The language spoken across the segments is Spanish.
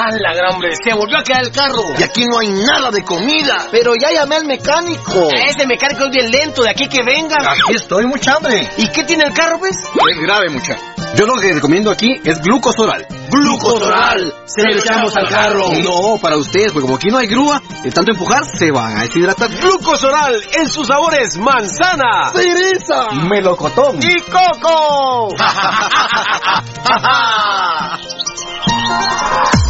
¡A la gran hombre! ¡Se volvió a quedar el carro! Y aquí no hay nada de comida. Pero ya llamé al mecánico. Ese mecánico es bien lento, de aquí que venga. Aquí estoy, mucha hambre. ¿Y qué tiene el carro, pues? Es grave, mucha. Yo lo que recomiendo aquí es glucosoral. ¡Glucosoral! Se lo echamos al carro. No, para ustedes, porque como aquí no hay grúa, de tanto empujar se van a deshidratar. Glucosoral en sus sabores manzana, cereza, melocotón y coco.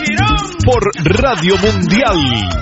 Por Radio Mundial.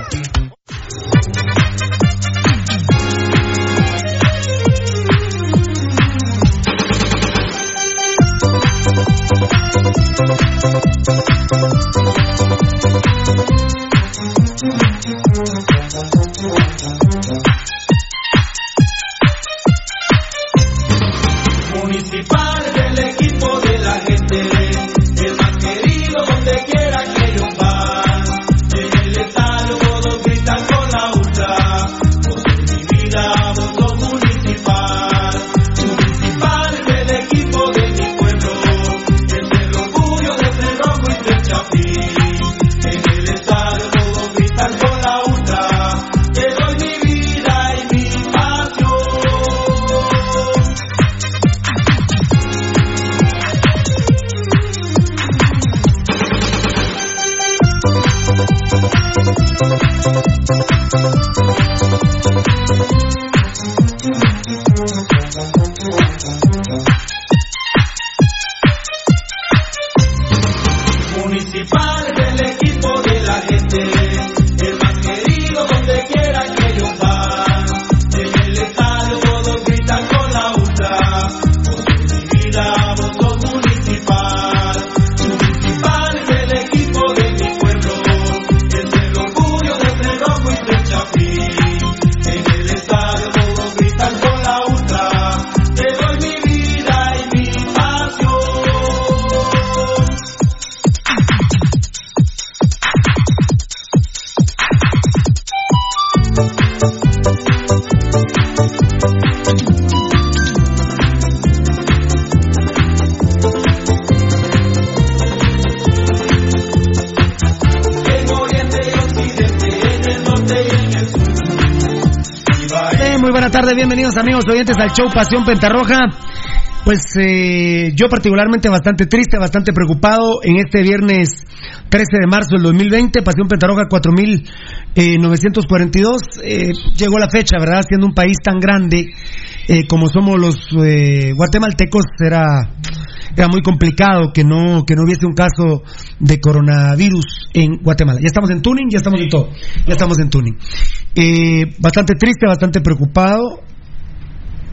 Oyentes al show Pasión Pentarroja. Pues eh, yo particularmente bastante triste, bastante preocupado en este viernes 13 de marzo del 2020, Pasión Pentarroja 4942. Eh, llegó la fecha, ¿verdad? Siendo un país tan grande eh, como somos los eh, guatemaltecos, era, era muy complicado que no, que no hubiese un caso de coronavirus en Guatemala. Ya estamos en tuning, ya estamos en todo, ya estamos en tuning. Eh, bastante triste, bastante preocupado.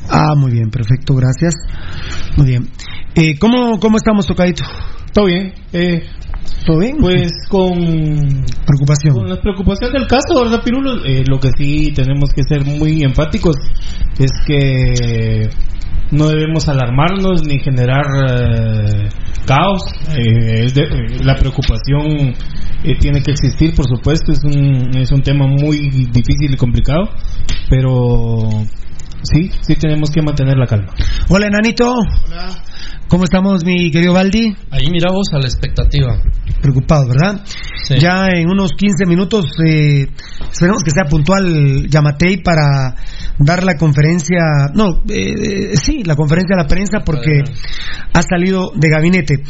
Ah, muy bien, perfecto, gracias. Muy bien. Eh, ¿cómo, ¿Cómo estamos, Tocadito? Todo bien. Eh, ¿Todo bien? Pues con, Preocupación. con la preocupación del caso, ¿verdad, Pirulo? Eh, lo que sí tenemos que ser muy enfáticos es que no debemos alarmarnos ni generar eh, caos. Eh, de- la preocupación eh, tiene que existir, por supuesto, es un, es un tema muy difícil y complicado, pero sí, sí tenemos que mantener la calma. Hola, Enanito. Hola. ¿Cómo estamos, mi querido Baldi? Ahí miramos a la expectativa. Preocupado, ¿verdad? Ya en unos 15 minutos, eh, esperemos que sea puntual Yamatei para dar la conferencia, no, eh, eh, sí, la conferencia a la prensa porque ha salido de gabinete.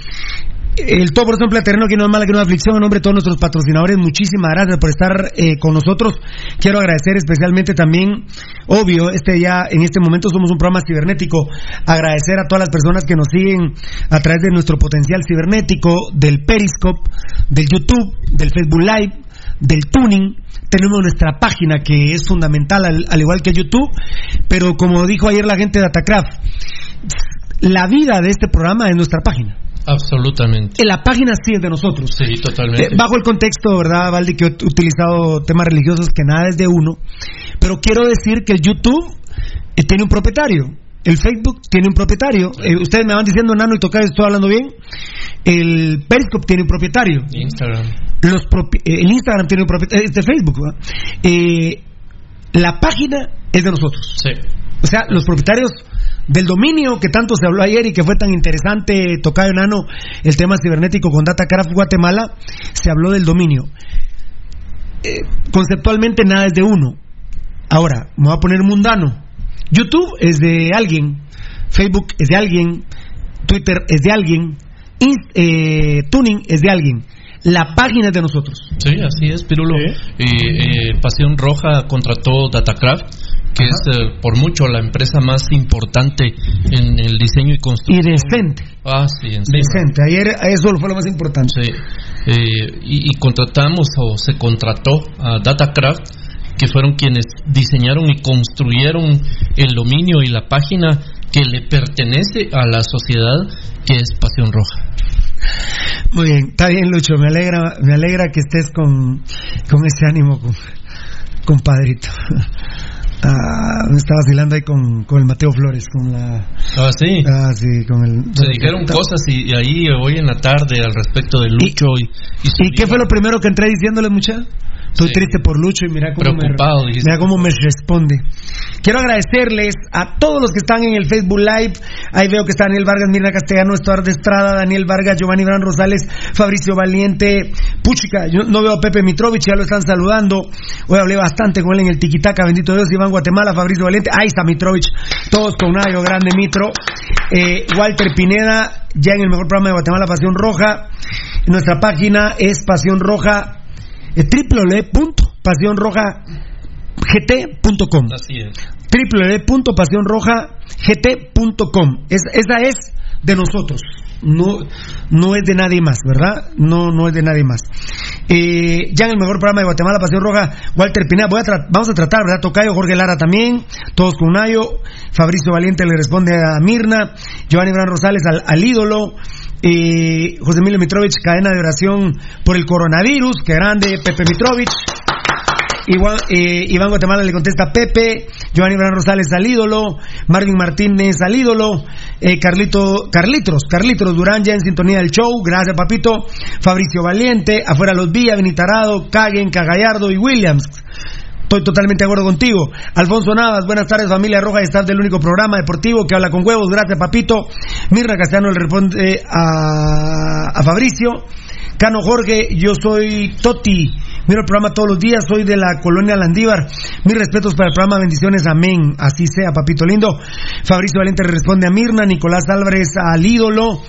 El todo por eso en Platerreno, que no es mala que no es aflicción, en nombre de todos nuestros patrocinadores, muchísimas gracias por estar eh, con nosotros. Quiero agradecer especialmente también, obvio, este ya en este momento somos un programa cibernético, agradecer a todas las personas que nos siguen a través de nuestro potencial cibernético, del Periscope, del YouTube, del Facebook Live, del Tuning. Tenemos nuestra página que es fundamental, al, al igual que YouTube, pero como dijo ayer la gente de Datacraft, la vida de este programa es nuestra página. Absolutamente. En la página sí es de nosotros. Sí, totalmente. Eh, bajo el contexto, ¿verdad, Valdi? Que he utilizado temas religiosos que nada es de uno. Pero quiero decir que el YouTube eh, tiene un propietario. el Facebook tiene un propietario. Eh, ustedes me van diciendo, Nano y Tocayo, estoy hablando bien. El Periscope tiene un propietario. Instagram. Los propi- el Instagram tiene un propietario. Es de Facebook. ¿verdad? Eh, la página es de nosotros. Sí. O sea, los propietarios del dominio que tanto se habló ayer y que fue tan interesante, Tocayo Nano, el tema cibernético con Datacraft Guatemala, se habló del dominio. Eh, conceptualmente nada es de uno. Ahora, me voy a poner mundano. YouTube es de alguien, Facebook es de alguien, Twitter es de alguien, Inst- eh, Tuning es de alguien. La página es de nosotros. Sí, así es, Pirulo. Eh, eh, Pasión Roja contrató Datacraft, que es eh, por mucho la empresa más importante en el diseño y Y construcción. decente. Ah, sí. Decente. Ayer eso fue lo más importante. Sí. Eh, y, y contratamos o se contrató a Datacraft, que fueron quienes diseñaron y construyeron el dominio y la página que le pertenece a la sociedad, que es Pasión Roja. Muy bien, está bien Lucho, me alegra, me alegra que estés con, con ese ánimo, compadrito. Ah, me está vacilando ahí con, con el Mateo Flores, con la... Ah, sí. Ah, sí, con el... Se dijeron cosas y, y ahí hoy en la tarde al respecto de Lucho y, y su ¿Y qué fue lo primero que entré diciéndole, mucha? Estoy Sí. triste por Lucho y mira cómo, Preocupado, me, mira cómo me responde. Quiero agradecerles a todos los que están en el Facebook Live. Ahí veo que está Daniel Vargas, Mirna Castellano, Estuardo Estrada, Daniel Vargas, Giovanni Bran Rosales, Fabricio Valiente, Puchica. Yo no veo a Pepe Mitrovich, ya lo están saludando. Hoy hablé bastante con él en el Tiquitaca, bendito Dios, Iván Guatemala, Fabricio Valiente. Ahí está Mitrovich, todos con Nayo, grande Mitro. Eh, Walter Pineda, ya en el mejor programa de Guatemala, Pasión Roja. Nuestra página es Pasión Roja eh, www.pasionrojagt.com www.pasionrojagt.com es, esa es de nosotros no no es de nadie más verdad no no es de nadie más. Eh, ya en el mejor programa de Guatemala Pasión Roja Walter Pineda voy a vamos a tratar verdad Tocayo Jorge Lara también todos con Nayo Fabricio Valiente le responde a Mirna Giovanni Bran Rosales al, al ídolo eh, José Emilio Mitrovich cadena de oración por el coronavirus que grande Pepe Mitrovich Eh, Iván Guatemala le contesta Pepe, Giovanni Bran Rosales al ídolo, Marvin Martínez al ídolo, eh, Carlito, Carlitos, Carlitos Durán ya en sintonía del show, gracias papito, Fabricio Valiente, afuera los Villa, Benitarado, Caguen, Cagallardo y Williams. Estoy totalmente de acuerdo contigo. Alfonso Navas, buenas tardes familia roja staff del único programa deportivo que habla con huevos, gracias papito. Mirna Castellano le responde a, a Fabricio. Cano Jorge, yo soy Toti. Miro el programa todos los días, soy de la colonia Landívar. Mis respetos para el programa, bendiciones, amén. Así sea, papito lindo. Fabricio Valente le responde a Mirna, Nicolás Álvarez al ídolo.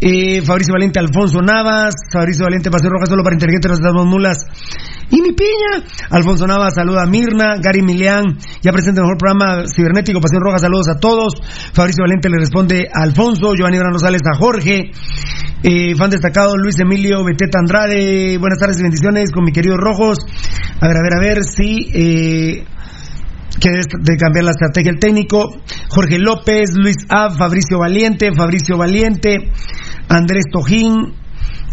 Eh, Fabricio Valente, Alfonso Navas. Fabricio Valente, Paseo Roja, solo para inteligentes, nos damos mulas. Y mi piña. Alfonso Navas, saluda a Mirna. Gary Milian, ya presenta el mejor programa cibernético, Pasión Roja, saludos a todos. Fabricio Valente le responde a Alfonso. Giovanni Gran Rosales a Jorge. Eh, fan destacado Luis Emilio Beteta Andrade. Buenas tardes y bendiciones con mi querido Rojos. A ver, a ver, a ver si. Eh, cambiar la estrategia el técnico. Jorge López, Luis A, Fabricio Valiente, Fabricio Valiente, Andrés Tojín,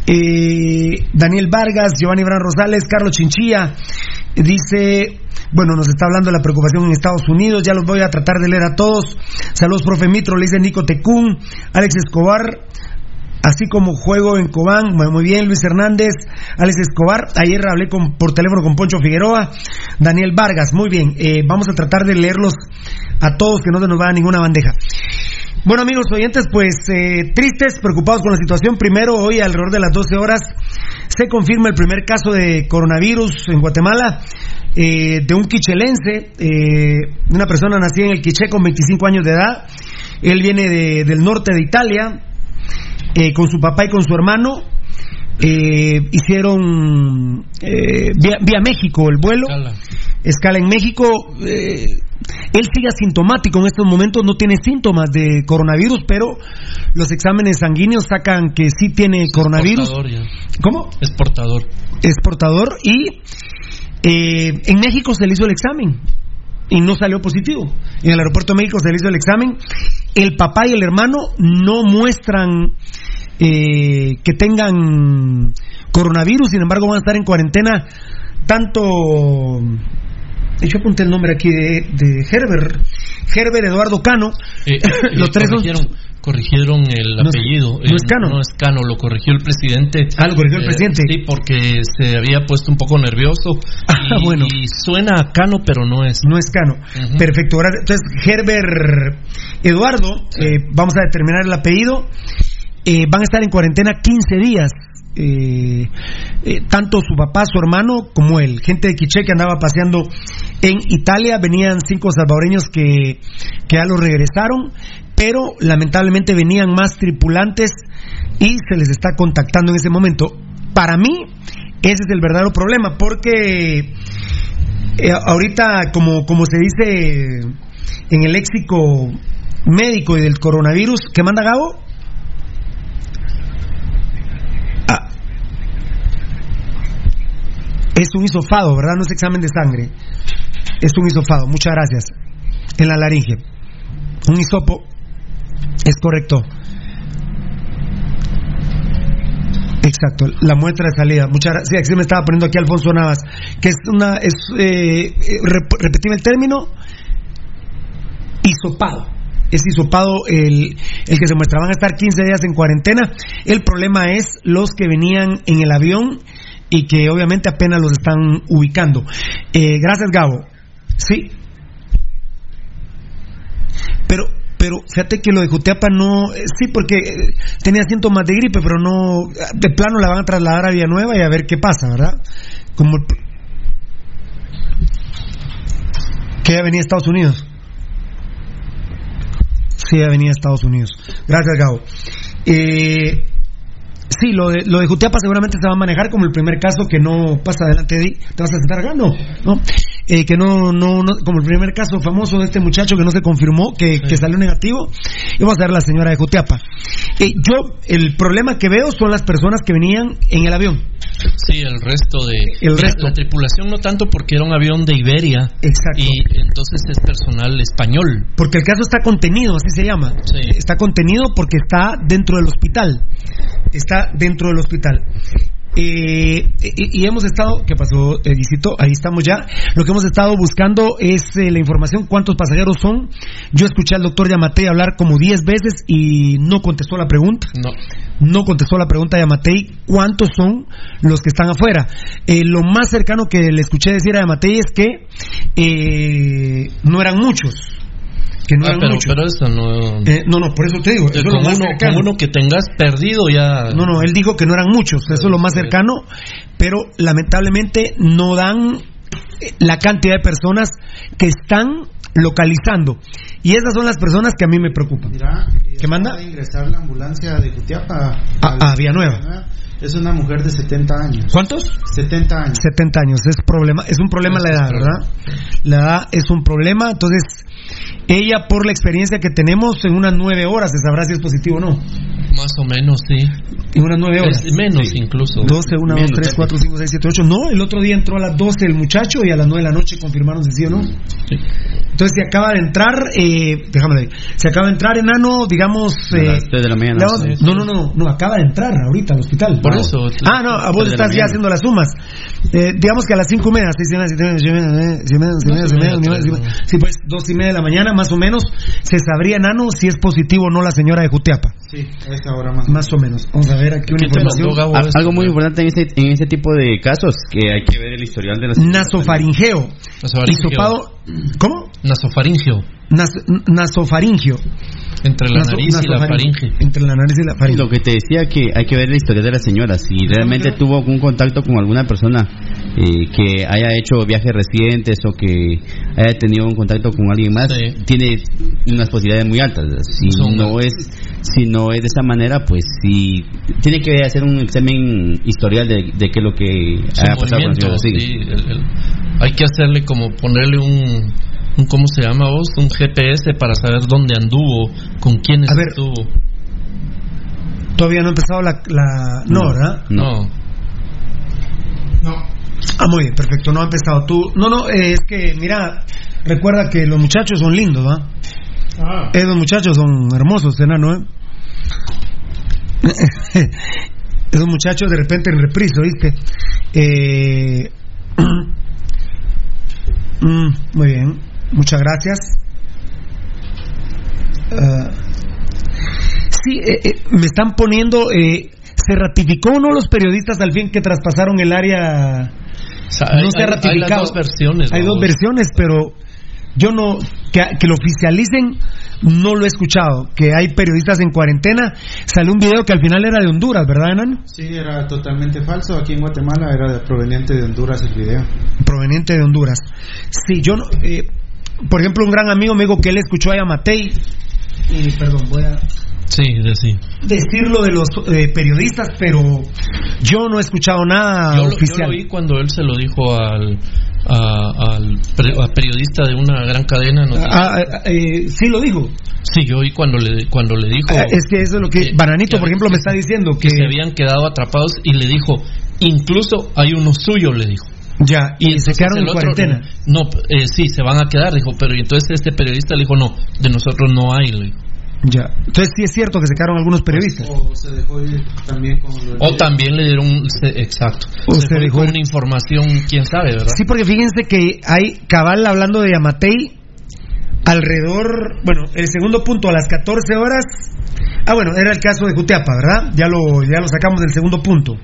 eh, Daniel Vargas, Giovanni Bran Rosales, Carlos Chinchilla, dice, bueno, nos está hablando de la preocupación en Estados Unidos, ya los voy a tratar de leer a todos. Saludos, profe Mitro, le dice Nico Tecún, Alex Escobar, así como juego en Cobán, muy bien, Luis Hernández, Alex Escobar, ayer hablé con, por teléfono con Poncho Figueroa, Daniel Vargas, muy bien, eh, vamos a tratar de leerlos a todos, que no se nos va a ninguna bandeja. Bueno amigos oyentes, pues eh, tristes, preocupados con la situación. Primero, hoy alrededor de las 12 horas se confirma el primer caso de coronavirus en Guatemala eh, de un quichelense, eh, una persona nacida en el Quiché con 25 años de edad. Él viene de- del norte de Italia eh, con su papá y con su hermano. Eh, hicieron eh, vía, vía México el vuelo, escala en México. Él sigue asintomático en estos momentos, no tiene síntomas de coronavirus, pero los exámenes sanguíneos sacan que sí tiene coronavirus. Portador ya. ¿Cómo? Es portador. Es portador y eh, en México se le hizo el examen y no salió positivo. En el aeropuerto de México se le hizo el examen. El papá y el hermano no muestran eh, que tengan coronavirus, sin embargo van a estar en cuarentena tanto... Yo apunté el nombre aquí de, de Herbert. Herbert Eduardo Cano. Eh, los tres corrigieron, corrigieron el apellido. No es Cano. No es Cano, lo corrigió el presidente. Ah, lo corrigió el presidente. Sí, porque se había puesto un poco nervioso. Ah, y, bueno. y suena a Cano, pero no es. No es Cano. Perfecto. Entonces, Herbert Eduardo, vamos a determinar el apellido. Van a estar en cuarentena 15 días eh, eh, tanto su papá, su hermano, como él. Gente de Quiché que andaba paseando en Italia, venían cinco salvadoreños que, que ya los regresaron, pero lamentablemente venían más tripulantes y se les está contactando en ese momento. Para mí, ese es el verdadero problema, porque eh, ahorita, como, como se dice en el léxico médico y del coronavirus, ¿qué manda Gabo? Es un hisofado, ¿verdad? No es examen de sangre. Es un hisofado. Muchas gracias. En la laringe. Un hisopo es correcto. Exacto, la muestra de salida. Muchas gracias. Sí, me estaba poniendo aquí Alfonso Navas. Que es una. Es, eh, el término. Hisopado. Es hisopado el, el que se muestra. Van a estar 15 días en cuarentena. El problema es los que venían en el avión y que obviamente apenas los están ubicando. Eh, gracias, Gabo. Sí. Pero, pero fíjate que lo de Jutiapa no. Eh, sí, porque eh, tenía síntomas de gripe, pero no. De plano la van a trasladar a Villanueva y a ver qué pasa, ¿verdad? Como. Que ya venía a Estados Unidos. Sí, ya venía a Estados Unidos. Gracias, Gabo. Eh, Sí, lo de, lo de Jutiapa seguramente se va a manejar como el primer caso que no pasa adelante de ¿Te vas a sentar acá? No, no. Eh, que no, no, no, como el primer caso famoso de este muchacho que no se confirmó, que, que salió negativo. Y vamos a ver la señora de Jutiapa. Eh, yo, el problema que veo son las personas que venían en el avión. Sí, el resto de. El resto. La, tripulación no tanto porque era un avión de Iberia. Exacto. Y entonces es personal español. Porque el caso está contenido, así se llama. Sí. Está contenido porque está dentro del hospital. Está dentro del hospital. Eh, y, hemos estado, ¿qué pasó, Edicito? Ahí estamos ya. Lo que hemos estado buscando es eh, la información, cuántos pasajeros son. Yo escuché al doctor Yamatei hablar como 10 veces y no contestó la pregunta. No. No contestó la pregunta de Yamatei, ¿cuántos son los que están afuera? Eh, lo más cercano que le escuché decir a Yamatei es que eh, no eran muchos que no ah, pero, pero, eso no. Eh, no, no, por eso te digo. Eso como, lo más uno, cercano. uno que tengas perdido ya. No, no, él dijo que no eran muchos, eso es lo más cercano, pero lamentablemente no dan eh, la cantidad de personas que están localizando. Y esas son las personas que a mí me preocupan. Mira, ¿Qué manda? ingresar la ambulancia de Jutiapa a, a Villanueva. Es una mujer de 70 años. ¿Cuántos? 70 años. 70 años. Es problema, es un problema la edad, ¿verdad? La edad es un problema, entonces ella por la experiencia que tenemos en unas nueve horas se sabrá si es positivo o no. Más o menos, sí. En unas nueve horas. Es menos incluso. 12, 1, 2, 3, 4, 5, 6, 7, 8. No, el otro día entró a las 12 el muchacho y a las 9 de la noche confirmaron si sí o no. Sí. Entonces se acaba de entrar, eh, déjame ver, se acaba de entrar enano, digamos... Eh, a las 3 de la mañana. La, no, no, no, no, acaba de entrar ahorita al hospital. Por eso. Ah, no, a vos estás ya haciendo las sumas. Eh, digamos que a las 5 y media, 6 y media, 7 y media, 7 y media, 7 y media, 7 y media, sí, pues 2 y media de la mañana, más o menos, se sabría, Nano, si es positivo o no la señora de Jutiapa. Sí, a esta hora más. Más o menos. Vamos a ver aquí una información. Al, algo muy importante en este, en este tipo de casos, que hay que ver el historial de la Nasofaringeo. Hisopado. ¿Cómo? Nasofaringeo. Nas, nasofaringio. Entre la Naso, nariz y la faringe. Entre la nariz y la faringe. Lo que te decía que hay que ver la historia de la señora, si realmente tuvo algún contacto con alguna persona eh, que haya hecho viajes recientes o que haya tenido un contacto con alguien más, Sí. tiene unas posibilidades muy altas. Si Son no es si no es de esa manera, pues sí tiene que hacer un examen historial de, de qué es lo que Su haya pasado con la movimiento, señora. Sí. sí, el- el- hay que hacerle como ponerle un, un ¿cómo se llama vos? Un GPS para saber dónde anduvo, con ver, estuvo. Todavía no ha empezado la. la... No, ¿verdad? No. No. Ah, muy bien, perfecto. No ha empezado tú. No, no, eh, es que, mira, recuerda que los muchachos son lindos, ¿va? Ah. Eh, los muchachos son hermosos, enano, ¿eh? Esos muchachos de repente en repriso, ¿viste? Eh... mm, muy bien, muchas gracias. Ah, sí, eh, eh, me están poniendo. eh, se ratificó uno de los periodistas al fin que traspasaron el área. sea, hay- no se ha hay- hay las ratificado. dos versiones, Hay ¿no? dos versiones, pero yo no. Que, que lo oficialicen, no lo he escuchado. Que hay periodistas en cuarentena. Salió un video que al final era de Honduras, ¿verdad, Enano? Sí, era totalmente falso. Aquí en Guatemala era de- proveniente de Honduras el video. proveniente de Honduras. Sí, yo no, eh, por ejemplo, un gran amigo me dijo que él escuchó a Yamatei. Y perdón, voy a Sí, sí. decirlo de los eh, periodistas, pero yo no he escuchado nada Yo lo, yo oficial. lo oí cuando él se lo dijo al, a- al pre- a periodista de una gran cadena. no sé. Ah, ah, eh, sí lo dijo. Sí, yo oí cuando le, cuando le dijo... Ah, es que eso es lo que Bananito, por ejemplo, me está diciendo que, que se habían quedado atrapados y le dijo, incluso hay uno suyo, le dijo. Ya y, se entonces quedaron el en otro, cuarentena. No, eh, sí, se van a quedar, dijo, pero y entonces este periodista le dijo, no, de nosotros no hay, le dijo. Ya. Entonces sí es cierto que se quedaron algunos periodistas. O se dejó ir también con lo O también le dieron, se- exacto, O se se dejó ir. una información, quién sabe, ¿verdad? Sí, porque fíjense que hay cabal hablando de Yamatei alrededor, bueno, el segundo punto a las 14 horas. Ah, bueno, era el caso de Jutiapa, ¿verdad? Ya lo, ya lo sacamos del segundo punto.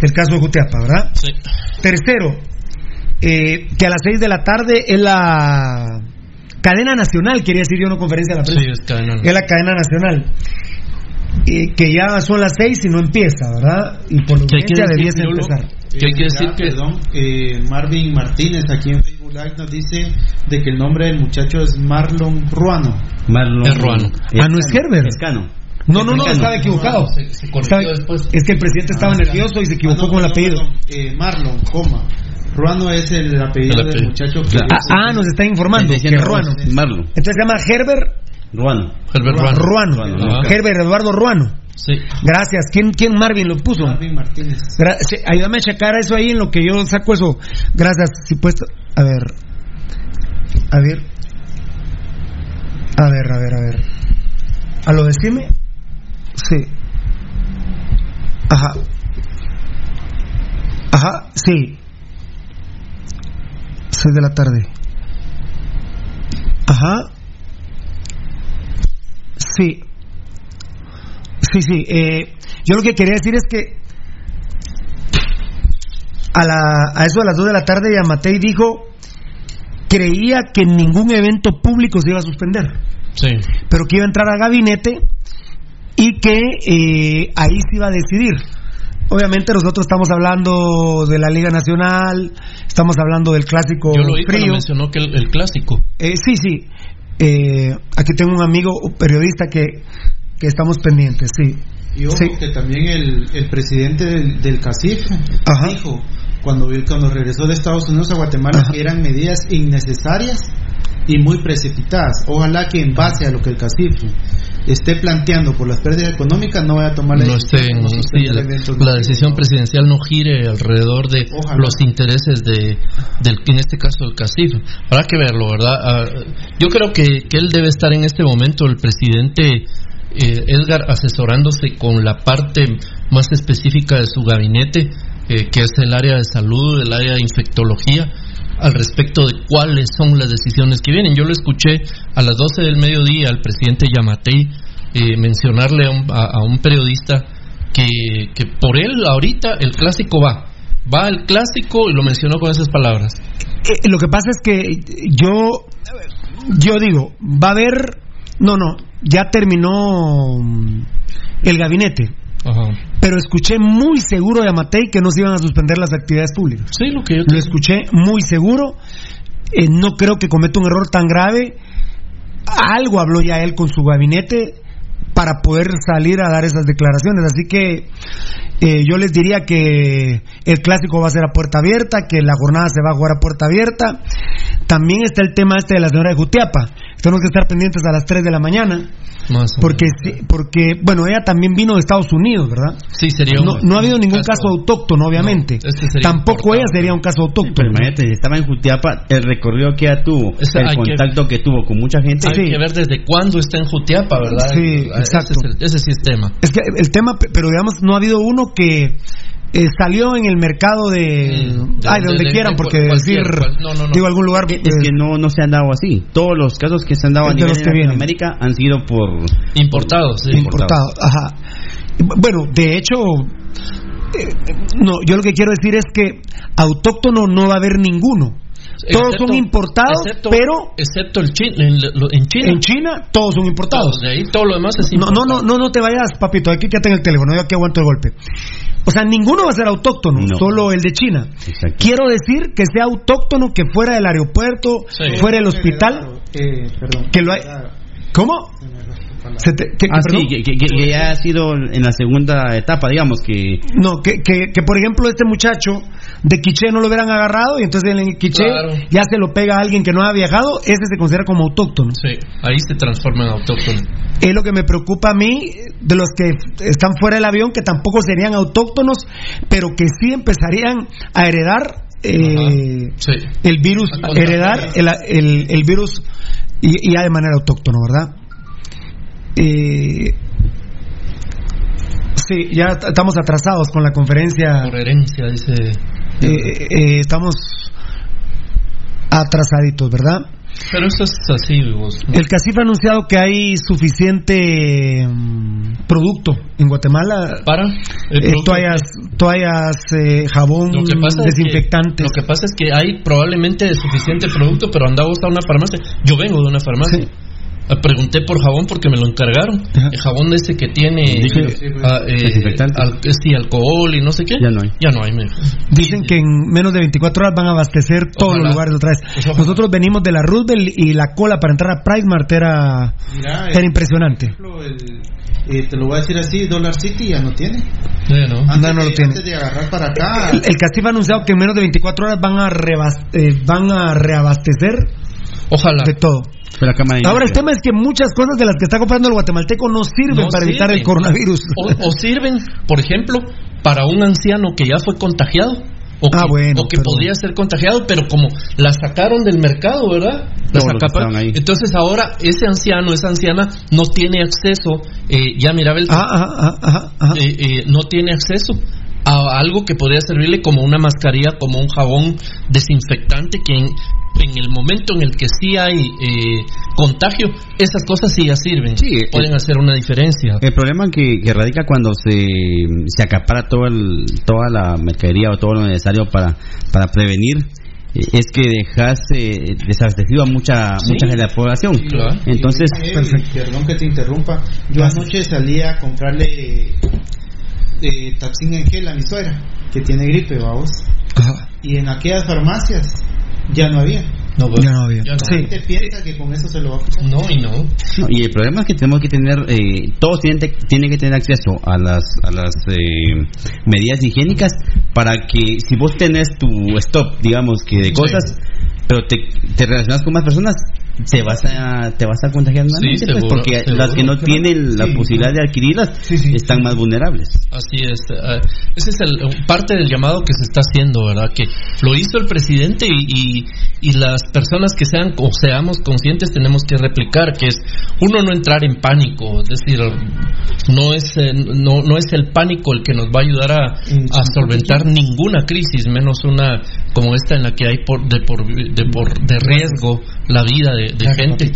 El caso de Jutiapa, ¿verdad? Sí. Tercero, eh, que a las 6 de la tarde es la cadena nacional, quería decir yo, no conferencia de la prensa. Sí, es cadena. Es la cadena nacional. Eh, que ya son las 6 y no empieza, ¿verdad? Y por lo ¿Qué hay que debiese empezar. Que hay que Eh, decir que- Perdón, eh, Marvin Martínez aquí en Facebook Live nos dice de que el nombre del muchacho es Marlon Ruano. Marlon. Es Ruano. Ah, no es Herbert. Escano. No, no, no, estaba equivocado. Se- se corrigió Estaba- después. Es que el presidente estaba Ah, nervioso y se equivocó Ah, no, con el apellido. eh, Marlon, coma. Ruano es el apellido El del muchacho que... Ah, ah, nos está informando que Ruano. Marlon. Entonces se llama Herbert Ruano. Herbert Ruano. Ruano. Herbert Eduardo Ruano. Sí. Gracias. ¿Quién, quién Marvin lo puso? Marvin Martínez. Gra- sí, ayúdame a checar eso ahí en lo que yo saco eso. Gracias. Si puesto. A ver. A ver. A ver, a ver, a ver. ¿A lo decime? Sí. Ajá. Ajá, sí. Seis de la tarde. Ajá. Sí. Sí, sí. Eh, yo lo que quería decir es que a, la, a eso de las 2 de la tarde Yamatei dijo creía que ningún evento público se iba a suspender, Sí. pero que iba a entrar al gabinete y que eh, ahí se iba a decidir. Obviamente nosotros estamos hablando de la Liga Nacional, estamos hablando del clásico Yo lo oí frío. mencionó que el, el clásico. Eh, sí, sí. Eh, aquí tengo un amigo un periodista que, que estamos pendientes, sí. Y ojo Sí. que también el, el presidente del, del CACIF Ajá. dijo cuando, cuando regresó de Estados Unidos a Guatemala Ajá. que eran medidas innecesarias y muy precipitadas. Ojalá que en base a lo que el CACIF esté planteando por las pérdidas económicas no vaya a tomar la no decisión. esté sí, la, la decisión presidencial no gire alrededor de Ojalá. los intereses de del en este caso del CACIF. Habrá que verlo verdad Ah, yo creo que, que él debe estar en este momento el presidente eh, Edgar asesorándose con la parte más específica de su gabinete eh, que es el área de salud el área de infectología al respecto de cuáles son las decisiones que vienen. Yo lo escuché a las 12 del mediodía al presidente Yamatei eh, mencionarle a un, a- un periodista que, que por él ahorita el clásico va. Va el clásico y lo mencionó con esas palabras. Eh, lo que pasa es que yo yo digo va a haber no no ya terminó mm, el gabinete Ajá. pero escuché muy seguro de Amatei que no se iban a suspender las actividades públicas Sí, lo que yo lo escuché muy seguro Eh, no creo que cometa un error tan grave algo habló ya él con su gabinete para poder salir a dar esas declaraciones así que eh, yo les diría que el clásico va a ser a puerta abierta, que la jornada se va a jugar a puerta abierta. También está el tema este de la señora de Jutiapa. Tenemos que estar pendientes a las 3 de la mañana. Más o Porque, sí- porque bueno, ella también vino de Estados Unidos, ¿verdad? Sí, sería un- No, no ha habido ningún caso- caso autóctono, obviamente. No, este sería Tampoco ella sería un caso autóctono. Pero imagínate, si estaba en Jutiapa, el recorrido que ella tuvo, el que- contacto que... tuvo con mucha gente. Hay que ver desde cuándo está en Jutiapa, ¿verdad? Sí, Ese es exacto. el- ese sí es tema. Es que el tema, pe- pero digamos, no ha habido uno que eh, salió en el mercado de. Mm, ay, de donde quieran, porque decir. Digo, algún lugar. Es, que no, no se han dado así. Todos los casos que se han dado a nivel de América han sido por. Importados, sí. Importados, ajá. Bueno, de hecho. Eh, no, yo lo que quiero decir es que autóctono no va a haber ninguno todos son importados, pero excepto el en, en, China. En China todos son importados. de ahí todo lo demás es importado. No, no, no, no te vayas, papito, aquí quédate en el teléfono, yo aquí aguanto el golpe. O sea, ninguno va a ser autóctono, solo el de China. Quiero decir que sea autóctono que fuera del aeropuerto, fuera del hospital, eh, que lo hay. ¿Cómo? ah, sí, que, ya ha sido en la segunda etapa, digamos que... No, que, que, por ejemplo este muchacho de Quiché no lo hubieran agarrado y entonces en Quiché ya se lo pega a alguien que no ha viajado, ese se considera como autóctono. Sí, ahí se transforma en autóctono. Es lo que me preocupa a mí de los que están fuera del avión, que tampoco serían autóctonos, pero que sí empezarían a heredar eh, el virus, heredar el, el, virus y, ya de manera autóctona, ¿verdad? Eh, sí, ya estamos atrasados con la conferencia. Por herencia, dice. Eh, eh, estamos atrasaditos, ¿verdad? Pero eso es así, El CACIF ha anunciado que hay suficiente mm, producto en Guatemala. Para toallas, toallas jabón, desinfectantes. lo que pasa es que hay probablemente suficiente producto, pero andamos a una farmacia. Yo vengo de una farmacia. Pregunté por jabón porque me lo encargaron. El jabón ese que tiene ah, eh, sí, alcohol y no sé qué. Ya no hay. Ya no hay. Dicen que en menos de 24 horas van a abastecer todos los lugares otra vez. Nosotros venimos de la Roosevelt y la cola para entrar a PriceMart era, era impresionante. Eh, te lo voy a decir así, Dollar City ya no tiene. no. Antes, no, lo tiene. de agarrar para acá. El, el ha anunciado que en menos de 24 horas van a, eh, van a reabastecer Ojalá. de todo. Ahora el tema es que muchas cosas de las que está comprando el guatemalteco no sirven para evitar el coronavirus. O, sirven, por ejemplo, para un anciano que ya fue contagiado. O ah, que, o que podría ser contagiado, pero como la sacaron del mercado, ¿verdad? La Entonces ahora ese anciano, esa anciana, no tiene acceso, eh, ya mira, el, ah, ah, eh, eh, no tiene acceso a algo que podría servirle como una mascarilla, como un jabón desinfectante que en, el momento en el que sí hay eh, contagio, esas cosas sí ya sirven, pueden hacer una diferencia. El problema que, radica cuando se, se acapara todo el, toda la mercadería o todo lo necesario para, para prevenir eh, es que dejas eh, desabastecido a mucha mucha de la población. Entonces, perdón que te interrumpa. Yo anoche salí a comprarle eh, Tapsin en gel a mi suegra, que tiene gripe, vamos. Y en aquellas farmacias ya no había. No, pues, ya no había. sí. piensa que con eso se lo va a? No, y no. Y el problema es que tenemos que tener, eh, todos tienen, tienen que tener acceso a las, a las eh, medidas higiénicas para que si vos tenés tu stop, digamos, que de cosas, pero te, te relacionas con más personas, te vas a te vas a contagiar más pues, porque las que no tienen la posibilidad de adquirirlas están más vulnerables. Así es uh, ese es el parte del llamado que se está haciendo verdad que lo hizo el presidente y, y, las personas que sean o seamos conscientes tenemos que replicar que es uno no entrar en pánico es decir no es eh, no, no es el pánico el que nos va a ayudar a, a solventar ninguna crisis menos una como esta en la que hay por de por de, por, de riesgo la vida de, gente.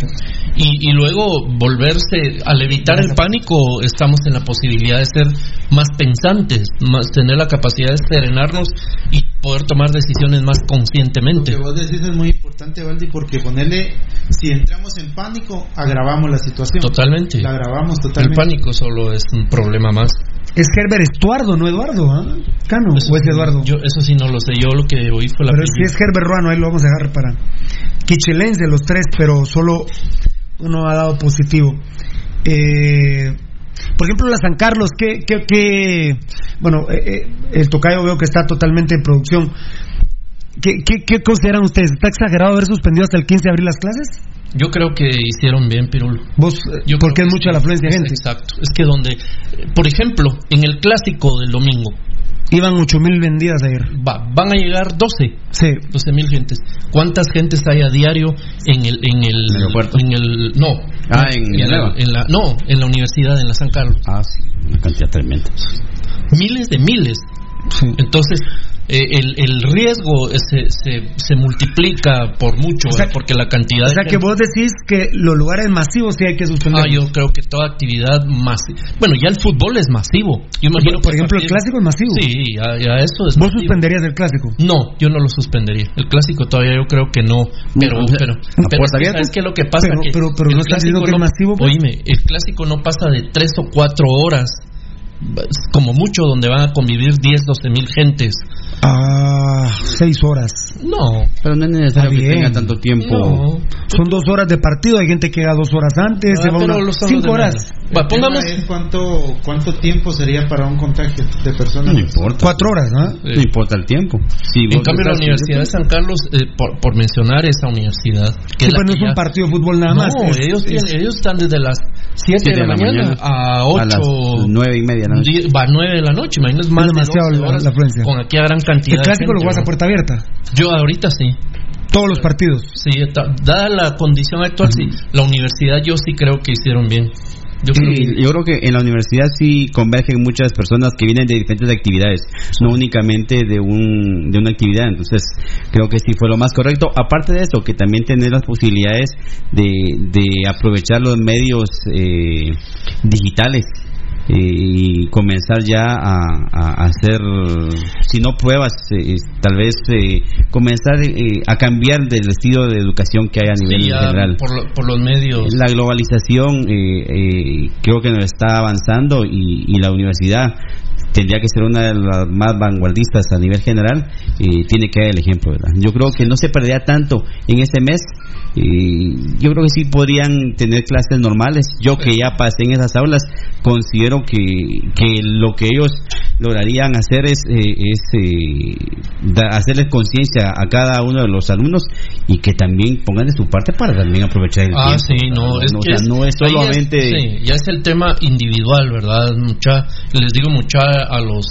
Y, y, luego volverse, al evitar el pánico, estamos en la posibilidad de ser más pensantes, más tener la capacidad de serenarnos y poder tomar decisiones más conscientemente. Lo que vos decís es muy importante, Valdi, porque ponerle, si entramos en pánico, agravamos la situación. Totalmente. La agravamos totalmente. El pánico solo es un problema más. Es Herbert Estuardo, no Eduardo, ¿ah? Cano, o es Eduardo. Yo eso sí no lo sé, yo lo que oí fue la Pero si es Herbert Ruano, ahí lo vamos a dejar para Quichelense los tres, pero solo uno ha dado positivo. Eh, por ejemplo, la San Carlos, que, que, bueno, eh, eh, el tocayo veo que está totalmente en producción. ¿Qué, qué, consideran ustedes? ¿Está exagerado haber suspendido hasta el 15 de abril las clases? Yo creo que hicieron bien, Pirulo. ¿Vos? Yo porque es mucha la afluencia de gente. Exacto. Es que donde, por ejemplo, en el clásico del domingo, Iban 8.000 vendidas ayer. Va, van a llegar 12. Sí. 12.000 gentes. ¿Cuántas gentes hay a diario en el en el, aeropuerto? En el no. Ah, en, en, la, en, la, no, en la universidad en la San Carlos. Ah, sí, una cantidad tremenda. Miles de miles Entonces, eh, el, el, riesgo se, se, se, multiplica por mucho, porque la cantidad... O sea, que vos decís que los lugares masivos sí hay que suspender. Ah, yo creo que toda actividad masiva... Bueno, ya el fútbol es masivo. Yo imagino por, ejemplo, el clásico es masivo. Sí, ya, eso es ¿Vos suspenderías el clásico? No, yo no lo suspendería. El clásico todavía yo creo que no. Pero, pero, pero, es que lo que pasa? Pero, que pero, pero no está diciendo que es masivo. Pues. Oíme, el clásico no pasa de tres o cuatro horas como mucho donde van a convivir 10, 12 mil gentes. Ah, seis horas. No. Pero no es necesario que tenga tanto tiempo. Son dos horas de partido, hay gente que llega dos horas antes, ah, se cinco horas. pongamos... cuánto, ¿Cuánto tiempo sería para un contagio de personas? No importa. Cuatro horas, ¿no? No importa el tiempo. en cambio, la Universidad de San Carlos, eh, por, mencionar esa universidad... Que no es un partido de fútbol nada más. No, ellos, ellos están desde las 7 de, la, mañana, a 8... A las 9 y media la. Va a 9 de la noche, imagínate más demasiado de horas, la, afluencia. Con aquí a gran cantidad ¿El clásico lo vas a puerta abierta? Yo ahorita sí. Todos los partidos. Sí, dada la condición actual, sí. La universidad yo sí creo que hicieron bien. Yo, creo que... en la universidad sí convergen muchas personas que vienen de diferentes actividades, no únicamente de, un, de una actividad. Entonces, creo que sí fue lo más correcto. Aparte de eso, que también tener las posibilidades de, de aprovechar los medios eh, digitales y comenzar ya a, hacer, si no pruebas, eh, tal vez eh, comenzar eh, a cambiar del estilo de educación que hay a nivel general. Por, los medios. La globalización creo que nos está avanzando y, y la universidad tendría que ser una de las más vanguardistas a nivel general, y tiene que dar el ejemplo. Yo creo que no se perdería tanto en este mes. Y yo creo que sí podrían tener clases normales. Yo que ya pasé en esas aulas, considero que, que lo que ellos lograrían hacer es, eh, es eh, hacerles conciencia a cada uno de los alumnos y que también pongan de su parte para también aprovechar el ah, tiempo. sí, no, es que no es solamente... sí, ya es el tema individual, ¿verdad? Mucha, les digo mucha a los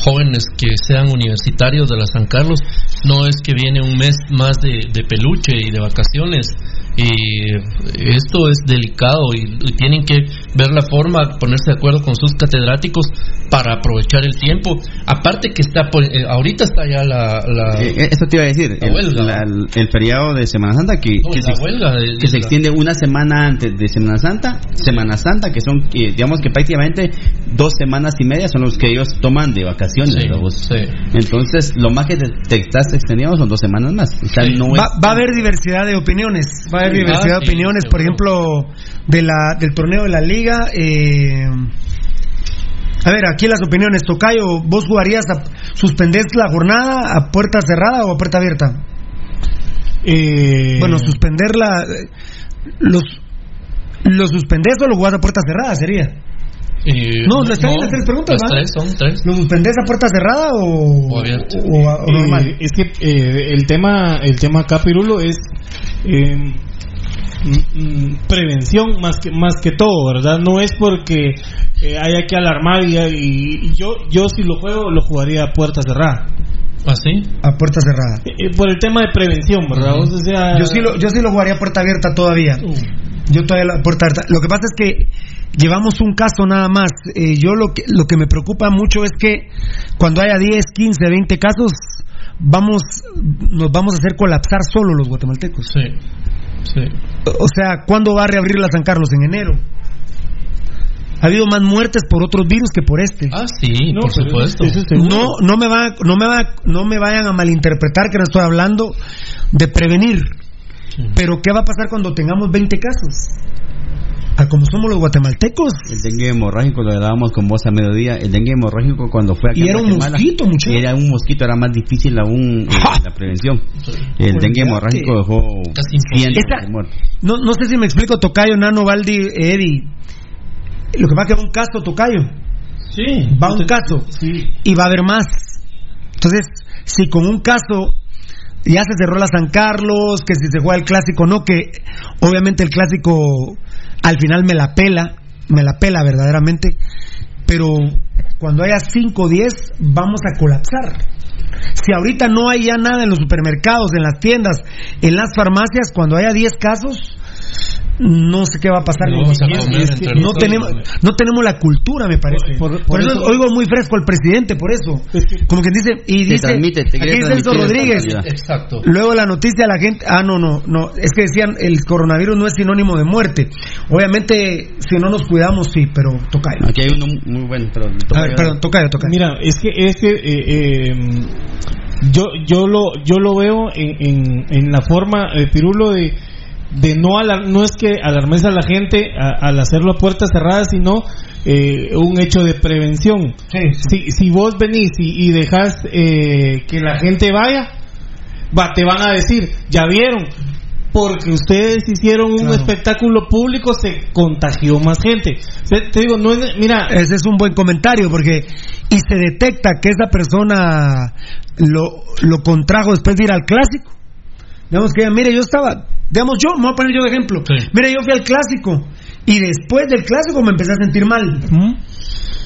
jóvenes que sean universitarios de la San Carlos, no es que viene un mes más de, peluche y de vacaciones. Y esto es delicado y, tienen que ver la forma, ponerse de acuerdo con sus catedráticos para aprovechar el tiempo. Aparte que está, eh, ahorita está ya la... Eh, eh, eso te iba a decir, el, feriado de Semana Santa que, se, que se extiende una semana antes de Semana Santa, Semana Santa, que son, digamos que prácticamente dos semanas y media son los que ellos toman de vacaciones. Entonces, lo más que te, estás extendiendo son dos semanas más. va, a haber diversidad de opiniones. Va a haber diversidad de opiniones, por ejemplo, de la, del torneo de la liga. Eh, a ver, aquí las opiniones. Tocayo, ¿vos jugarías a suspender la jornada a puerta cerrada o a puerta abierta? Eh... Bueno, suspenderla. Los, ¿Lo suspendés o lo jugás a puerta cerrada? Sería. Eh, no, no, están las tres preguntas. Las tres, son tres. ¿Lo suspendés a puerta cerrada o, o, o, normal? Eh, es que eh, el tema el tema acá, Pirulo, es eh, prevención más que más que todo, ¿verdad? No es porque haya que alarmar y, y, yo yo si lo juego lo jugaría a puerta cerrada. ¿Ah, sí? A puerta cerrada. por el tema de prevención, ¿verdad? o sea... yo, sí lo, yo sí lo jugaría a puerta abierta todavía. Uh. Yo todavía la puerta abierta. Lo que pasa es que llevamos un caso nada más. Eh, yo lo que, lo que me preocupa mucho es que cuando haya 10, 15, 20 casos, vamos, nos vamos a hacer colapsar solo los guatemaltecos. Sí, sí. O sea, ¿cuándo va a reabrir la San Carlos? En enero. Ha habido más muertes por otros virus que por este. Ah, sí, por supuesto. no, no me va, no me va, no me vayan a malinterpretar que no estoy hablando de prevenir. Pero ¿qué va a pasar cuando tengamos 20 casos? A como somos los guatemaltecos. El dengue hemorrágico lo dábamos con voz a mediodía. El dengue hemorrágico cuando fue aquí Y era un mosquito, muchachos. Era un mosquito, era más difícil aún eh, la prevención. El dengue hemorrágico dejó casi no, no sé si me explico, Tocayo, Nano, Valdi, Eddie. Lo que va a quedar un caso, Tocayo. Sí. Va un caso. Sí. Y va a haber más. Entonces, si con un caso ya se cerró la San Carlos, que si se juega el clásico no, que obviamente el clásico al final me la pela, me la pela verdaderamente, pero cuando haya 5 o 10 vamos a colapsar. Si ahorita no hay ya nada en los supermercados, en las tiendas, en las farmacias, cuando haya 10 casos, no sé qué va a pasar. No con Es que no tenemos, no tenemos la cultura, me parece. Por, por eso, eso- oigo muy fresco al presidente, por eso. Como que dice, y Te dice, transmite, te aquí Celso Rodríguez. Exacto. Luego la noticia la gente, ah no no no, es que decían el coronavirus no es sinónimo de muerte. Obviamente si no nos cuidamos sí, pero toca. Aquí hay uno muy bueno, toca A ver, perdón, toca, toca. Mira, es que es que eh, eh, yo yo lo yo lo veo en, en, en la forma eh, Pirulo de de no alar- no es que alarmes a la gente a- al hacerlo a puertas cerradas, sino eh, un hecho de prevención. Si, si vos venís y, y dejas eh, que la gente vaya, va, te van a decir, ya vieron, porque ustedes hicieron un espectáculo público, se contagió más gente. Te, te digo, no es, mira, Ese es un buen comentario porque y se detecta que esa persona lo, lo contrajo después de ir al clásico. Digamos que, mire, yo estaba, digamos yo, me voy a poner yo de ejemplo. Mire, yo fui al clásico y después del clásico me empecé a sentir mal.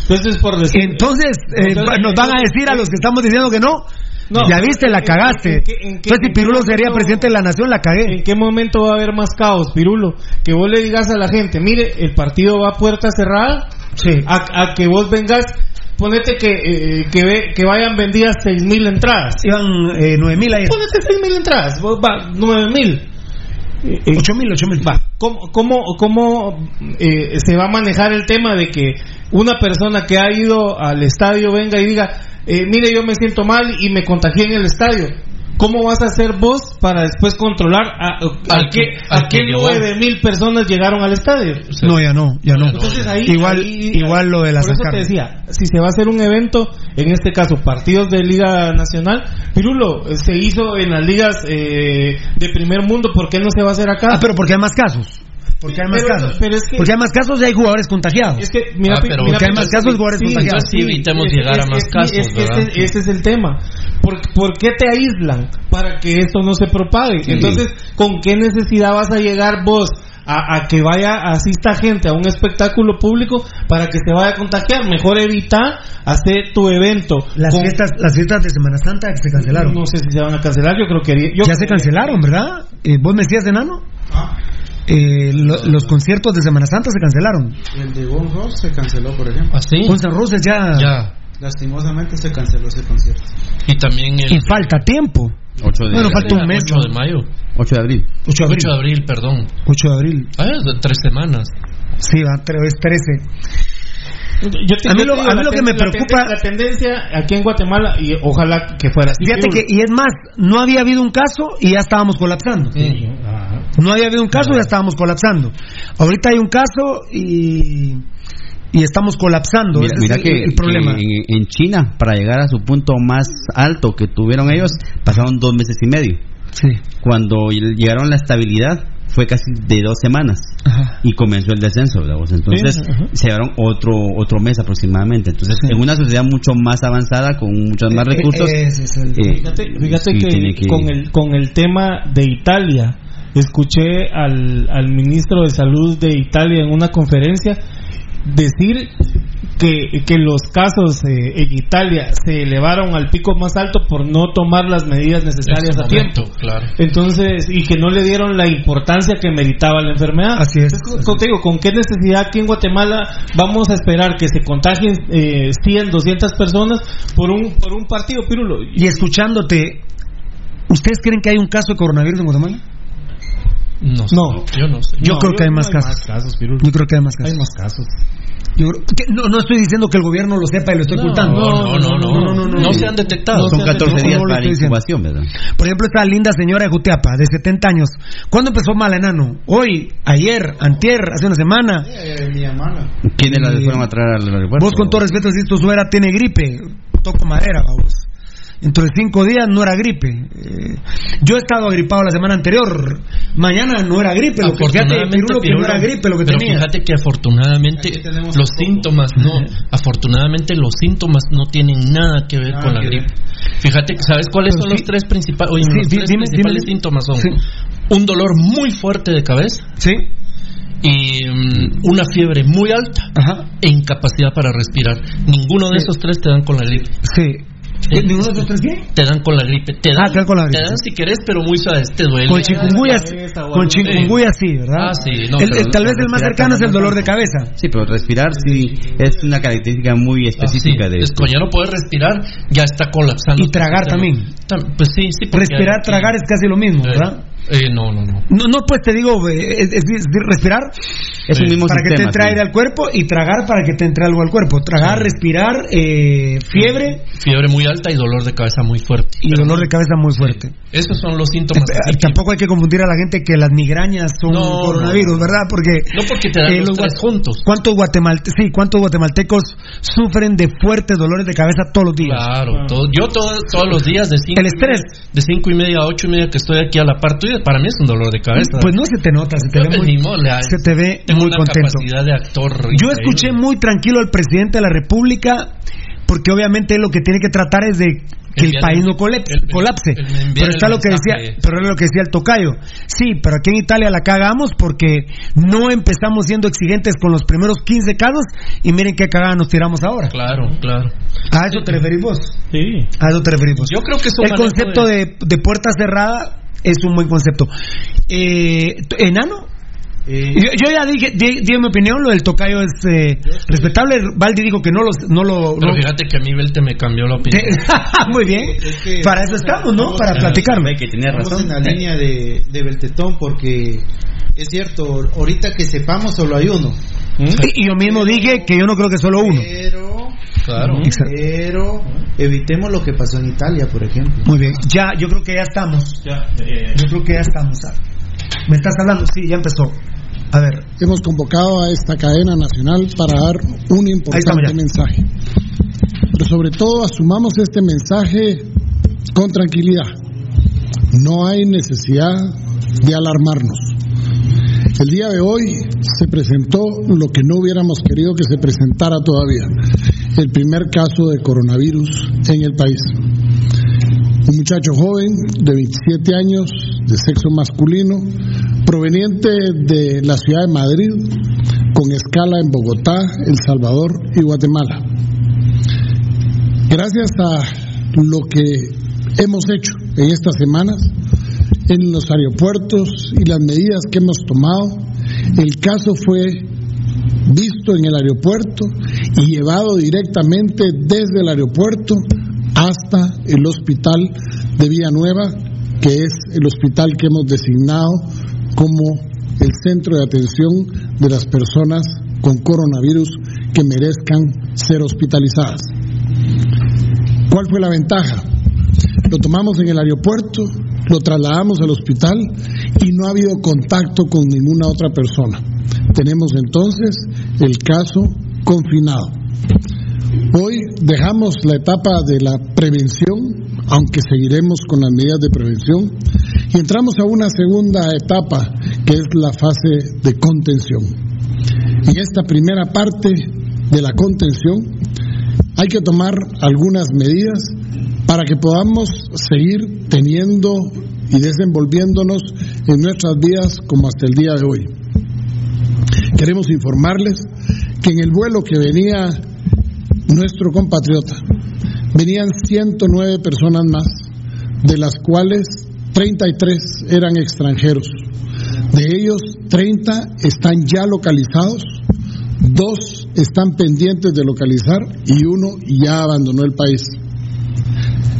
Entonces, por decir- Entonces, eh, Entonces, nos van a decir a los que estamos diciendo que no. No. ya viste, la ¿En- cagaste. en qué- en qué- Entonces, si Pirulo sería presidente de la nación, la cagué. ¿En qué momento va a haber más caos, Pirulo? Que vos le digas a la gente, mire, el partido va a puerta cerrada, a, a que vos vengas, ponete que eh, que, ve- que vayan vendidas seis mil entradas. Iban eh, nueve mil ahí. Ponete seis mil entradas, vos va, nueve mil. Ocho mil, ocho mil. Va, ¿cómo, cómo, cómo eh, se va a manejar el tema de que una persona que ha ido al estadio venga y diga, eh, mire, yo me siento mal y me contagié en el estadio? ¿Cómo vas a hacer vos para después controlar a, a, Al qué, que- a qué nueve mil personas llegaron al estadio? No, ya no, ya no. Entonces ahí, igual, ahí- igual lo de la por eso te decía, si se va a hacer un evento, en este caso partidos de Liga Nacional, Pirulo, eh, se hizo en las ligas eh, de primer mundo, ¿por qué no se va a hacer acá? Ah, pero porque hay más casos. Porque hay más Pero- casos. pero es que- porque hay más casos y hay jugadores contagiados. Es que, mira, Ah, pero- mira, porque hay más casos y jugadores sí, contagiados. sí, evitemos llegar a más casos, es ese es el tema. ¿Por, por qué te aíslan? Para que esto no se propague. Entonces, ¿con qué necesidad vas a llegar vos a, a que vaya, asista gente a un espectáculo público para que se vaya a contagiar? Mejor evita hacer tu evento. Las con- fiestas, las fiestas de Semana Santa se cancelaron. No sé si se van a cancelar, yo creo que... yo- ya se cancelaron, ¿verdad? Eh, ¿Vos me decías, enano? Eh, lo- los conciertos de Semana Santa se cancelaron. El de Ross se canceló, por ejemplo. ¿Así? Con San Roses ya. Ya. Lastimosamente se canceló ese concierto. Y también el Y falta tiempo. 8 de, Bueno, falta un mes. 8 de mayo. 8 de abril. 8 de abril. 8 de abril, perdón. 8 de abril. Ah, es de tres semanas. Sí, va, es 13. Yo te- A mí lo- a mí que me preocupa- La tendencia aquí en Guatemala, y ojalá que fuera así. Fíjate que, y es más, no había habido un caso y ya estábamos colapsando. No había habido un caso y ya estábamos colapsando. Ahorita hay un caso y, y estamos colapsando. Mira, Ese mira es el, que, el problema. que en, China, para llegar a su punto más alto que tuvieron ellos, pasaron dos meses y medio. Sí. Cuando llegaron a la estabilidad, fue casi de dos semanas. Ajá. Y comenzó el descenso, ¿verdad? Entonces, Sí, se llevaron otro otro mes aproximadamente. Entonces, en una sociedad mucho más avanzada, con muchos más Eh, recursos. es el- eh, Fíjate, fíjate sí que, que- con el con el tema de Italia escuché al, al ministro de salud de Italia en una conferencia decir que, que los casos eh, en Italia se elevaron al pico más alto por no tomar las medidas necesarias a su momento, tiempo. claro. Entonces, y que no le dieron la importancia que meritaba la enfermedad. Así es. Entonces, digo, ¿con qué necesidad aquí en Guatemala vamos a esperar que se contagien eh, 100, 200 personas por un, por un partido, Pirulo? Y escuchándote, ¿ustedes creen que hay un caso de coronavirus en Guatemala? No, No. yo no sé. Yo No, creo que hay no más casos. casos, Pirulo. Yo creo que hay más casos. Hay más casos. Yo creo que- no, no estoy diciendo que el gobierno lo sepa y lo estoy No, ocultando. no, no, no, no, no se han detectado. Son No, 14 no, días no para incubación, ¿verdad? Por ejemplo, esta linda señora de Jutiapa, de 70 años. ¿Cuándo empezó mal enano? Hoy, ayer, antier, hace una semana. Mi amala. ¿Quiénes la fueron a traer al aeropuerto? Vos con todo respeto decís, tu suegra tiene gripe. Toco madera, vamos. Dentro de cinco días no era gripe. Eh, yo he estado agripado la semana anterior. Mañana no era gripe. Lo que, fíjate, Pirulo, que no era gripe lo que pero tenía. fíjate que afortunadamente los síntomas no, afortunadamente los síntomas no tienen nada que ver Nada con la ver. gripe. Fíjate, ¿sabes cuáles Pero son sí. los tres principales? Oye, Sí, los tres dime, principales dime. síntomas son Sí. un dolor muy fuerte de cabeza Sí, y mm, una fiebre muy alta ajá. e incapacidad para respirar. Ninguno de Sí. esos tres te dan con la gripe. Sí. ¿Ninguno de los tres qué? Te dan con la gripe. Te dan, Ah, te dan con la gripe. Te dan si querés, pero muy suave. Te duele. Con chikungunya, con chikungunya sí, ¿verdad? Ah, sí. No, El- pero tal vez el más respirar cercano es el dolor de cabeza. Sí, pero respirar sí es una característica muy específica de Es cuando ya no puedes respirar, ya está colapsando. Y tragar también. Tam- Pues sí, sí. Respirar, tragar es casi lo mismo, ¿verdad? Eh, no, no, no. No, no, pues te digo, eh, es, es decir, respirar Es un mismo para que te entre sí. aire al cuerpo y tragar para que te entre algo al cuerpo. Tragar, respirar, eh, fiebre Fiebre muy alta y dolor de cabeza muy fuerte. y dolor de cabeza muy fuerte. Esos son los síntomas. Eh, así que- Tampoco hay que confundir a la gente que las migrañas son No, coronavirus, no. ¿verdad? Porque No porque te dan eh, los los tres juntos. ¿Cuántos guatemaltecos, sí, cuántos guatemaltecos sufren de fuertes dolores de cabeza todos los días? Claro, todo- yo todo- todos los días de cinco El y estrés. media- de cinco y media a ocho y media que estoy aquí a la par tuya, para mí es un dolor de cabeza. Pues no se te nota, se te Creo ve muy, se te ve tengo muy una contento. capacidad de actor. Yo increíble. escuché muy tranquilo al presidente de la República porque obviamente él lo que tiene que tratar es de que el país no colapse, el- el- colapse. el pero está lo que decía, pero es lo que decía el tocayo. Sí, pero aquí en Italia la cagamos porque no empezamos siendo exigentes con los primeros 15 casos y miren qué cagada nos tiramos ahora. Claro, claro. ¿A eso te referís vos? Sí. A eso te referís vos. Yo creo que es un El concepto de- de, de puerta cerrada es un buen concepto. Eh, ¿Enano? Eh, Yo, yo ya dije, di, di mi opinión, lo del tocayo es eh, respetable. Valdi dijo que no, los, no lo... Pero no- fíjate que a mí Belte me cambió la opinión. Muy bien. Es que Para eso estamos, ¿no? vamos Para. Hay que Estamos razón. en la línea de, de Beltetón porque es cierto, ahorita que sepamos solo hay uno. Y, y yo mismo dije que yo no creo que solo uno. Pero, Claro. Pero evitemos lo que pasó en Italia, por ejemplo. Muy bien. Ya, yo creo que ya estamos. Ya, eh, Yo creo que ya estamos. ¿Me estás hablando? Sí, ya empezó. A ver. Hemos convocado a esta cadena nacional para dar un importante mensaje. Pero sobre todo asumamos este mensaje con tranquilidad. No hay necesidad de alarmarnos. El día de hoy se presentó lo que no hubiéramos querido que se presentara todavía, el primer caso de coronavirus en el país. Un muchacho joven de 27 años, de sexo masculino, proveniente de la ciudad de Madrid, con escala en Bogotá, El Salvador y Guatemala. Gracias a lo que hemos hecho en estas semanas, en los aeropuertos y las medidas que hemos tomado, el caso fue visto en el aeropuerto y llevado directamente desde el aeropuerto hasta el hospital de Villanueva, que es el hospital que hemos designado como el centro de atención de las personas con coronavirus que merezcan ser hospitalizadas. ¿Cuál fue la ventaja? Lo tomamos en el aeropuerto, lo trasladamos al hospital y no ha habido contacto con ninguna otra persona. Tenemos entonces el caso confinado. Hoy dejamos la etapa de la prevención, aunque seguiremos con las medidas de prevención, y entramos a una segunda etapa, que es la fase de contención. En esta primera parte de la contención hay que tomar algunas medidas para que podamos seguir teniendo y desenvolviéndonos en nuestras vidas como hasta el día de hoy. Queremos informarles que en el vuelo que venía nuestro compatriota venían 109 personas más, de las cuales 33 eran extranjeros. De ellos, 30 están ya localizados, dos están pendientes de localizar y uno ya abandonó el país.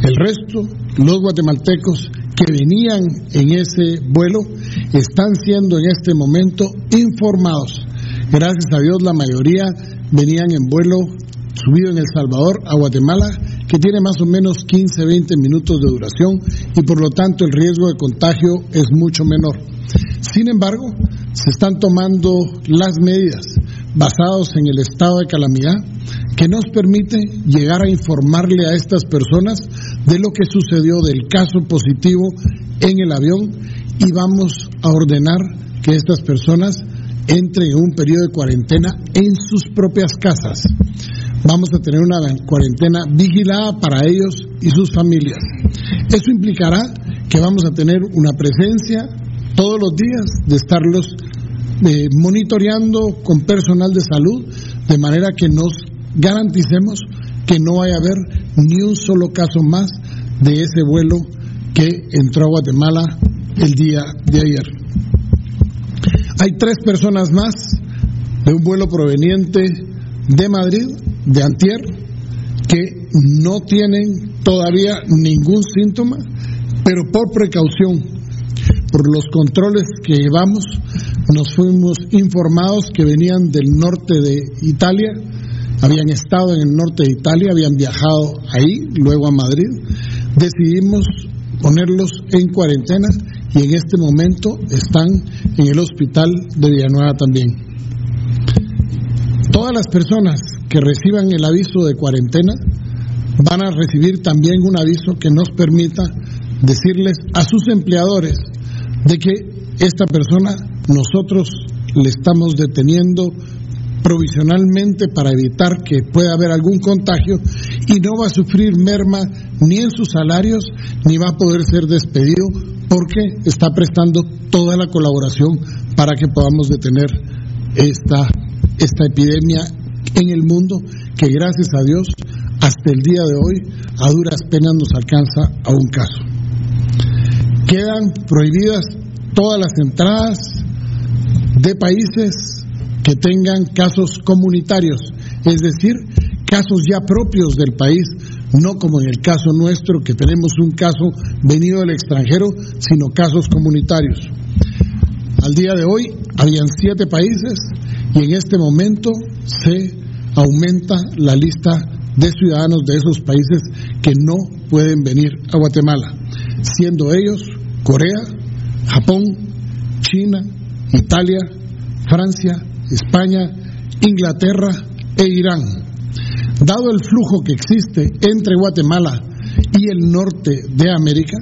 El resto, los guatemaltecos que venían en ese vuelo, están siendo en este momento informados. Gracias a Dios la mayoría venían en vuelo subido en El Salvador a Guatemala, que tiene más o menos 15, 20 minutos de duración y por lo tanto el riesgo de contagio es mucho menor. Sin embargo, se están tomando las medidas basados en el estado de calamidad que nos permite llegar a informarle a estas personas de lo que sucedió del caso positivo en el avión y vamos a ordenar que estas personas entren en un periodo de cuarentena en sus propias casas. Vamos a tener una cuarentena vigilada para ellos y sus familias. Eso implicará que vamos a tener una presencia todos los días de estarlos monitoreando con personal de salud, de manera que nos garanticemos que no vaya a haber ni un solo caso más de ese vuelo que entró a Guatemala el día de ayer. Hay tres personas más de un vuelo proveniente de Madrid, de Antier, que no tienen todavía ningún síntoma, pero por precaución, por los controles que llevamos, nos fuimos informados que venían del norte de Italia, habían estado en el norte de Italia, habían viajado ahí, luego a Madrid. Decidimos ponerlos en cuarentena y en este momento están en el hospital de Villanueva también. Todas las personas que reciban el aviso de cuarentena van a recibir también un aviso que nos permita decirles a sus empleadores de que esta persona nosotros le estamos deteniendo provisionalmente para evitar que pueda haber algún contagio y no va a sufrir merma ni en sus salarios ni va a poder ser despedido porque está prestando toda la colaboración para que podamos detener esta, esta epidemia en el mundo que gracias a Dios hasta el día de hoy a duras penas nos alcanza a un caso. Quedan prohibidas todas las entradas de países que tengan casos comunitarios, es decir, casos ya propios del país, no como en el caso nuestro que tenemos un caso venido del extranjero, sino casos comunitarios. Al día de hoy habían siete países y en este momento se aumenta la lista de ciudadanos de esos países que no pueden venir a Guatemala, siendo ellos Corea, Japón, China, Italia, Francia, España, Inglaterra e Irán. Dado el flujo que existe entre Guatemala y el norte de América,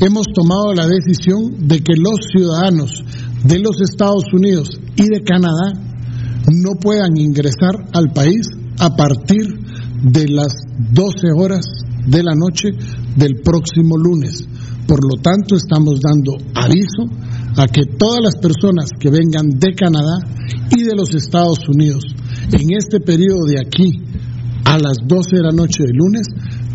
hemos tomado la decisión de que los ciudadanos de los Estados Unidos y de Canadá no puedan ingresar al país a partir de las 12 horas de la noche del próximo lunes. Por lo tanto, estamos dando aviso a que todas las personas que vengan de Canadá y de los Estados Unidos en este periodo de aquí a las 12 de la noche del lunes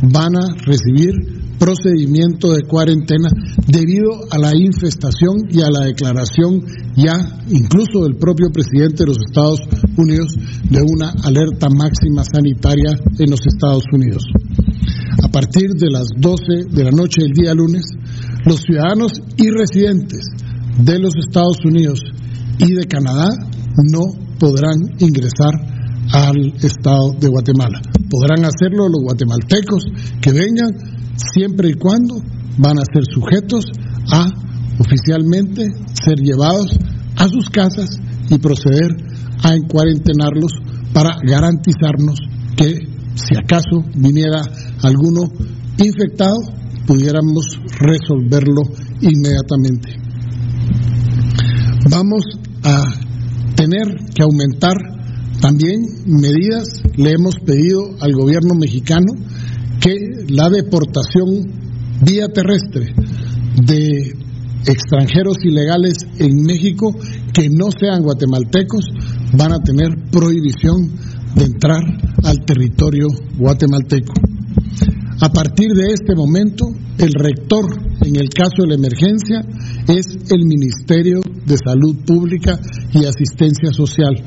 van a recibir procedimiento de cuarentena debido a la infestación y a la declaración ya incluso del propio presidente de los Estados Unidos de una alerta máxima sanitaria en los Estados Unidos. A partir de las 12 de la noche del día lunes, los ciudadanos y residentes de los Estados Unidos y de Canadá no podrán ingresar al estado de Guatemala. Podrán hacerlo los guatemaltecos que vengan siempre y cuando van a ser sujetos a oficialmente ser llevados a sus casas y proceder a encuarentenarlos para garantizarnos que si acaso viniera alguno infectado, pudiéramos resolverlo inmediatamente. Vamos a tener que aumentar también medidas. Le hemos pedido al gobierno mexicano que la deportación vía terrestre de extranjeros ilegales en México que no sean guatemaltecos van a tener prohibición de entrar al territorio guatemalteco. A partir de este momento, el rector, en el caso de la emergencia, es el Ministerio de Salud Pública y Asistencia Social.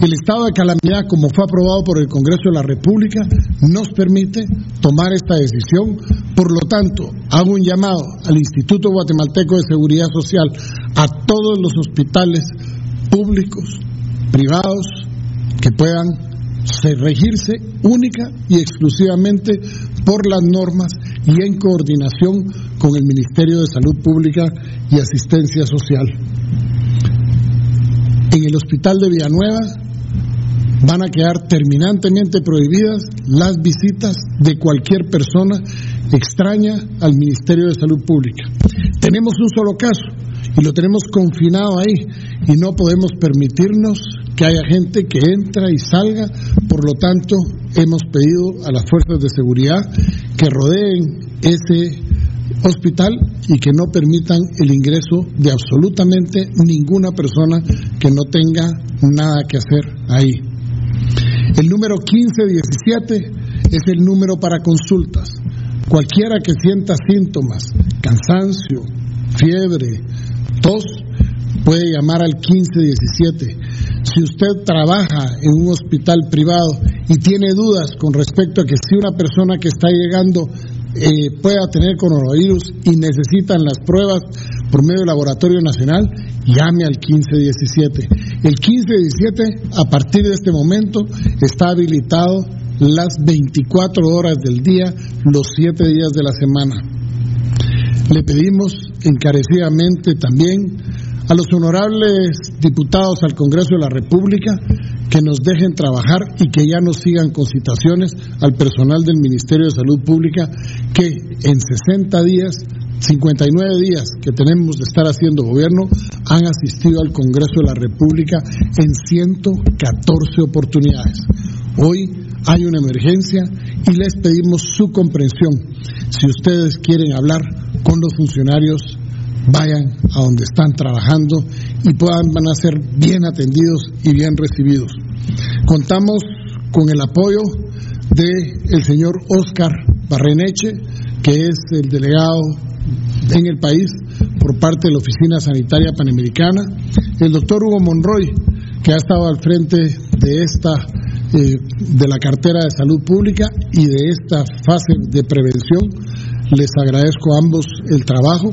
El estado de calamidad, como fue aprobado por el Congreso de la República, nos permite tomar esta decisión. Por lo tanto, hago un llamado al Instituto Guatemalteco de Seguridad Social, a todos los hospitales públicos, privados, que puedan regirse única y exclusivamente por las normas y en coordinación con el Ministerio de Salud Pública y Asistencia Social. En el Hospital de Villanueva van a quedar terminantemente prohibidas las visitas de cualquier persona extraña al Ministerio de Salud Pública. Tenemos un solo caso y lo tenemos confinado ahí y no podemos permitirnos que haya gente que entra y salga, por lo tanto hemos pedido a las fuerzas de seguridad que rodeen ese hospital y que no permitan el ingreso de absolutamente ninguna persona que no tenga nada que hacer ahí. El número 1517 es el número para consultas. Cualquiera que sienta síntomas, cansancio, fiebre, tos, puede llamar al 1517. Si usted trabaja en un hospital privado y tiene dudas con respecto a que si una persona que está llegando eh, pueda tener coronavirus y necesitan las pruebas por medio del Laboratorio Nacional, llame al 1517. El 1517, a partir de este momento, está habilitado las 24 horas del día, los 7 días de la semana. Le pedimos encarecidamente también a los honorables diputados al Congreso de la República que nos dejen trabajar y que ya no sigan con citaciones al personal del Ministerio de Salud Pública que en 60 días 59 días que tenemos de estar haciendo gobierno han asistido al Congreso de la República en 114 oportunidades. Hoy hay una emergencia y les pedimos su comprensión. Si ustedes quieren hablar con los funcionarios, vayan a donde están trabajando y puedan van a ser bien atendidos y bien recibidos. Contamos con el apoyo del el señor Oscar Barreneche, que es el delegado en el país por parte de la Oficina Sanitaria Panamericana, el doctor Hugo Monroy, que ha estado al frente de esta eh, de la cartera de salud pública y de esta fase de prevención. Les agradezco a ambos el trabajo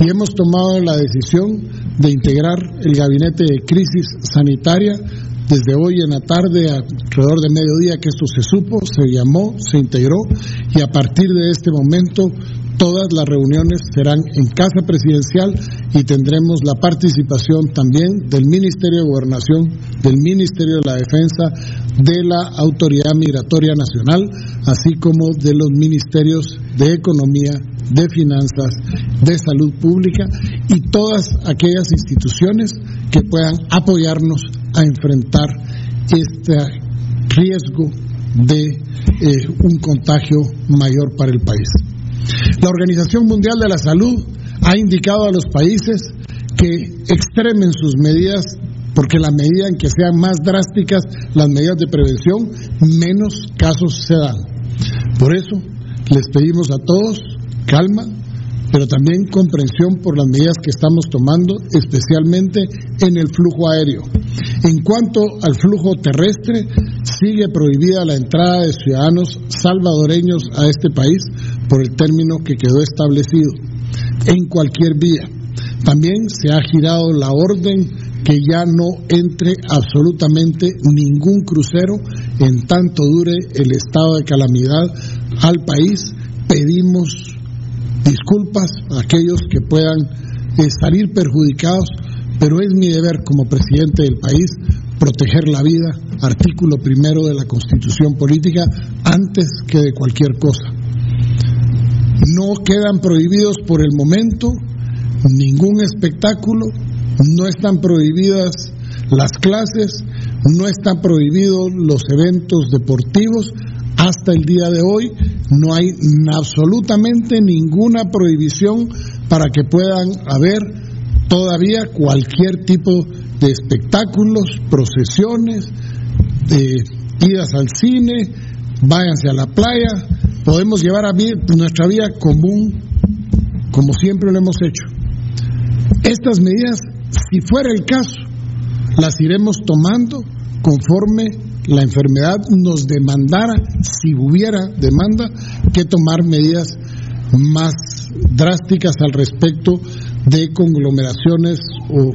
y hemos tomado la decisión de integrar el gabinete de crisis sanitaria desde hoy en la tarde, alrededor de mediodía que esto se supo, se llamó, se integró y a partir de este momento todas las reuniones serán en casa presidencial y tendremos la participación también del Ministerio de Gobernación, del Ministerio de la Defensa, de la Autoridad Migratoria Nacional, así como de los ministerios de Economía, de Finanzas, de Salud Pública y todas aquellas instituciones que puedan apoyarnos a enfrentar este riesgo de eh, un contagio mayor para el país. La Organización Mundial de la Salud ha indicado a los países que extremen sus medidas porque la medida en que sean más drásticas las medidas de prevención, menos casos se dan. Por eso les pedimos a todos calma, pero también comprensión por las medidas que estamos tomando, especialmente en el flujo aéreo. En cuanto al flujo terrestre, sigue prohibida la entrada de ciudadanos salvadoreños a este país por el término que quedó establecido, en cualquier vía. También se ha girado la orden que ya no entre absolutamente ningún crucero en tanto dure el estado de calamidad al país. Pedimos disculpas a aquellos que puedan eh, salir perjudicados, pero es mi deber como presidente del país proteger la vida, artículo primero de la Constitución Política, antes que de cualquier cosa. No quedan prohibidos por el momento ningún espectáculo, no están prohibidas las clases, no están prohibidos los eventos deportivos, hasta el día de hoy no hay absolutamente ninguna prohibición para que puedan haber todavía cualquier tipo de espectáculos, procesiones, de idas al cine, váyanse a la playa, podemos llevar a nuestra vida común como siempre lo hemos hecho. Estas medidas, si fuera el caso, las iremos tomando conforme la enfermedad nos demandara, si hubiera demanda, que tomar medidas más drásticas al respecto de conglomeraciones o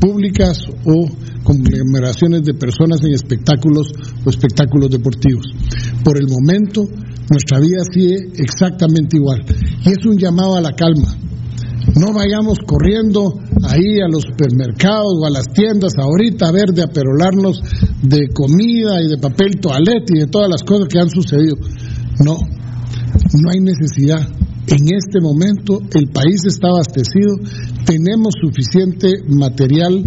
públicas o conglomeraciones de personas en espectáculos o espectáculos deportivos. Por el momento, nuestra vida sigue exactamente igual y es un llamado a la calma. No vayamos corriendo ahí a los supermercados o a las tiendas ahorita a ver de aperolarnos de comida y de papel toalete y de todas las cosas que han sucedido. No, no hay necesidad. En este momento el país está abastecido, tenemos suficiente material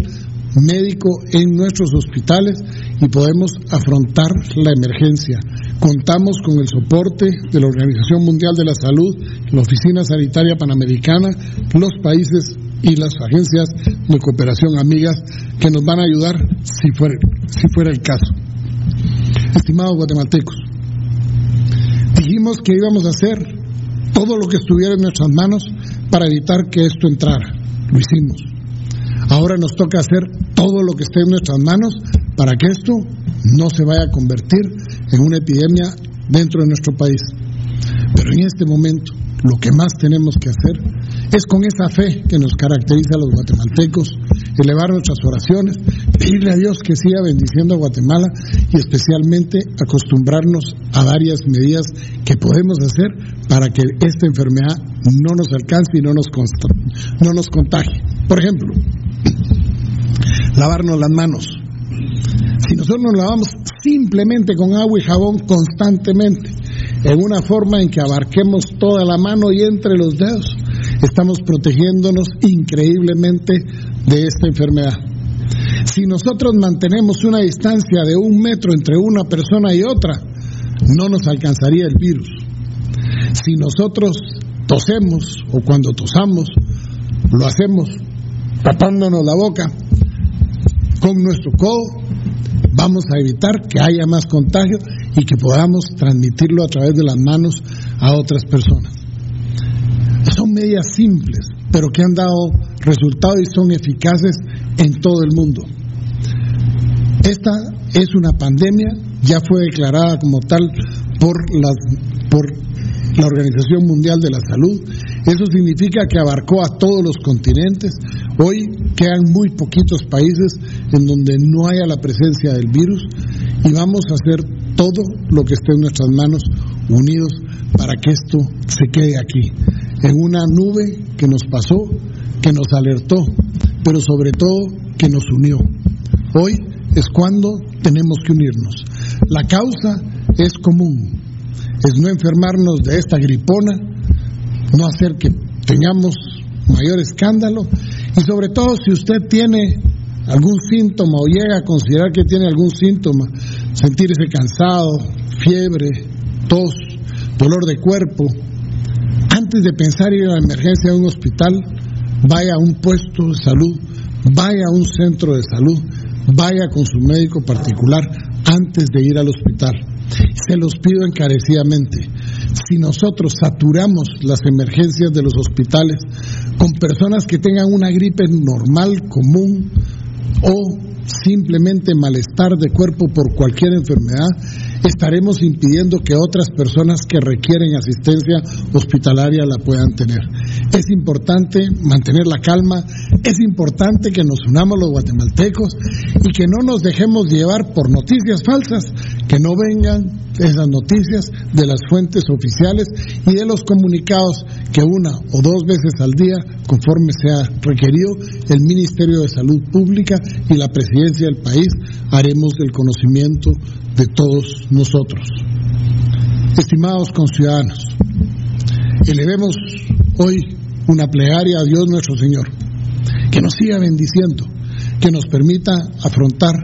médico en nuestros hospitales y podemos afrontar la emergencia. Contamos con el soporte de la Organización Mundial de la Salud, la Oficina Sanitaria Panamericana, los países y las agencias de cooperación amigas que nos van a ayudar si fuera, si fuera el caso. Estimados guatemaltecos, Dijimos que íbamos a hacer todo lo que estuviera en nuestras manos para evitar que esto entrara. Lo hicimos. Ahora nos toca hacer todo lo que esté en nuestras manos para que esto no se vaya a convertir en una epidemia dentro de nuestro país. Pero en este momento lo que más tenemos que hacer es con esa fe que nos caracteriza a los guatemaltecos, elevar nuestras oraciones, pedirle a Dios que siga bendiciendo a Guatemala y especialmente acostumbrarnos a varias medidas que podemos hacer para que esta enfermedad no nos alcance y no nos, no nos contagie. Por ejemplo, lavarnos las manos. Si nosotros nos lavamos simplemente con agua y jabón constantemente, en una forma en que abarquemos toda la mano y entre los dedos, estamos protegiéndonos increíblemente de esta enfermedad. Si nosotros mantenemos una distancia de un metro entre una persona y otra, no nos alcanzaría el virus. Si nosotros tosemos o cuando tosamos, lo hacemos tapándonos la boca con nuestro codo, vamos a evitar que haya más contagio y que podamos transmitirlo a través de las manos a otras personas. Son medidas simples, pero que han dado resultados y son eficaces en todo el mundo. Esta es una pandemia, ya fue declarada como tal por la, por la Organización Mundial de la Salud. Eso significa que abarcó a todos los continentes. Hoy quedan muy poquitos países en donde no haya la presencia del virus y vamos a hacer todo lo que esté en nuestras manos unidos para que esto se quede aquí, en una nube que nos pasó, que nos alertó, pero sobre todo que nos unió. Hoy es cuando tenemos que unirnos. La causa es común, es no enfermarnos de esta gripona, no hacer que tengamos mayor escándalo y sobre todo si usted tiene algún síntoma o llega a considerar que tiene algún síntoma, sentirse cansado, fiebre, tos, dolor de cuerpo, antes de pensar ir a la emergencia de un hospital, vaya a un puesto de salud, vaya a un centro de salud, vaya con su médico particular antes de ir al hospital. Se los pido encarecidamente. Si nosotros saturamos las emergencias de los hospitales con personas que tengan una gripe normal, común, o simplemente malestar de cuerpo por cualquier enfermedad, estaremos impidiendo que otras personas que requieren asistencia hospitalaria la puedan tener. Es importante mantener la calma, es importante que nos unamos los guatemaltecos y que no nos dejemos llevar por noticias falsas, que no vengan esas noticias de las fuentes oficiales y de los comunicados que una o dos veces al día, conforme sea requerido, el Ministerio de Salud Pública y la Presidencia del país haremos del conocimiento de todos nosotros. Estimados conciudadanos, elevemos hoy una plegaria a Dios nuestro Señor, que nos siga bendiciendo, que nos permita afrontar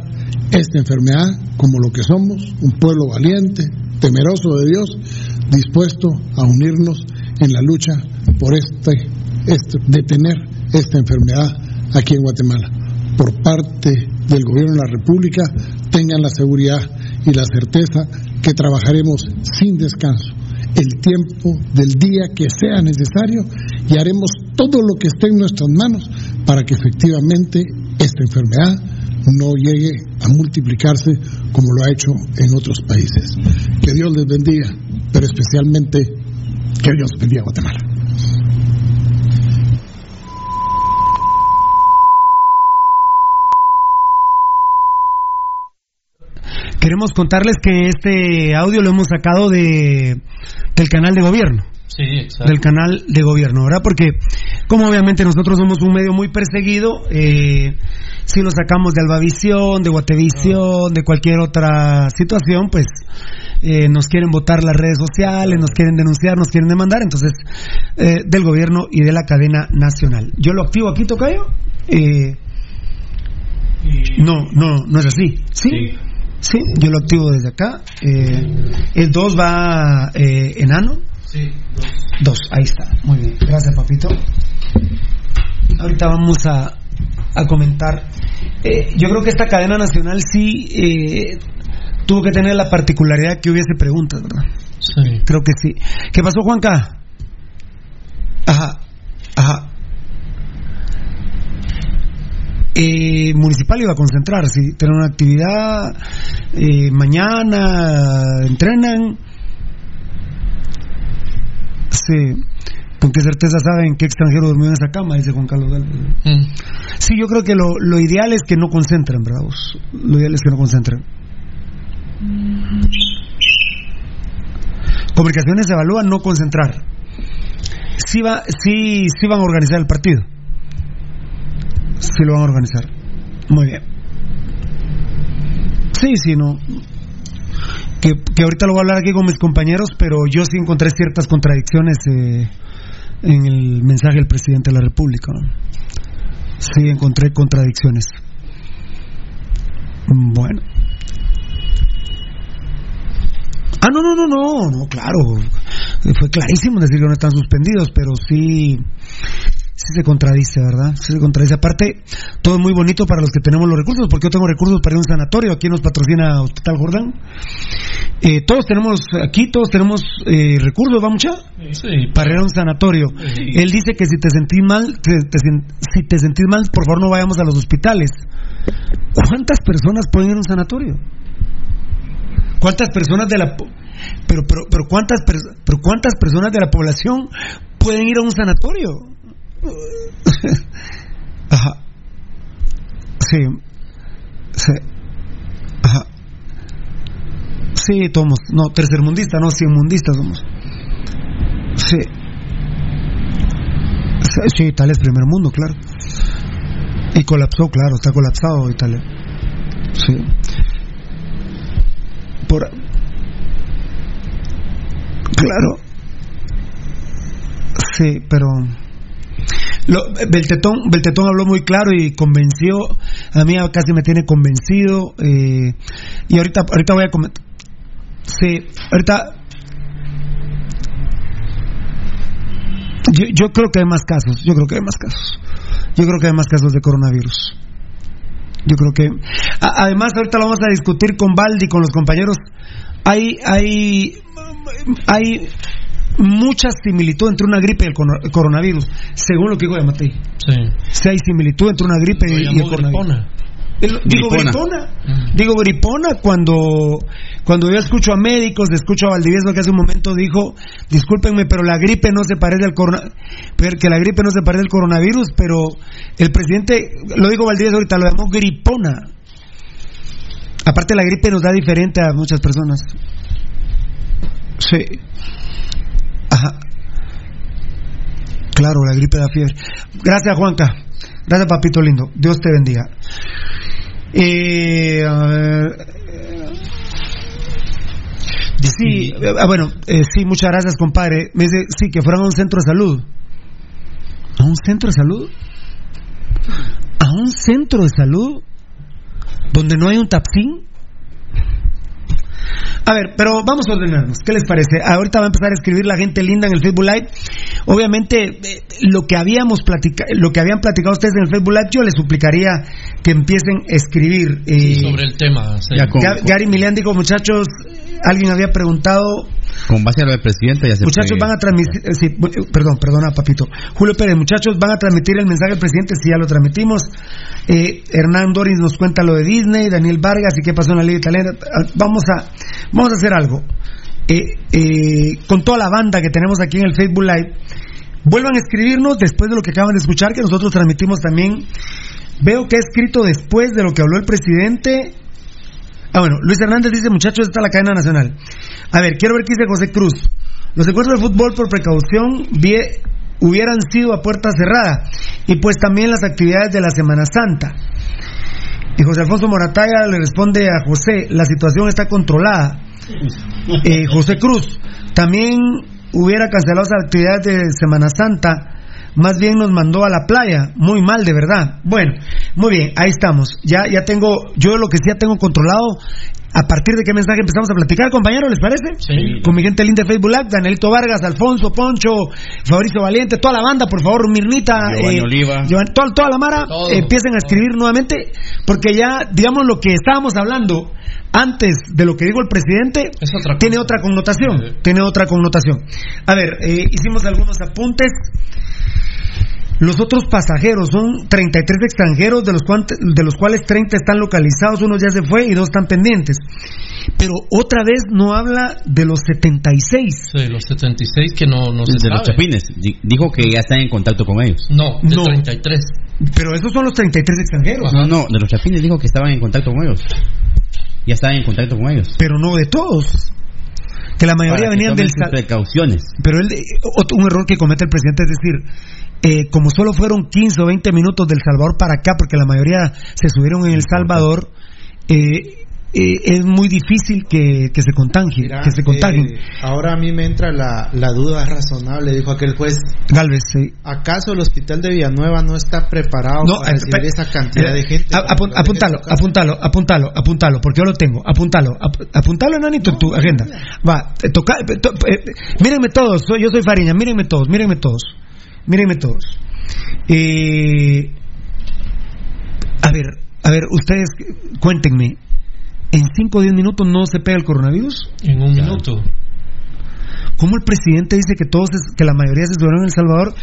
esta enfermedad como lo que somos, un pueblo valiente, temeroso de Dios, dispuesto a unirnos en la lucha por este, este, detener esta enfermedad aquí en Guatemala. Por parte del gobierno de la República, tengan la seguridad y la certeza que trabajaremos sin descanso el tiempo del día que sea necesario y haremos todo lo que esté en nuestras manos para que efectivamente esta enfermedad no llegue a multiplicarse como lo ha hecho en otros países. Que Dios les bendiga, pero especialmente que Dios bendiga a Guatemala. Queremos contarles que este audio lo hemos sacado de del canal de gobierno. Sí, exacto. Del canal de gobierno, ¿verdad? Porque, como obviamente nosotros somos un medio muy perseguido, eh, si lo sacamos de Albavisión, de Guatevisión, de cualquier otra situación, pues eh, nos quieren votar las redes sociales, nos quieren denunciar, nos quieren demandar, entonces, eh, del gobierno y de la cadena nacional. Yo lo activo aquí, Tocayo. Eh, no, no, no es así. ¿Sí? Sí, yo lo activo desde acá. Eh, el 2 va eh, enano. Sí, Dos, ahí está. Muy bien. Gracias, papito. Ahorita vamos a, a comentar. Eh, yo creo que esta cadena nacional sí eh, tuvo que tener la particularidad que hubiese preguntas, ¿verdad? Sí. Creo que sí. ¿Qué pasó, Juanca? Ajá, ajá. Eh, municipal iba a concentrar, si tienen una actividad, eh, mañana entrenan. Sí. ¿Con qué certeza saben qué extranjero durmió en esa cama? Dice Juan Carlos mm. Sí, yo creo que lo, ideal es que no concentren, ¿verdad? Lo ideal es que no concentren. Comunicaciones evalúa no concentrar. Sí, va, sí, sí van a organizar el partido. Sí lo van a organizar. Muy bien. Sí, sí, no. Que, que ahorita lo voy a hablar aquí con mis compañeros, pero yo sí encontré ciertas contradicciones. Eh, en el mensaje del presidente de la República. Sí, encontré contradicciones. Bueno. Ah, no, no, no, no, no, claro. Fue clarísimo decir que no están suspendidos, pero sí, sí se contradice, ¿verdad? Sí se contradice. Aparte, todo es muy bonito para los que tenemos los recursos, porque yo tengo recursos para ir a un sanatorio, aquí nos patrocina Hospital Jordán. Eh, todos tenemos, aquí todos tenemos eh, recursos, ¿va mucha? Sí. Para ir a un sanatorio. Él dice que si te sentís mal, si te sentís mal, por favor no vayamos a los hospitales. ¿Cuántas personas pueden ir a un sanatorio? ¿Cuántas personas de la pero pero pero cuántas pero cuántas personas de la población pueden ir a un sanatorio? Ajá. Sí. Sí. Ajá. Sí, somos, no, tercermundista, no, cienmundistas somos. Sí. Sí, Italia es primer mundo, claro. Y colapsó, claro, está colapsado Italia. Sí. Por. Claro. Sí, pero. Lo, Beltetón, Beltetón habló muy claro y convenció, a mí casi me tiene convencido, eh, y ahorita, ahorita voy a comentar. Sí, ahorita. Yo, yo creo que hay más casos, yo creo que hay más casos. Yo creo que hay más casos de coronavirus. Yo creo que. además, ahorita lo vamos a discutir con Baldi, con los compañeros. Hay, hay, hay mucha similitud entre una gripe y el coronavirus, según lo que dijo Yamatei. Sí. Si hay similitud entre una gripe y, el coronavirus. digo gripona, digo gripona cuando cuando yo escucho a médicos, escucho a Valdivieso que hace un momento dijo, discúlpenme, pero la gripe no se parece al coronavirus, que la gripe no se parece al coronavirus, pero el presidente, lo digo Valdivieso ahorita, lo llamó gripona. Aparte la gripe nos da diferente a muchas personas. Sí. Claro, la gripe da fiebre. Gracias, Juanca. Gracias, papito lindo. Dios te bendiga. Eh, sí, ah, bueno, eh, sí, muchas gracias, compadre. Me dice, sí, que fueran a un centro de salud. ¿A un centro de salud? ¿A un centro de salud? ¿Donde no hay un tapsín? A ver, pero vamos a ordenarnos. ¿Qué les parece? Ahorita va a empezar a escribir la gente linda en el Facebook Live. Obviamente, eh, lo que habíamos platicado, lo que habían platicado ustedes en el Facebook Live, yo les suplicaría que empiecen a escribir. Eh, sobre el tema. Gary Milian dijo, muchachos, alguien había preguntado con base a lo del presidente ya se Muchachos van a transmitir, eh, sí, eh, perdón, perdona, papito. Julio Pérez, muchachos van a transmitir el mensaje del presidente, si ya lo transmitimos. Eh, Hernán Doris nos cuenta lo de Disney, Daniel Vargas y qué pasó en la Liga Italiana. Ah, vamos a, vamos a hacer algo. con toda la banda que tenemos aquí en el Facebook Live, vuelvan a escribirnos después de lo que acaban de escuchar, que nosotros transmitimos también. Veo que ha escrito después de lo que habló el presidente Ah, bueno, Luis Hernández dice, muchachos, está la cadena nacional. A ver, quiero ver qué dice José Cruz. Los encuentros de fútbol por precaución hubieran sido a puerta cerrada y pues también las actividades de la Semana Santa. Y José Alfonso Morataya le responde a José, la situación está controlada. Eh, José Cruz, también hubiera cancelado las actividades de Semana Santa más bien nos mandó a la playa, muy mal de verdad. Bueno, muy bien, ahí estamos. Ya, ya tengo, yo lo que sí ya tengo controlado a partir de qué mensaje empezamos a platicar, compañeros, ¿les parece? Sí. Con mi gente linda de Facebook Live, Danielito Vargas, Alfonso, Poncho, Fabricio Valiente, toda la banda, por favor, Mirnita, Giovanni Oliva. Giovanni- toda, toda la Mara, Todo, eh, empiecen a escribir nuevamente, porque ya, digamos, lo que estábamos hablando antes de lo que dijo el presidente, Es otra cosa. tiene otra connotación, Sí. tiene otra connotación. A ver, eh, hicimos algunos apuntes. Los otros pasajeros son 33 extranjeros, de los, de los cuales 30 están localizados, uno ya se fue y dos están pendientes. Pero otra vez no habla de los 76. Sí, los 76 que no, no se de los chapines. Di- Dijo que ya están en contacto con ellos. No, de No. 33. Pero esos son los 33 extranjeros. No, no, de los chapines dijo que estaban en contacto con ellos. Ya estaban en contacto con ellos. Pero no de todos. Que la mayoría Para que venían tomen del... precauciones. Pero él, eh, otro- un error que comete el presidente es decir, eh, como solo fueron 15 o 20 minutos del Salvador para acá, porque la mayoría se subieron en El Salvador, eh, eh, es muy difícil que, que se contagie, Mira, que se contagien. eh, ahora a mí me entra la, la duda razonable, dijo aquel juez. Galvez, sí. ¿Acaso el hospital de Villanueva no está preparado No, para eh, recibir esa cantidad de gente? a- para apun- que lo dejen apúntalo, en su casa? apúntalo, apúntalo, apúntalo, porque yo lo tengo. Apúntalo, ap- apúntalo, enanito, en tu agenda. Va, toca, to- mírenme todos, soy- yo soy Fariña, mírenme todos, mírenme todos, mírenme todos. Eh, a ver, a ver, ustedes cuéntenme, ¿en 5 o 10 minutos no se pega el coronavirus? En un minuto. ¿Cómo el presidente dice que todos, que la mayoría se subieron en El Salvador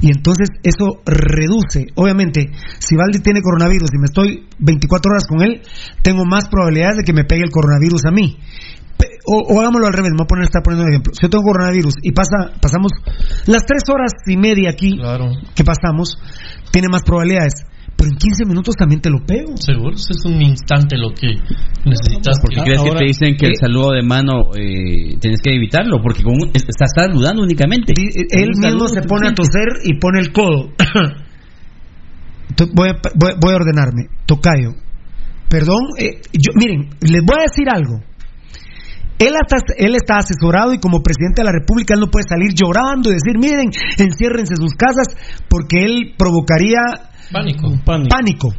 y entonces eso reduce? Obviamente, si Valdi tiene coronavirus y me estoy 24 horas con él, tengo más probabilidades de que me pegue el coronavirus a mí. O, o hagámoslo al revés, me voy a poner, estar poniendo un ejemplo. Si yo tengo coronavirus y pasa, pasamos las tres horas y media aquí Claro. que pasamos, tiene más probabilidades. Pero en 15 minutos también te lo pego. Seguro, es un instante lo que necesitas. ¿Por qué crees que te dicen que el eh, saludo de mano eh, tienes que evitarlo? Porque con un- estás saludando únicamente. Di- Él mismo se pone a toser y pone el codo. To- voy, a, voy, voy a ordenarme. Tocayo. Perdón. eh, yo, miren, les voy a decir algo. Él, hasta, él está asesorado y como presidente de la República él no puede salir llorando y decir, miren, enciérrense sus casas porque él provocaría Pánico. pánico.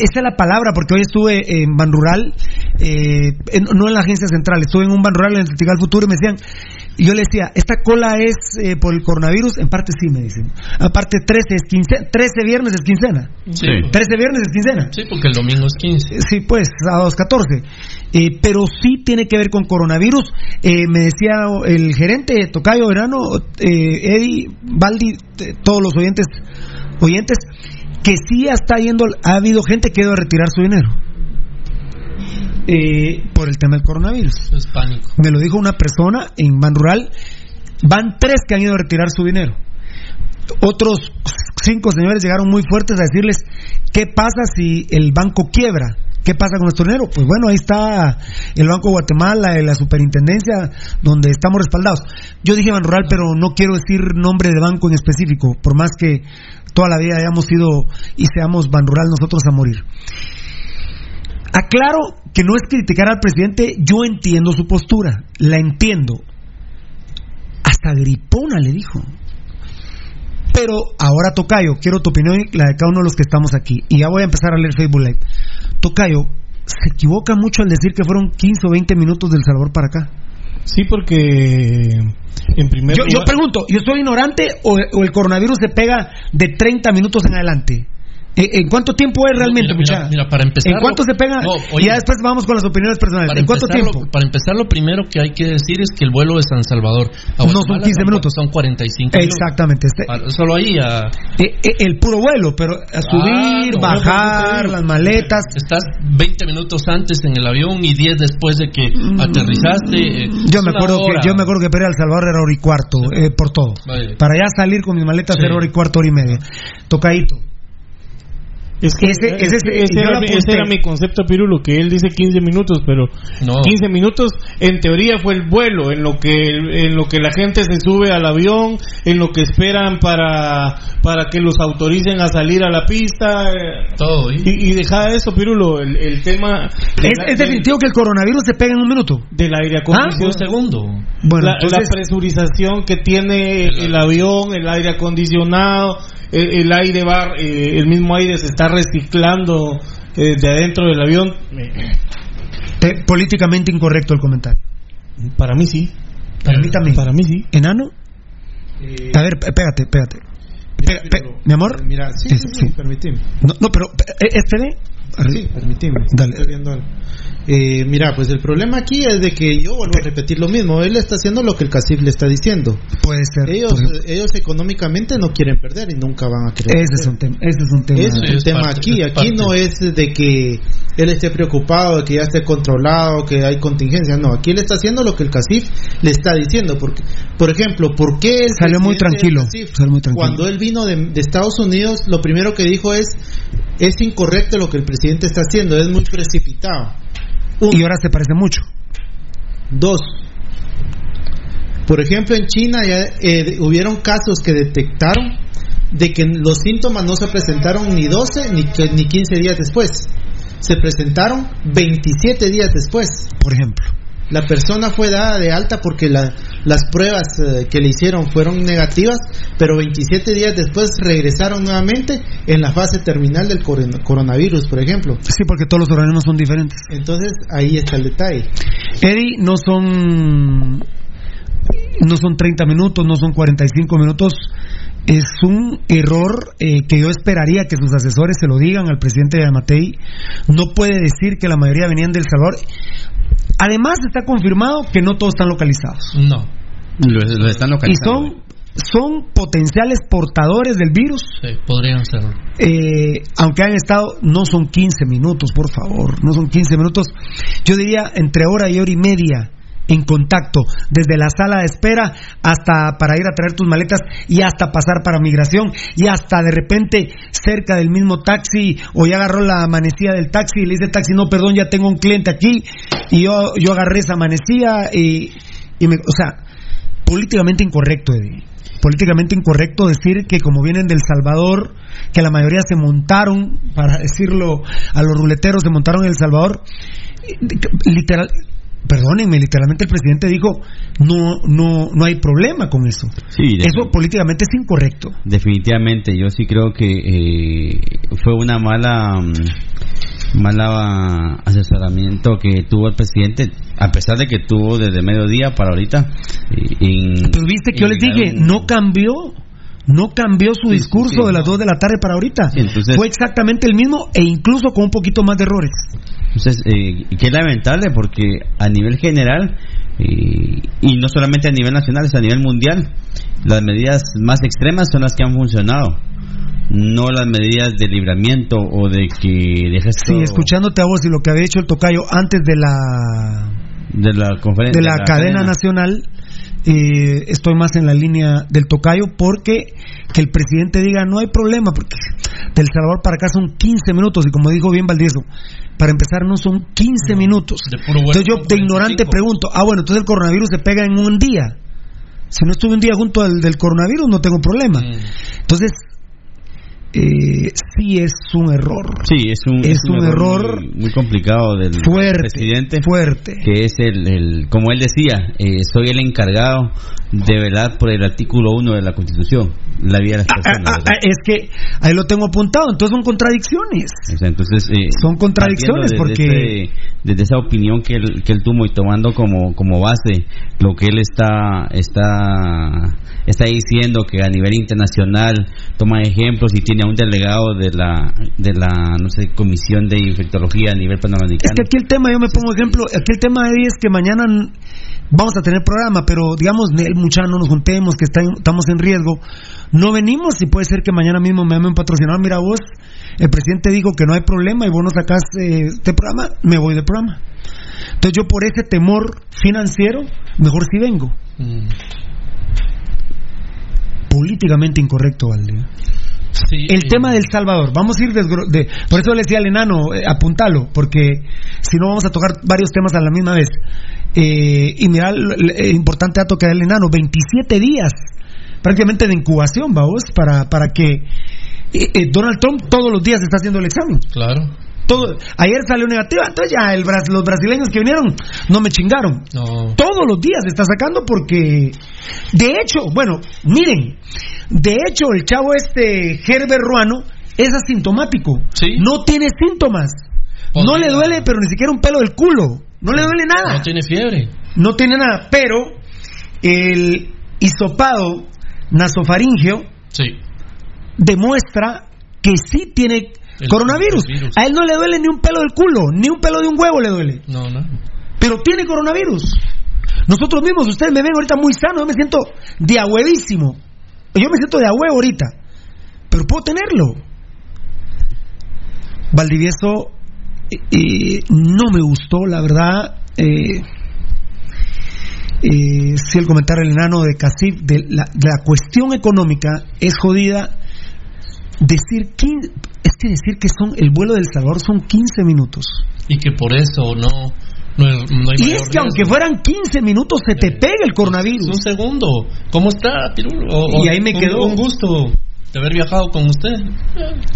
Esa es la palabra, porque hoy estuve en Ban Rural, eh, en- no en la agencia central, estuve en un Ban Rural en el Festival Futuro y me decían, yo le decía, ¿esta cola es eh, por el coronavirus? En parte sí, me dicen. Aparte, 13 es quincena, 13 viernes es quincena. Sí. 13 viernes es quincena. Sí, porque el domingo es 15. Eh, Sí, pues, sábados 14. Eh, pero sí tiene que ver con coronavirus. Eh, me decía el gerente Tocayo Verano, eh, Eddie, Baldi, eh, todos los oyentes, oyentes, que sí está yendo, ha habido gente que ha ido a retirar su dinero. Eh, por el tema del coronavirus. Es pánico. Me lo dijo una persona en Ban Rural. Van tres que han ido a retirar su dinero. Otros cinco señores llegaron muy fuertes a decirles, ¿qué pasa si el banco quiebra? ¿Qué pasa con nuestro dinero? Pues bueno, ahí está el Banco de Guatemala, la superintendencia, donde estamos respaldados. Yo dije Ban Rural, pero no quiero decir nombre de banco en específico, por más que toda la vida hayamos sido y seamos Ban Rural nosotros a morir. Aclaro que no es criticar al presidente, yo entiendo su postura, la entiendo. Hasta gripona le dijo. Pero ahora Tocayo, quiero tu opinión y la de cada uno de los que estamos aquí. Y ya voy a empezar a leer Facebook Live. Tocayo, se equivoca mucho al decir que fueron 15 o 20 minutos del Salvador para acá. Sí, porque en primer Yo, yo lugar- pregunto, ¿yo soy ignorante o, o el coronavirus se pega de 30 minutos en adelante? ¿En, en cuánto tiempo es realmente, Mira, muchacha? mira, para empezar. ¿En cuánto se pega? No, y oye, ya después vamos con las opiniones personales. ¿En cuánto tiempo? Lo, para empezar, lo primero que hay que decir es que el vuelo de San Salvador a No son Guatemala 15 minutos. Son 45 minutos. Exactamente. Este, Para- Solo ahí a... eh, eh, el puro vuelo, pero a subir, Claro, bajar, no, las maletas. Estás 20 minutos antes en el avión y 10 después de que aterrizaste. eh, Mm. Yo me acuerdo hora. que yo me acuerdo que para El Salvador era hora y cuarto eh, por todo. Vale. Para ya salir con mis maletas Sí. era hora y cuarto, hora y media. Tocadito. Es que Ese- ese, ese- era, mi- apunté. ese era mi concepto, Pirulo, que él dice 15 minutos, pero No. 15 minutos en teoría fue el vuelo, en lo que en lo que la gente se sube al avión, en lo que esperan para para que los autoricen a salir a la pista. eh, Todo. ¿y? Y, y deja eso, Pirulo, el, el tema de Es, la- es definitivo que el coronavirus se pega en un minuto. del aire ¿Ah? acondicionado. Un segundo. Bueno, la, presurización que tiene el avión, el aire acondicionado, el, el aire va, eh, el mismo aire se está reciclando eh, de adentro del avión. políticamente incorrecto el comentario. Para mí sí. Para mí también. Para mí sí. ¿Enano? Eh, A ver, pégate, pégate. mira, Pega- pe- pero- mi amor. Mira, sí, Es- sí, sí, permitime. No, no, pero eh, este de. Sí, permitime. Dale. Estoy viendo algo. Eh, mira, pues el problema aquí es de que yo vuelvo a repetir lo mismo. Él está haciendo lo que el CACIF le está diciendo. Puede ser. Ellos, ellos económicamente no quieren perder y nunca van a querer. ese es un tema. Ese es un tema. Es el tema parte, aquí. Aquí parte. no es de que él esté preocupado, de que ya esté controlado, que hay contingencia. No, aquí él está haciendo lo que el CACIF le está diciendo. Porque, por ejemplo, ¿por qué el Salió muy tranquilo, CACIF, salió muy tranquilo. Cuando él vino de, de Estados Unidos, lo primero que dijo es: es incorrecto lo que el presidente está haciendo, es muy precipitado. Y ahora se parece mucho. Dos. Por ejemplo, en China ya eh, hubieron casos que detectaron de que los síntomas no se presentaron ni 12 ni, ni 15 días después. Se presentaron 27 días después. Por ejemplo. La persona fue dada de alta porque la- las pruebas eh, que le hicieron fueron negativas, pero 27 días después regresaron nuevamente en la fase terminal del coron- coronavirus, por ejemplo. Sí, porque todos los organismos son diferentes. Entonces ahí está el detalle. Eddie, no son. No son 30 minutos, no son 45 minutos. Es un error eh, que yo esperaría que sus asesores se lo digan al presidente de Amatei. No puede decir que la mayoría venían del Salvador. Además, está confirmado que no todos están localizados. No. Los, los están Y localizando. son, son potenciales portadores del virus. Sí, podrían serlo. Eh, aunque han estado, no son 15 minutos, por favor, no son 15 minutos. Yo diría entre hora y hora y media en contacto, desde la sala de espera hasta para ir a traer tus maletas y hasta pasar para migración y hasta de repente cerca del mismo taxi o ya agarró la manecilla del taxi y le dice taxi, no, perdón, ya tengo un cliente aquí y yo, yo agarré esa manecilla y, y me, o sea, políticamente incorrecto, Eddie. Políticamente incorrecto decir que como vienen del Salvador, que la mayoría se montaron, para decirlo a los ruleteros, se montaron en El Salvador, literal, perdónenme, literalmente el presidente dijo, no, no, no hay problema con eso. Sí, Eso políticamente es incorrecto. Definitivamente, yo sí creo que eh, fue una mala mm, mala asesoramiento que tuvo el presidente, a pesar de que tuvo desde mediodía para ahorita. eh, en- Pero viste que yo les dije, un- no cambió. No cambió su discurso sí, de las 2 de la tarde para ahorita. entonces- Fue exactamente el mismo e incluso con un poquito más de errores. Entonces, eh, que lamentable porque a nivel general, eh, y no solamente a nivel nacional, es a nivel mundial, las medidas más extremas son las que han funcionado. No las medidas de libramiento o de que dejes Sí, escuchándote a vos y lo que había hecho el tocayo antes de la de la conferencia de la, cadena, nacional, eh, estoy más en la línea del tocayo porque que el presidente diga no hay problema porque del Salvador para acá son 15 minutos y como dijo bien Valdieso, para empezar no son 15 minutos. de puro vuelo Entonces yo de ignorante 45. pregunto, ah bueno, entonces el coronavirus se pega en un día. Si no estuve un día junto al del coronavirus no tengo problema. Mm. Entonces eh, sí es un error. Sí, es un, Es un error muy, muy complicado del Fuerte, presidente. fuerte. Que es el, el como él decía, eh, soy el encargado de velar por el artículo 1 de la Constitución, la vida de las Ah, personas. ah, ¿verdad? ah, es que ahí lo tengo apuntado, entonces son contradicciones. O sea, entonces, eh, Son contradicciones desde porque- desde esa opinión que él, que él tuvo y tomando como, como base lo que él está, está, está diciendo que a nivel internacional toma ejemplos y tiene a un delegado de la, de la no sé, Comisión de Infectología a nivel Es panamericano. que aquí el tema, yo me pongo ejemplo, aquí el tema de es que mañana vamos a tener programa, pero digamos, el muchacho no nos juntemos, que está en- estamos en riesgo. No venimos y puede ser que mañana mismo me llame un patrocinador, mira vos, el presidente dijo que no hay problema y vos no sacás eh, este programa, me voy del programa. Entonces yo por ese temor financiero, mejor si vengo. Mm. Políticamente incorrecto, Valde. Sí, El eh, tema del Salvador, vamos a ir desgro- de, por eso le decía al enano, eh, apuntalo, porque si no vamos a tocar varios temas a la misma vez. Eh, y mira, el, importante dato que da el enano, 27 días prácticamente de incubación, vamos, para, para que eh, Donald Trump todos los días está haciendo el examen. Claro. Todo, ayer salió negativa, entonces ya el, los brasileños que vinieron no me chingaron. No. Todos los días está sacando porque, de hecho, bueno, miren, de hecho el chavo este Herbert Ruano es asintomático, Sí. no tiene síntomas. No le duele, pero ni siquiera un pelo del culo. No le duele nada. No tiene fiebre. No tiene nada, pero el hisopado nasofaringeo Sí. demuestra que sí tiene El- coronavirus. A él no le duele ni un pelo del culo, ni un pelo de un huevo le duele. No, no. Pero tiene coronavirus. Nosotros mismos, ustedes me ven ahorita muy sano, yo me siento de a huevísimo. Yo me siento de a huevo ahorita. Pero puedo tenerlo. Valdivieso eh, no me gustó, la verdad. Eh, eh, sí, el comentario del enano de Casif, de la, de la cuestión económica es jodida. Decir, quin- es que decir que son el vuelo del Salvador son 15 minutos. Y que por eso no, no, hay- no hay Y mayor es que aunque riesgo. fueran 15 minutos se te pega el coronavirus. Un segundo. ¿Cómo está, Pirulo? O- Y ahí me un- quedó- Un gusto de haber viajado con usted.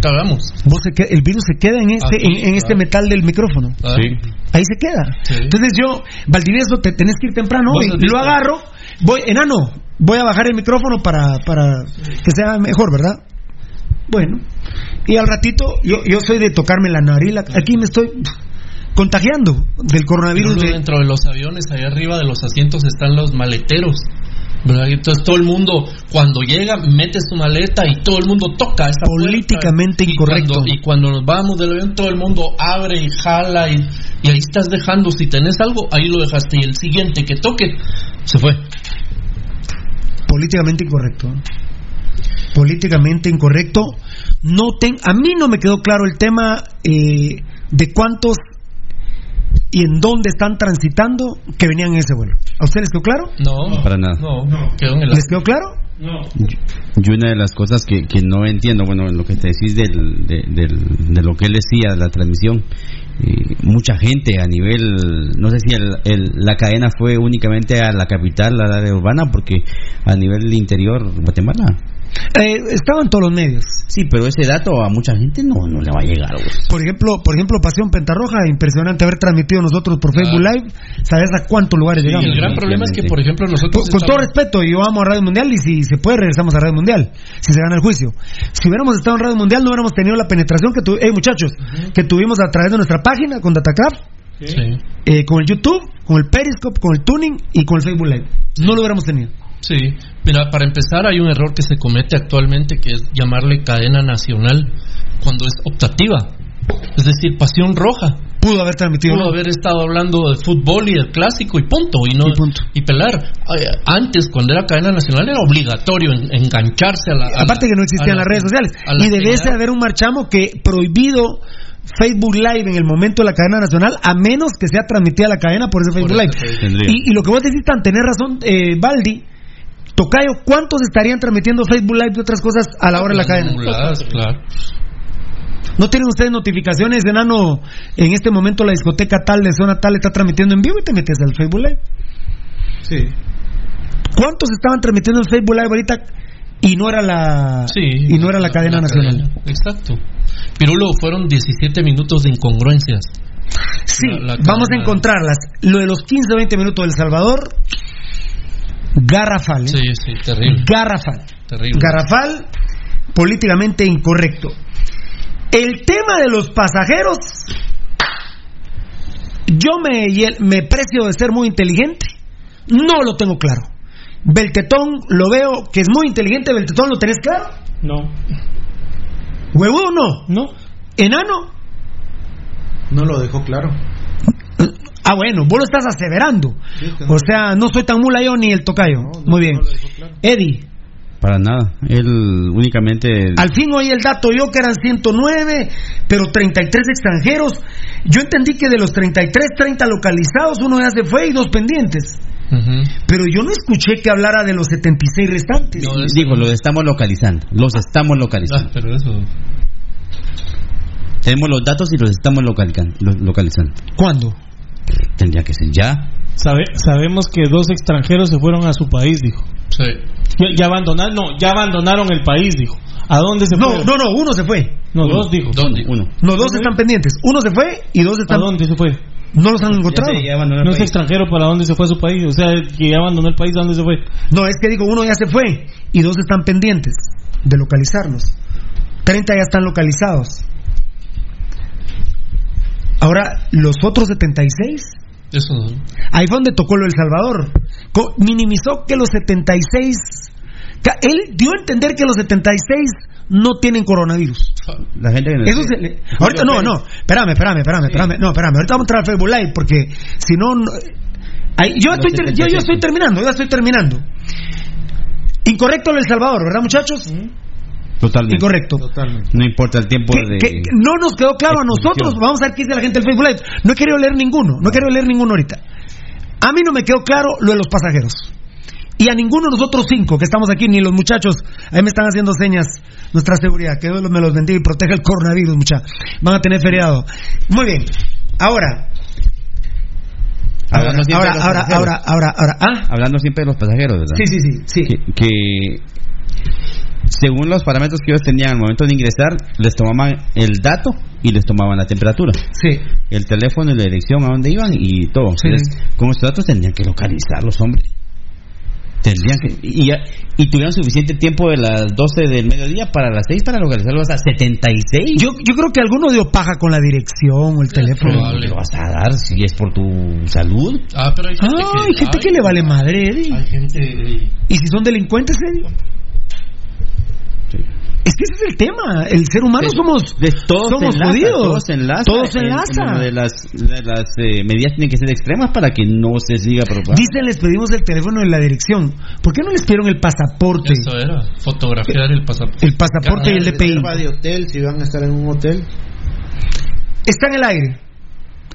Cagamos. Vos se que- el virus se queda en este, Aquí, en, en este claro. metal del micrófono. Sí. Ahí se queda. Sí. Entonces yo, Valdivieso, te tenés que ir temprano hoy. visto. Lo agarro, voy, enano, voy a bajar el micrófono para, para que sea mejor, ¿verdad? Bueno. Y al ratito, yo, yo soy de tocarme la nariz, la- aquí me estoy contagiando del coronavirus. De- dentro de los aviones, ahí arriba de los asientos están los maleteros. Entonces todo el mundo, cuando llega, mete su maleta y todo el mundo toca esa Políticamente puerta. Y incorrecto. cuando- Y cuando, nos vamos del avión, todo el mundo abre y jala y, y ahí estás dejando, si tenés algo, ahí lo dejaste. Y el siguiente que toque, se fue. políticamente incorrecto. ¿eh? Políticamente incorrecto. No ten- a mí no me quedó claro el tema eh, de cuántos y en dónde están transitando que venían en ese vuelo. ¿A ustedes les quedó claro? No, Para nada. no, quedó en el ¿Les quedó claro? Y una de las cosas que, que no entiendo, bueno, lo que te decís del, de, del- de lo que él decía, la transmisión, eh, mucha gente a nivel, no sé si el- el- la cadena fue únicamente a la capital, a la área urbana, porque a nivel interior, Guatemala. Eh, estaban todos los medios. Sí, pero ese dato a mucha gente no, no le va a llegar. Por ejemplo, por ejemplo, Pasión Pentarroja, impresionante haber transmitido nosotros por Facebook Live. ¿Sabes a cuántos lugares Y llegamos? el gran problema es que, por ejemplo, nosotros. Con, con todo respeto, yo amo a Radio Mundial y si se puede regresamos a Radio Mundial, si se gana el juicio. Si hubiéramos estado en Radio Mundial no hubiéramos tenido la penetración que tuvimos, muchachos, que tuvimos a través de nuestra página con Datacraft, Sí. eh, con el YouTube, con el Periscope, con el Tuning y con el Facebook Live. No lo hubiéramos tenido. Sí, mira, para empezar hay un error que se comete actualmente que es llamarle cadena nacional cuando es optativa. Es decir, pasión roja. Pudo haber transmitido. Pudo haber estado hablando de fútbol y del clásico y punto. Y, no, Y punto. y pelar. Antes, cuando era cadena nacional, era obligatorio en- engancharse a la. a Aparte la- que no existían la- las redes sociales. la Y señal. haber un marchamo que prohibido Facebook Live en el momento de la cadena nacional, a menos que sea transmitida la cadena por ese Facebook Por Live. y lo que vos decís, tan tener razón, eh, Baldi, Tocayo, ¿cuántos estarían transmitiendo Facebook Live y otras cosas a la hora de la cadena? Claro. ¿No tienen ustedes notificaciones, enano? En este momento la discoteca tal de zona tal está transmitiendo en vivo y te metes al Facebook Live. Sí. ¿Cuántos estaban transmitiendo en Facebook Live ahorita y no era la Sí, y no era la, cadena nacional? cadena, Exacto. Pirulo, fueron 17 minutos de incongruencias. Sí, La- vamos a encontrarlas. Lo de los 15 o 20 minutos del Salvador, garrafal. ¿eh? Sí, sí, terrible. Garrafal. Terrible. Garrafal, políticamente incorrecto. El tema de los pasajeros, yo me, me precio de ser muy inteligente, no lo tengo claro. Beltetón lo veo que es muy inteligente, Beltetón lo tenés claro. No. ¿Huevudo no? No. ¿Enano? No lo dejó claro. Ah, bueno, vos lo estás aseverando. Sí, O sea, no soy tan mula yo ni el tocayo. No, no, Muy bien. claro. Eddie, Para nada. Él únicamente. al fin oí el dato yo que eran 109, pero 33 extranjeros. Yo entendí que de los 33, 30 localizados, uno ya se fue y dos pendientes. Pero yo no escuché que hablara de los 76 restantes. No, es- Digo, los estamos localizando. Los estamos localizando. Ah, pero eso. Tenemos los datos y los estamos localizando. los- localizando. ¿Cuándo? Tendría que ser ya. Sabe- sabemos que dos extranjeros se fueron a su país, dijo. Sí. Ya, ya abandonaron, no, ya abandonaron el país, dijo. ¿A dónde se No, fueron? no, no, uno se fue. No, dos dijo. ¿Dónde? Uno. No, dos están pendientes. Uno se fue y dos ¿A están. dónde se fue? No los han encontrado. No es extranjero, ¿para dónde se fue a su país? O sea, que ya abandonó el país, ¿a dónde se fue? No, es que digo, uno ya se fue y dos están pendientes de localizarlos. 30 ya están localizados. Ahora, los otros 76. Eso no. Ahí fue donde tocó lo del Salvador. Co- minimizó que los 76. ca- Él dio a entender que los 76 no tienen coronavirus. La gente que Eso se le- ahorita no, no, espérame, espérame, espérame, espérame, no, espérame, ahorita vamos a entrar al Facebook Live porque si no, ahí- yo, estoy, yo, yo estoy terminando, yo ya estoy terminando. Incorrecto lo del Salvador, ¿verdad muchachos? Totalmente. Incorrecto. No importa el tiempo Que- de. que no nos quedó claro a nosotros, vamos a ver qué dice la gente del Facebook Live. No he querido leer ninguno, no he querido leer ninguno ahorita. A mí no me quedó claro lo de los pasajeros. Y a ninguno de nosotros cinco que estamos aquí, ni los muchachos, ahí me están haciendo señas, nuestra seguridad, que Dios me los bendiga y proteja el coronavirus, muchachos. Van a tener feriado. Muy bien. Ahora. Ahora, Hablando siempre ahora, de los ahora, pasajeros. ahora, ahora, ahora, ¿ah? Hablando siempre de los pasajeros, ¿verdad? Sí, sí, sí, sí. Que, que según los parámetros que ellos tenían al momento de ingresar, les tomaban el dato y les tomaban la temperatura. Sí. El teléfono y la dirección a dónde iban y todo. Sí. Entonces, con estos datos tendrían que localizarlos, hombre. Tendrían que. Y, ya- y tuvieron suficiente tiempo de las 12 del mediodía para las 6 para localizarlos a 76. Yo, yo creo que alguno dio paja con la dirección o el teléfono. probable. lo vas a dar si es por tu salud. Ah, pero hay gente Ah, que. hay gente que le vale madre, Eddie. Hay gente. eh, ¿Y si son delincuentes, Eddie? Es que ese es el tema. El ser humano De- somos, de todos somos enlaza, jodidos. Todos enlaza. Todo se En- enlaza. en de las, de las eh, medidas tienen que ser extremas para que no se siga propagando. Dicen, les pedimos el teléfono y la dirección. ¿Por qué no les pidieron el pasaporte? Eso era. Fotografiar el pasaporte. El pasaporte y el DPI. De hotel, si van a estar en un hotel. Está en el aire.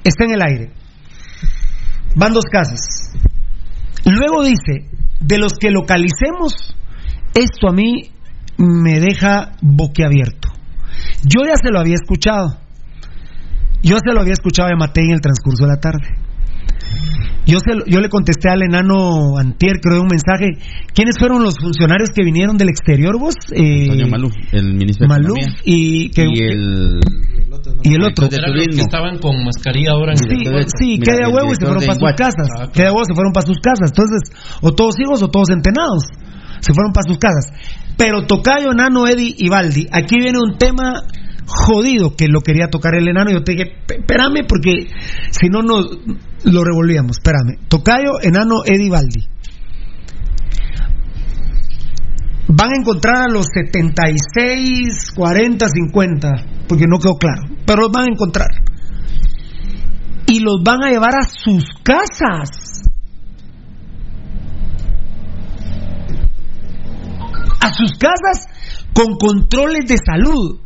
Está en el aire. Van dos casas. Luego dice, de los que localicemos, esto a mí me deja boquiabierto. Yo ya se lo había escuchado. Yo se lo había escuchado a Matei en el transcurso de la tarde. Yo, se lo- yo le contesté al enano Antier, creo, un mensaje. ¿Quiénes fueron los funcionarios que vinieron del exterior, vos? Eh, Antonio Maluf, el ministro de Maluf Economía. y, que, y el y el otro. Eran los que estaban con mascarilla ahora en Sí, sí, que de a huevo y se fueron para sus casas. Que de huevo se fueron para sus casas. Entonces, o todos hijos o todos entenados. Se fueron para sus casas. Pero Tocayo, Nano, Eddie y Baldi. Aquí viene un tema jodido que lo quería tocar el enano. Yo te dije, "P- espérame, porque si no nos lo revolvíamos. Espérame. Tocayo, enano, Eddie, Baldi. Van a encontrar a los 76, 40, 50, porque no quedó claro, pero los van a encontrar. Y los van a llevar a sus casas. A sus casas con controles de salud.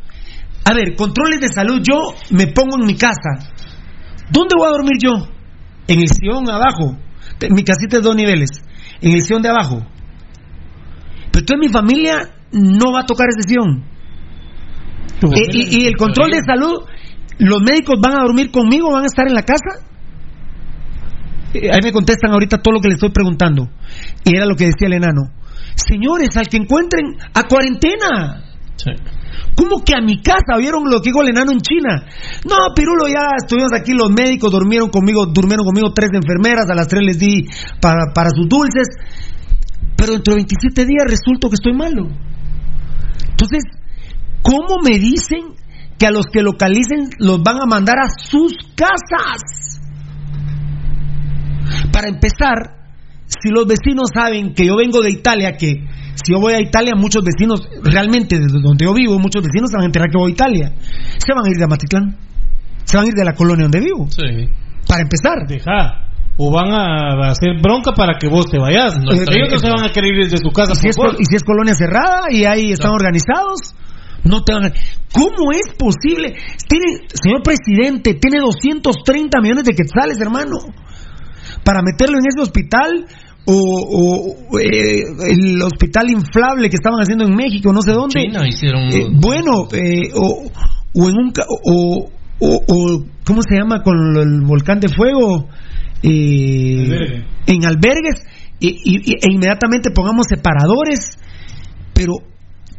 A ver, controles de salud, yo me pongo en mi casa. ¿Dónde voy a dormir yo? En el sillón abajo. Mi casita es dos niveles. En el sillón de abajo. Pero entonces mi familia no va a tocar ese sillón. Eh, y, y el control de salud, los médicos van a dormir conmigo, van a estar en la casa. Eh, Ahí me contestan ahorita todo lo que le estoy preguntando. Y era lo que decía el enano. Señores, al que encuentren a cuarentena. ¿Cómo que a mi casa? ¿Vieron lo que dijo el enano en China? No, Pirulo, ya estuvimos aquí, los médicos durmieron conmigo, durmieron conmigo tres enfermeras, a las tres les di para, para sus dulces, pero dentro de 27 días resulto que estoy malo. Entonces, ¿cómo me dicen que a los que localicen los van a mandar a sus casas? Para empezar, si los vecinos saben que yo vengo de Italia, que si yo voy a Italia, muchos vecinos, realmente desde donde yo vivo, muchos vecinos se van a enterar que voy a Italia. Se van a ir de Amatitlán. Se van a ir de la colonia donde vivo. Sí. Para empezar. Deja. O van a hacer bronca para que vos te vayas. No, Ellos está no se bien. van a querer ir de su casa si, es, y si es colonia cerrada y ahí están organizados, no te van a... ¿Cómo es posible? Tiene, señor presidente, tiene 230 millones de quetzales, hermano, para meterlo en ese hospital o, o, eh, el hospital inflable que estaban haciendo en México, no sé dónde. China hicieron. Eh, bueno, eh, o, o en un... ca- O, o, o- ¿Cómo se llama con el volcán de fuego? Eh, Albergue. en albergues y, y- y- e inmediatamente pongamos separadores, pero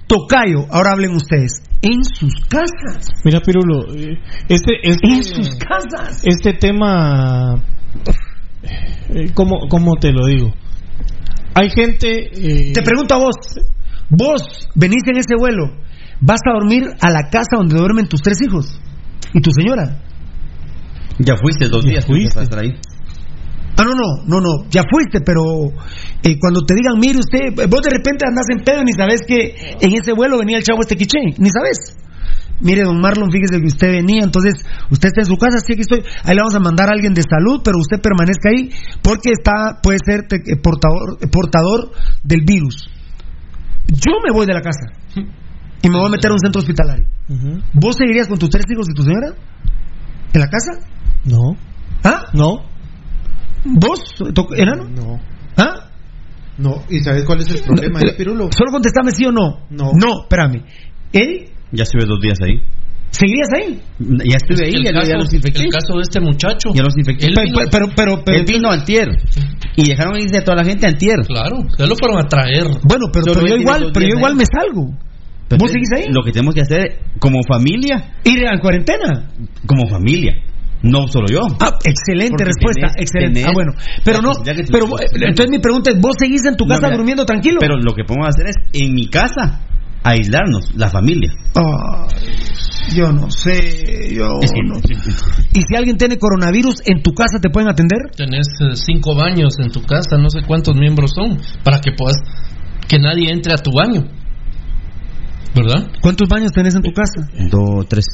tocayo, ahora hablen ustedes, en sus casas, Mira, Pirulo, este, este, en sus casas. este tema, ¿cómo, ¿cómo te lo digo? Hay gente... eh, Te pregunto a vos, vos venís en ese vuelo, vas a dormir a la casa donde duermen tus tres hijos y tu señora. Ya fuiste dos días, fuiste ahí. Ah, no, no, no, no, ya fuiste, pero eh, cuando te digan, mire usted, vos de repente andás en pedo y ni sabes que en ese vuelo venía el chavo este quiché, ni sabes. Mire, don Marlon, fíjese que usted venía, entonces usted está en su casa, sí, aquí estoy. Ahí le vamos a mandar a alguien de salud, pero usted permanezca ahí porque está, puede ser eh, portador, eh, portador del virus. Yo me voy de la casa y me voy a meter a un centro hospitalario. ¿Vos seguirías con tus tres hijos y tu señora? ¿En la casa? No. ¿Ah? No. ¿Vos, enano? No. ¿Ah? No, ¿y sabes cuál es el problema, No, eh, Pirulo? Solo contestame sí o no. No. No, espérame. ¿Él? Ya estuve dos días ahí. ¿Seguirías ahí? Ya estuve ahí, el, ya, caso, ya los infecté. el caso de este muchacho. Ya los infecté. Él vino- Pero, pero, pero, Él vino antier. Y dejaron irse a toda la gente antier. Claro, ustedes lo fueron a traer. bueno, pero, pero yo igual, pero yo igual me salgo. Pero ¿Vos seguís ahí? Lo que tenemos que hacer como familia, Ir a cuarentena. como familia. No solo yo. Ah, excelente Porque respuesta, tenés- excelente. tenés ah, bueno, pero no, pero entonces mi pregunta es, ¿vos seguís en tu No, casa mira, durmiendo tranquilo? Pero lo que podemos hacer es, en mi casa, aislarnos, la familia. Yo no sé, yo Es que- no ¿Y si alguien tiene coronavirus en tu casa te pueden atender? Tenés eh, cinco baños en tu casa, no sé cuántos miembros son, para que puedas que nadie entre a tu baño. ¿Verdad? ¿Cuántos baños tenés en tu casa? Dos, tres.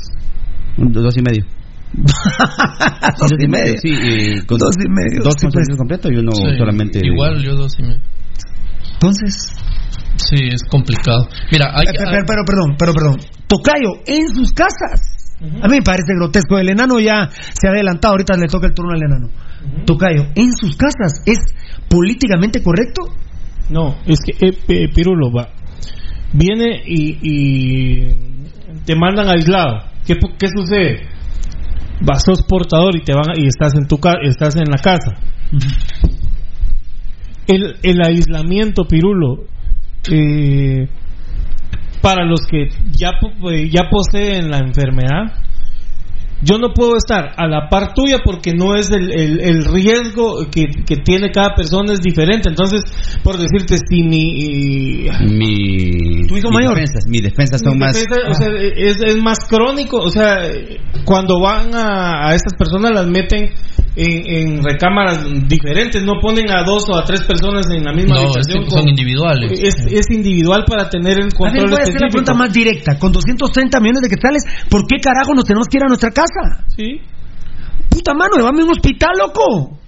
Dos y medio. Dos y medio. Sí, eh, con- Dos y medio, Dos sí, con pues. completo y uno Sí, solamente. Igual, yo dos y medio. Entonces, Sí, es complicado. Mira, hay Eh, pero, pero, pero, perdón, pero perdón. Tocayo, en sus casas. A mí me parece grotesco. El enano ya se ha adelantado, ahorita le toca el turno al enano. Tocayo, en sus casas, ¿es políticamente correcto? No, es que eh, eh, Pirulo va. Viene y, y te mandan aislado. ¿Qué, qué sucede? Vas, sos portador y te van a- y estás en tu ca- estás en la casa. El, el aislamiento, Pirulo, eh, para los que ya, eh, ya poseen la enfermedad, yo no puedo estar a la par tuya porque no es el, el, el riesgo que, que tiene cada persona es diferente. Entonces, por decirte, si mi... Mi, ¿Tu hijo mayor? Defensas, mis defensas son mi más. defensa, o sea, es, es más crónico, o sea, cuando van a, a estas personas las meten en, en recámaras diferentes, no ponen a dos o a tres personas en la misma No, es habitación. que son con- individuales. Es, es individual para tener el control voy a hacer la pregunta más directa. Con 230 millones de quetzales, ¿por qué carajo nos tenemos que ir a nuestra casa? Sí. Puta mano, llévame a un hospital, loco.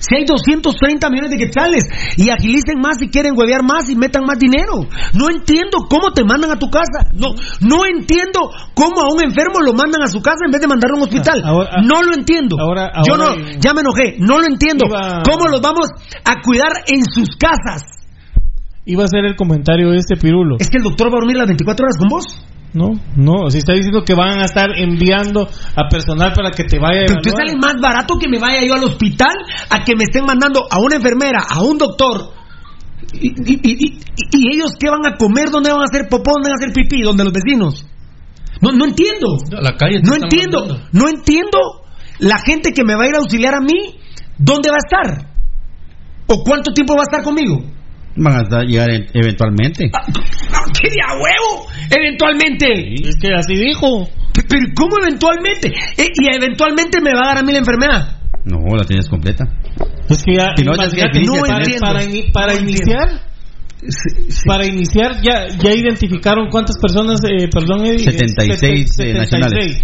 Si hay 230 millones de quetzales y agilicen más y quieren huevear más y metan más dinero. No entiendo cómo te mandan a tu casa. No, no entiendo cómo a un enfermo lo mandan a su casa en vez de mandarlo a un hospital. Ah, ahora- no lo entiendo. ahora- Yo no, ya me enojé. No lo entiendo. Iba- ¿Cómo los vamos a cuidar en sus casas? Iba a ser el comentario de este pirulo. ¿Es que el doctor va a dormir las 24 horas con vos? No, no, si está diciendo que van a estar enviando a personal para que te vaya a Pero sale más barato que me vaya yo al hospital a que me estén mandando a una enfermera, a un doctor. ¿Y, y- y- y- y ellos qué van a comer? ¿Dónde van a hacer popó? ¿Dónde van a hacer pipí? ¿Dónde los vecinos? No, no entiendo. La calle No entiendo. mandando. No entiendo la gente que me va a ir a auxiliar a mí. ¿Dónde va a estar? ¿O cuánto tiempo va a estar conmigo? Van a estar- llegar e- eventualmente. ¡Qué de a huevo! Eventualmente. Es que así dijo. Pe- Pero ¿cómo eventualmente? Eh, y eventualmente me va a dar a mí la enfermedad. No, la tienes completa. Es que ya, Si no, imagínate, es que no para, para ini- para No iniciar, para iniciar ya ya identificaron cuántas personas, eh, perdón, Eddie? 76, Seten- eh, nacionales.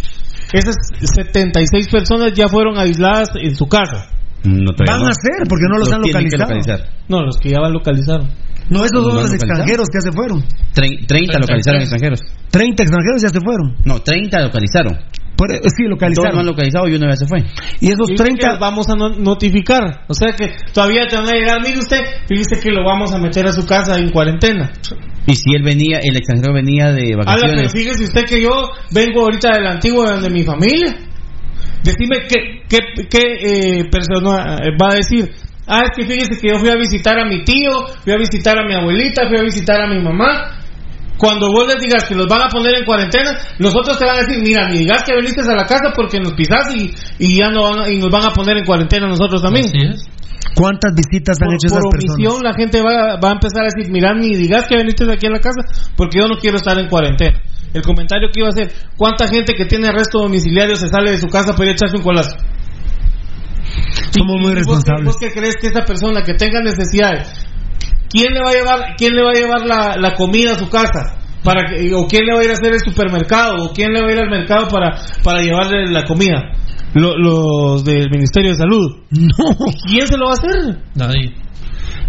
Esas 76 personas ya fueron aisladas en su casa. No Van no. a ser, porque no los, han localizado. localizar. No, los que ya van localizaron. No, esos ¿No son han los extranjeros que ya se fueron. Tre- 30 localizaron extranjeros. 30 extranjeros ya se fueron. No, 30 localizaron. Por- eh, sí, Dos localizaron. no han localizado y uno ya se fue. Y esos Dice 30 que vamos a no- notificar. O sea que todavía te van a llegar. Mire usted, dice que lo vamos a meter a su casa en cuarentena. Y si él venía, el extranjero venía de vacaciones. fíjese usted que yo vengo ahorita del antiguo de mi familia. Decime qué, qué, qué eh, persona eh, va a decir. Ah, es que fíjese que yo fui a visitar a mi tío, fui a visitar a mi abuelita, fui a visitar a mi mamá. Cuando vos les digas que los van a poner en cuarentena, los otros te van a decir, mira, ni digas que viniste a la casa porque nos pisás y, y ya no van a- y nos van a poner en cuarentena nosotros también. Así es. ¿Cuántas visitas han Por, hecho por esas omisión personas? la gente va, va a empezar a decir, mira, ni digas que viniste aquí a la casa porque yo no quiero estar en cuarentena. El comentario que iba a hacer, ¿cuánta gente que tiene arresto domiciliario se sale de su casa para ir a echarse un colazo? Somos muy responsables. ¿Vos qué crees que esa persona que tenga necesidades, quién le va a llevar, quién le va a llevar la, la comida a su casa? Para que, o quién le va a ir a hacer el supermercado, o quién le va a ir al mercado para, para llevarle la comida. Lo- los del Ministerio de Salud. No. ¿Quién se lo va a hacer? Nadie.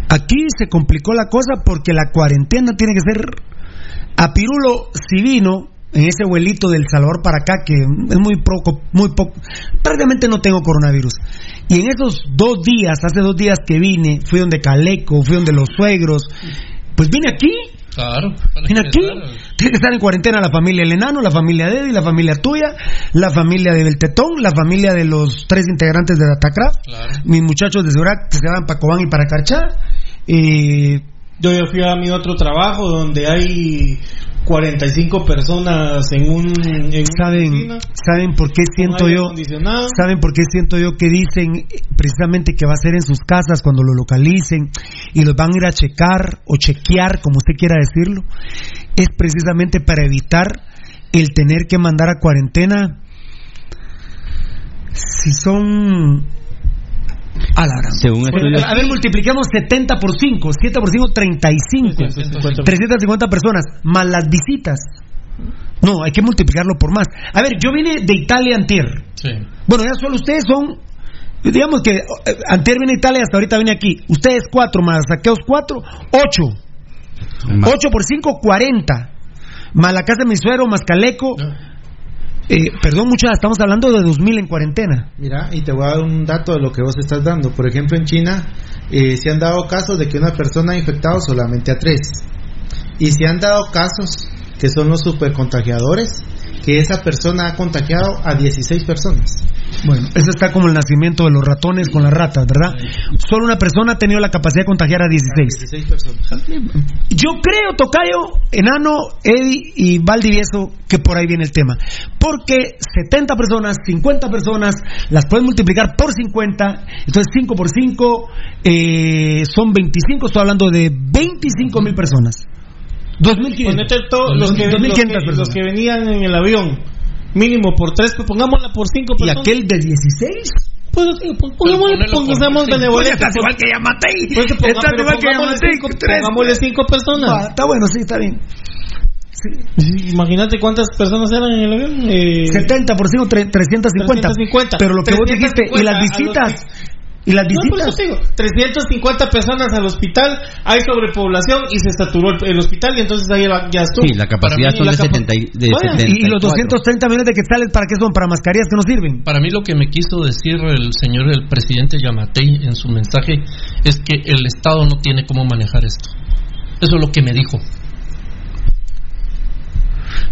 Aquí se complicó la cosa porque la cuarentena tiene que ser a Pirulo si vino en ese vuelito del Salvador para acá que es muy poco, muy poco, prácticamente no tengo coronavirus. Y en esos dos días, hace dos días que vine, fui donde Caleco, fui donde los suegros, pues vine aquí, Claro. vine aquí. Tiene que estar en cuarentena la familia El Enano, la familia de Eddie, la familia tuya, la familia de Beltetón, la familia de los tres integrantes de Datacraft, mis muchachos de seguridad que se van para Cobán y para Carchá. Eh, Yo ya fui a mi otro trabajo donde hay 45 personas en un. En ¿Saben, ¿Saben por qué siento yo? ¿Saben por qué siento yo que dicen precisamente que va a ser en sus casas cuando lo localicen y los van a ir a checar o chequear, como usted quiera decirlo? Es precisamente para evitar el tener que mandar a cuarentena si son a la gran. Según estudios- A ver, multipliquemos 70 por 5, 7 por 5, 35. 350 personas, más las visitas. No, hay que multiplicarlo por más. A ver, yo vine de Italia antier. Sí. Bueno, ya solo ustedes son, digamos que eh, antier vine a Italia, hasta ahorita vine aquí. Ustedes cuatro más saqueos cuatro, ocho. Ocho por cinco, cuarenta. Más la casa de mi suero, más Caleco. Eh, perdón, muchas, estamos hablando de 2000 en cuarentena. Mira, y te voy a dar un dato de lo que vos estás dando. Por ejemplo, en China eh, se han dado casos de que una persona ha infectado solamente a tres. Y se han dado casos que son los supercontagiadores, que esa persona ha contagiado a 16 personas. Bueno, eso está como el nacimiento de los ratones con las ratas, ¿verdad? Solo una persona ha tenido la capacidad de contagiar a 16. 16 personas. Yo creo, Tocayo, Enano, Eddie y Valdivieso, que por ahí viene el tema. Porque 70 personas, 50 personas, las puedes multiplicar por 50, entonces 5 por 5 eh, son 25, estoy hablando de 25 mil personas. 2.500. Ponete todo- los, que, los, 2.500 que, personas. los que venían en el avión, mínimo por tres, pues pongámosla por cinco ¿Y personas. aquel de 16? Pues sí, pues, pongámosle, pongamos benevolente. Estás igual que Yamatei. Pues, Estás pero igual que pongámosle Yamatei. cinco- tres. pongámosle cinco personas. Va, está bueno, sí, está bien. Sí, Imagínate cuántas personas eran en el avión. Eh, 70 por 5, 350. 350. Pero lo que vos dijiste, y 350 las visitas. Y las No, por eso visitas. digo, 350 personas al hospital, hay sobrepoblación y se saturó el, el hospital y entonces ahí ya, ya estuvo. Sí, la capacidad son la de, capa- 70 y- de Vaya, 74. Y los 230 millones de quetzales, ¿para qué son? ¿Para mascarillas que no sirven? Para mí lo que me quiso decir el señor el presidente Yamatei en su mensaje es que el Estado no tiene cómo manejar esto. Eso es lo que me dijo.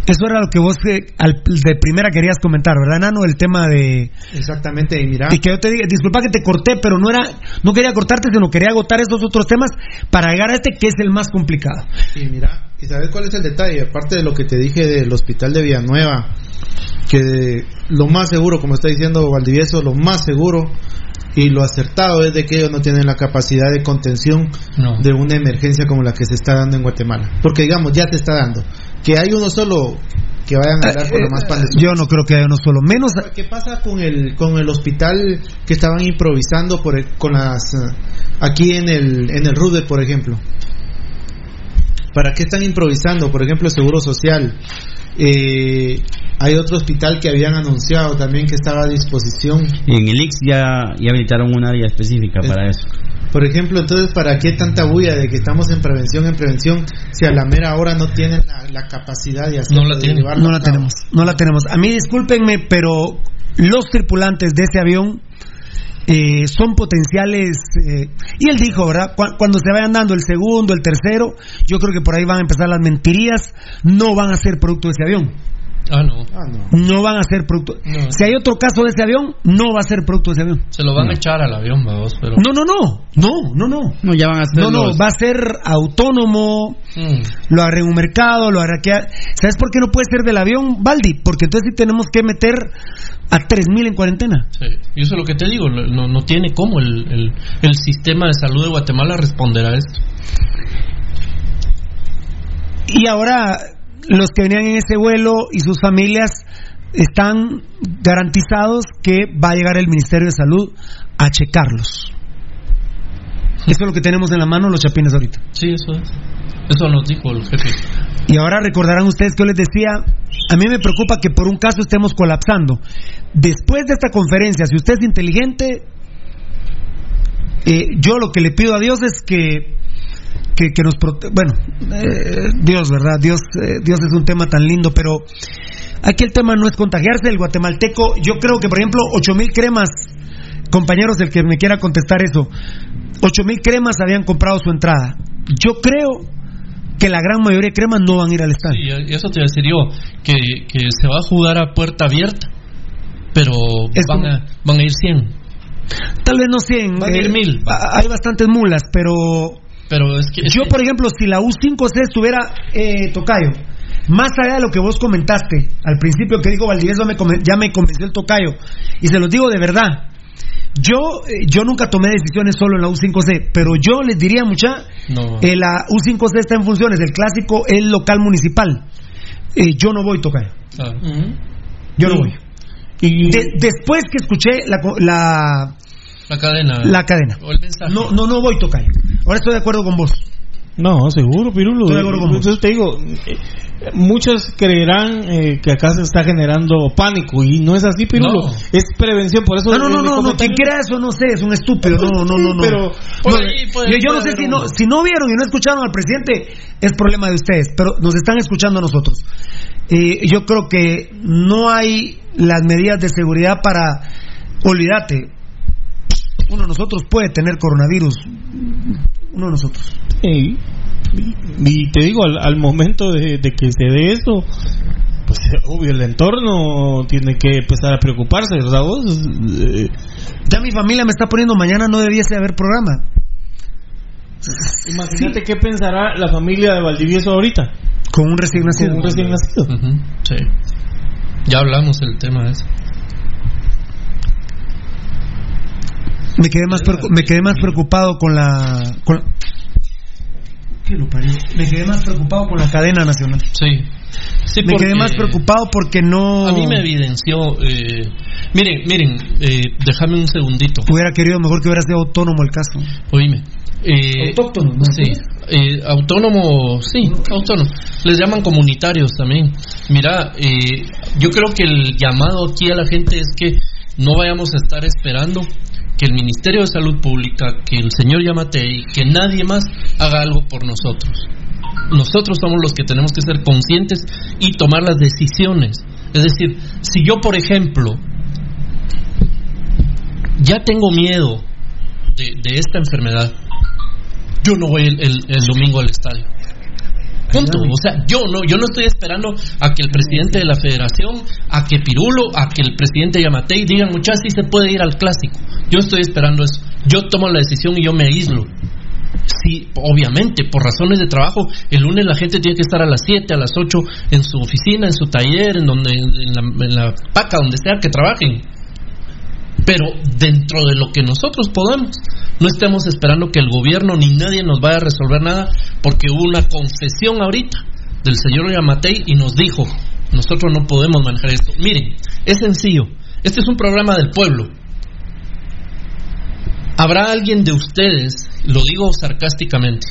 Eso era lo que vos eh, al- de primera querías comentar, ¿verdad, Nano? El tema de... Exactamente, y mira. Y que yo te diga, disculpa que te corté, pero no era, no quería cortarte, sino quería agotar estos otros temas para llegar a este que es el más complicado. Y mira, ¿y sabes cuál es el detalle? Aparte de lo que te dije del hospital de Villanueva, que lo más seguro, como está diciendo Valdivieso, lo más seguro y lo acertado es de que ellos no tienen la capacidad de contención No. de una emergencia como la que se está dando en Guatemala. Porque digamos, ya se está dando. Que hay uno solo que vayan a hablar con lo más pan de Yo no creo que haya uno solo. Menos... ¿Qué pasa con el con el hospital que estaban improvisando por el- con las eh, aquí en el en el Rude, por ejemplo? ¿Para qué están improvisando? Por ejemplo, el Seguro Social. Eh, hay otro hospital que habían anunciado también que estaba a disposición. En el IX ya, ya habilitaron un área específica para eso. Por ejemplo, entonces, ¿para qué tanta bulla de que estamos en prevención, en prevención, si a la mera hora no tienen la, la capacidad de hacerlo? No la tienen. No la tenemos, no la tenemos. A mí discúlpenme, pero los tripulantes de ese avión eh, son potenciales. eh, y él dijo, ¿verdad? Cu- cuando se vayan dando el segundo, el tercero, yo creo que por ahí van a empezar las mentirías. No van a ser producto de ese avión. Ah, no. No van a ser producto. Si hay otro caso de ese avión, no va a ser producto de ese avión. Se lo van a echar al avión, vamos, pero... No, no, no. No, no, no. No, ya van a ser No, no, los- va a ser autónomo, Mm. lo agarré en un mercado, lo agarré. ¿Sabes por qué no puede ser del avión, Baldi? Porque entonces sí tenemos que meter a 3.000 en cuarentena. Sí, y eso es lo que te digo, no, no tiene cómo el, el, el sistema de salud de Guatemala responder a esto. Y ahora, los que venían en ese vuelo y sus familias están garantizados que va a llegar el Ministerio de Salud a checarlos. Eso es lo que tenemos en la mano los chapines ahorita. Sí, eso es. Eso nos dijo el jefe. Y ahora recordarán ustedes que yo les decía, a mí me preocupa que por un caso estemos colapsando. Después de esta conferencia, si usted es inteligente, eh, yo lo que le pido a Dios es que que, que nos prote bueno eh, Dios verdad Dios eh, Dios es un tema tan lindo pero aquí el tema no es contagiarse el guatemalteco yo creo que por ejemplo ocho mil cremas compañeros el que me quiera contestar eso ocho mil cremas habían comprado su entrada yo creo que la gran mayoría de cremas no van a ir al estadio Sí, eso te iba a decir yo, que, que se va a jugar a puerta abierta, pero van a, van a ir 100. Tal vez no 100. Van a ir eh, mil. a- Hay bastantes mulas, pero. Pero es que. Yo, por ejemplo, si la U5C estuviera eh, Tocayo, más allá de lo que vos comentaste al principio que dijo Valdivieso, me conven- ya me convenció el Tocayo. Y se los digo de verdad. Yo, eh, yo nunca tomé decisiones solo en la U5C, pero yo les diría, mucha, No. eh, la U5C está en funciones, el clásico es local municipal. Eh, yo no voy, Tocayo. Claro. Yo no voy. De- después que escuché la, co- la, La cadena. la cadena. O el mensaje. No, no, no voy, Tocayo. Ahora estoy de acuerdo con vos. No, seguro, Pirulo. Estoy de acuerdo con vos. Entonces te digo, eh, muchos creerán eh, que acá se está generando pánico y no es así, Pirulo. No. Es prevención, por eso. No, no, no, no, no, quien crea eso no sé, es un estúpido, no, no, no, no. Pero No, yo, yo no sé si no, si no vieron y no escucharon al presidente, es problema de ustedes, pero nos están escuchando a nosotros. Eh, yo creo que no hay las medidas de seguridad para, olvídate, uno de nosotros puede tener coronavirus, uno de nosotros. Y, y te digo, al, al momento de, de que se dé eso, pues obvio, el entorno tiene que empezar a preocuparse, ¿verdad vos? Eh, Ya mi familia me está poniendo mañana no debiese haber programa. Imagínate qué pensará la familia de Valdivieso ahorita. Con un recién nacido. Con un recién nacido. Sí. Ya hablamos del tema ese. Me quedé más me quedé más preocupado con la, con la- ¿Qué lo parió? Me quedé más preocupado con la cadena nacional. Sí. Sí, me quedé más preocupado porque no A mí me evidenció. Eh, miren, miren, eh, déjame un segundito. hubiera querido mejor que hubiera sido autónomo el caso. Oíme. Eh, Autóctono, ¿no? Sí, eh, autónomo, sí, autónomo. Les llaman comunitarios también. Mira, eh, yo creo que el llamado aquí a la gente es que no vayamos a estar esperando que el Ministerio de Salud Pública, que el señor Yamatei, que nadie más haga algo por nosotros. Nosotros somos los que tenemos que ser conscientes y tomar las decisiones. Es decir, si yo, por ejemplo, ya tengo miedo de, esta enfermedad, yo no voy el domingo al estadio. Punto. O sea, yo no, yo no estoy esperando a que el presidente de la federación, a que Pirulo, a que el presidente Yamatei digan, muchachos, sí se puede ir al clásico. Yo estoy esperando eso. Yo tomo la decisión y yo me aíslo. Sí, obviamente, por razones de trabajo, el lunes la gente tiene que estar a las 7, a las 8 en su oficina, en su taller, en donde en la, en la paca, donde sea que trabajen. Pero dentro de lo que nosotros podamos, no estemos esperando que el gobierno ni nadie nos vaya a resolver nada, porque hubo una confesión ahorita del señor Yamatei y nos dijo, nosotros no podemos manejar esto. Miren, es sencillo, este es un programa del pueblo. ¿Habrá alguien de ustedes, lo digo sarcásticamente,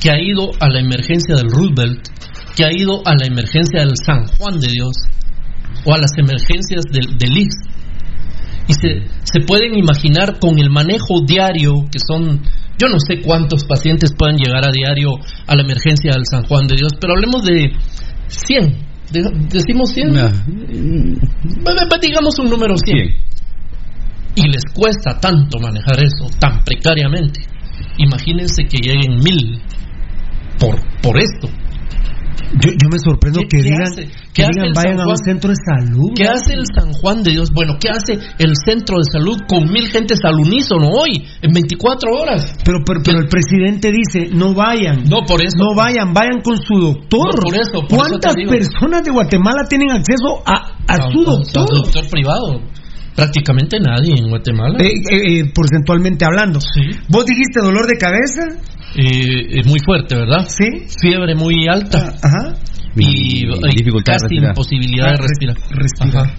que ha ido a la emergencia del Roosevelt, que ha ido a la emergencia del San Juan de Dios, o a las emergencias del, del? Y se, se pueden imaginar con el manejo diario, que son, yo no sé cuántos pacientes pueden llegar a diario a la emergencia del San Juan de Dios, pero hablemos de 100, de- decimos 100, Bueno, pues digamos un número 100, y les cuesta tanto manejar eso, tan precariamente, imagínense que lleguen mil por, por esto. Yo, yo me sorprendo que digan, hace? que ¿Qué hace digan vayan a un centro de salud. ¿Qué hace el San Juan de Dios? Bueno, ¿qué hace el centro de salud con mil gentes al unísono hoy, en 24 horas? Pero, pero, pero el presidente dice, no vayan. No, por eso. No vayan, vayan con su doctor. No, por eso, por ¿Cuántas eso personas de Guatemala tienen acceso a, a su doctor? doctor privado. Prácticamente nadie en Guatemala. Eh, eh, eh, porcentualmente hablando. ¿Vos dijiste dolor de cabeza? Eh, eh, muy fuerte, ¿verdad? Sí. Fiebre muy alta. Ajá. y, casi imposibilidad de respirar. respirar.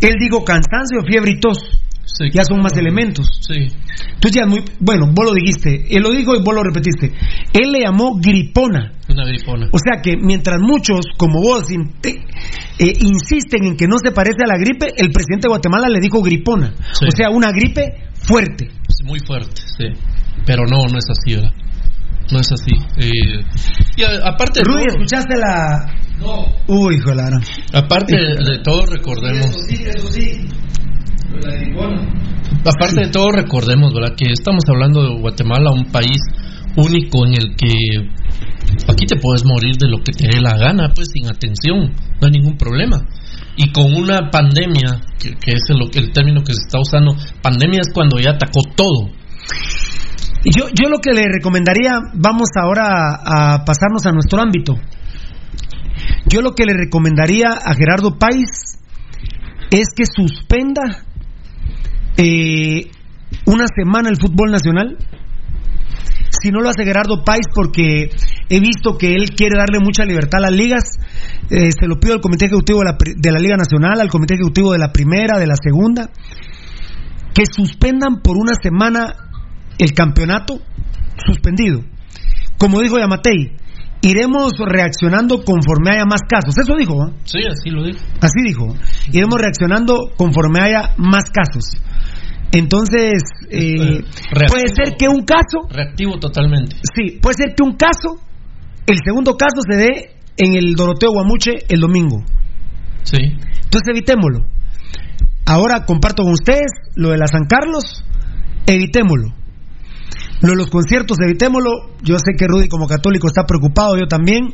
Él dijo cansancio, fiebre y tos. Ya son más elementos. Sí. Entonces ya muy bueno, vos lo dijiste, él lo dijo y vos lo repetiste. Él le llamó gripona. Una gripona. O sea que mientras muchos como vos eh, insisten en que no se parece a la gripe, el presidente de Guatemala le dijo gripona. O sea, una gripe fuerte. Muy fuerte, sí. Pero no, no es así, ¿verdad? No es así. Eh, y aparte de Rudy, ¿escuchaste la...? No. Uy, claro. Aparte de todo, recordemos... Eso sí, eso sí. Aparte de todo, recordemos, ¿verdad? Que estamos hablando de Guatemala, un país único en el que aquí te puedes morir de lo que te dé la gana, pues sin atención, no hay ningún problema. Y con una pandemia, que, es el, término que se está usando, pandemia es cuando ya atacó todo yo, yo lo que le recomendaría, vamos ahora a, pasarnos a nuestro ámbito. Yo lo que le recomendaría a Gerardo País es que suspenda eh, una semana el fútbol nacional. Si no lo hace Gerardo País, porque he visto que él quiere darle mucha libertad a las ligas, eh, se lo pido al Comité Ejecutivo de la Liga Nacional, al Comité Ejecutivo de la Primera, de la Segunda, que suspendan por una semana el campeonato suspendido. Como dijo Yamatei, iremos reaccionando conforme haya más casos. Eso dijo. Sí, así lo dijo. Así dijo. Iremos reaccionando conforme haya más casos. Entonces, eh, puede ser que un caso... Reactivo totalmente. Sí, puede ser que un caso, el segundo caso se dé en el Doroteo Guamuche el domingo. Sí. Entonces evitémoslo. Ahora comparto con ustedes lo de la San Carlos, evitémoslo. Lo de los conciertos, evitémoslo. Yo sé que Rudy como católico está preocupado, yo también,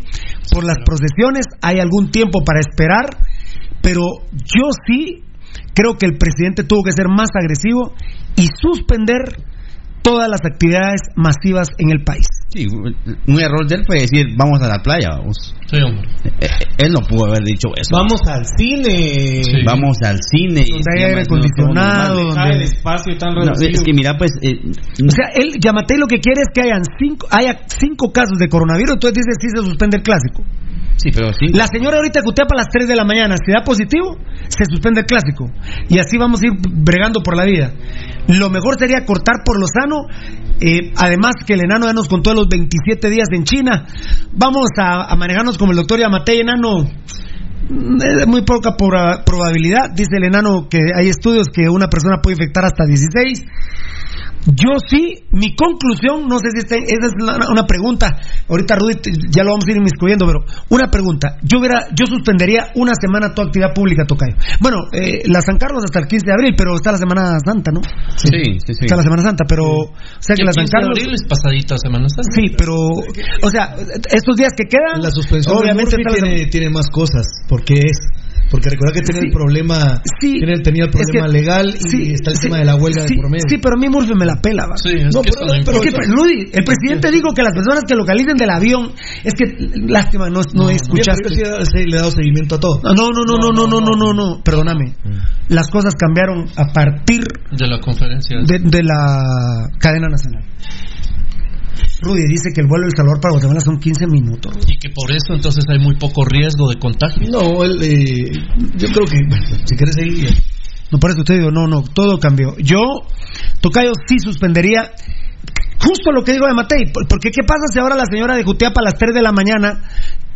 por las procesiones. Hay algún tiempo para esperar, pero yo sí creo que el presidente tuvo que ser más agresivo y suspender todas las actividades masivas en el país. Sí, un error de él fue decir, vamos a la playa, vamos. Sí, hombre. Eh, eh, él no pudo haber dicho eso. Vamos al cine. Vamos al cine. Donde hay aire acondicionado. Donde el espacio tan reducido. es que mira, pues... Eh, o sea, él, Yamate lo que quiere es que hayan cinco, haya cinco casos de coronavirus, entonces dice si se suspende el clásico. Sí, pero sí. La señora ahorita que a las 3 de la mañana, si da positivo, se suspende el clásico. Y así vamos a ir bregando por la vida. Lo mejor sería cortar por lo sano. Eh, además que el enano ya nos contó los 27 días en China. Vamos a, manejarnos como el doctor Yamatei, enano. De muy poca probabilidad. Dice el enano que hay estudios que una persona puede infectar hasta 16. Yo sí, mi conclusión, no sé si esa es una, pregunta, ahorita Rudy ya lo vamos a ir inmiscuyendo, pero una pregunta, yo hubiera, yo suspendería una semana toda actividad pública, Tocayo. Bueno, eh, la San Carlos hasta el 15 de abril, pero está la Semana Santa, ¿no? Sí, sí, sí. Está la Semana Santa, pero, o sea que la San Carlos... De abril es pasadita Semana Santa. Sí, pero, o sea, estos días que quedan... La suspensión obviamente tiene, tiene más cosas, porque es porque recuerda que tiene el problema, sí, tiene, tenía el problema legal y está el tema de la huelga de por medio. Sí, pero a mí Murphy me la pela, Sí, es no, que pero, Rudy, el presidente dijo que las personas que localicen del avión, es que lástima, no, no, escuchaste. Sí, le ha dado seguimiento a todo. No, no, no, no, no, no, no, no, no, perdóname. Mm. Las cosas cambiaron a partir de la conferencia de la cadena nacional. Rudy dice que el vuelo del Salvador para Guatemala son 15 minutos. Y que por eso entonces hay muy poco riesgo de contagio. No, él, eh, yo creo que, si quieres seguir. No, por eso usted digo, no, no, todo cambió. Yo, Tocayo, sí suspendería justo lo que digo de Matei. Porque, ¿qué pasa si ahora la señora de Jutiapa a las 3 de la mañana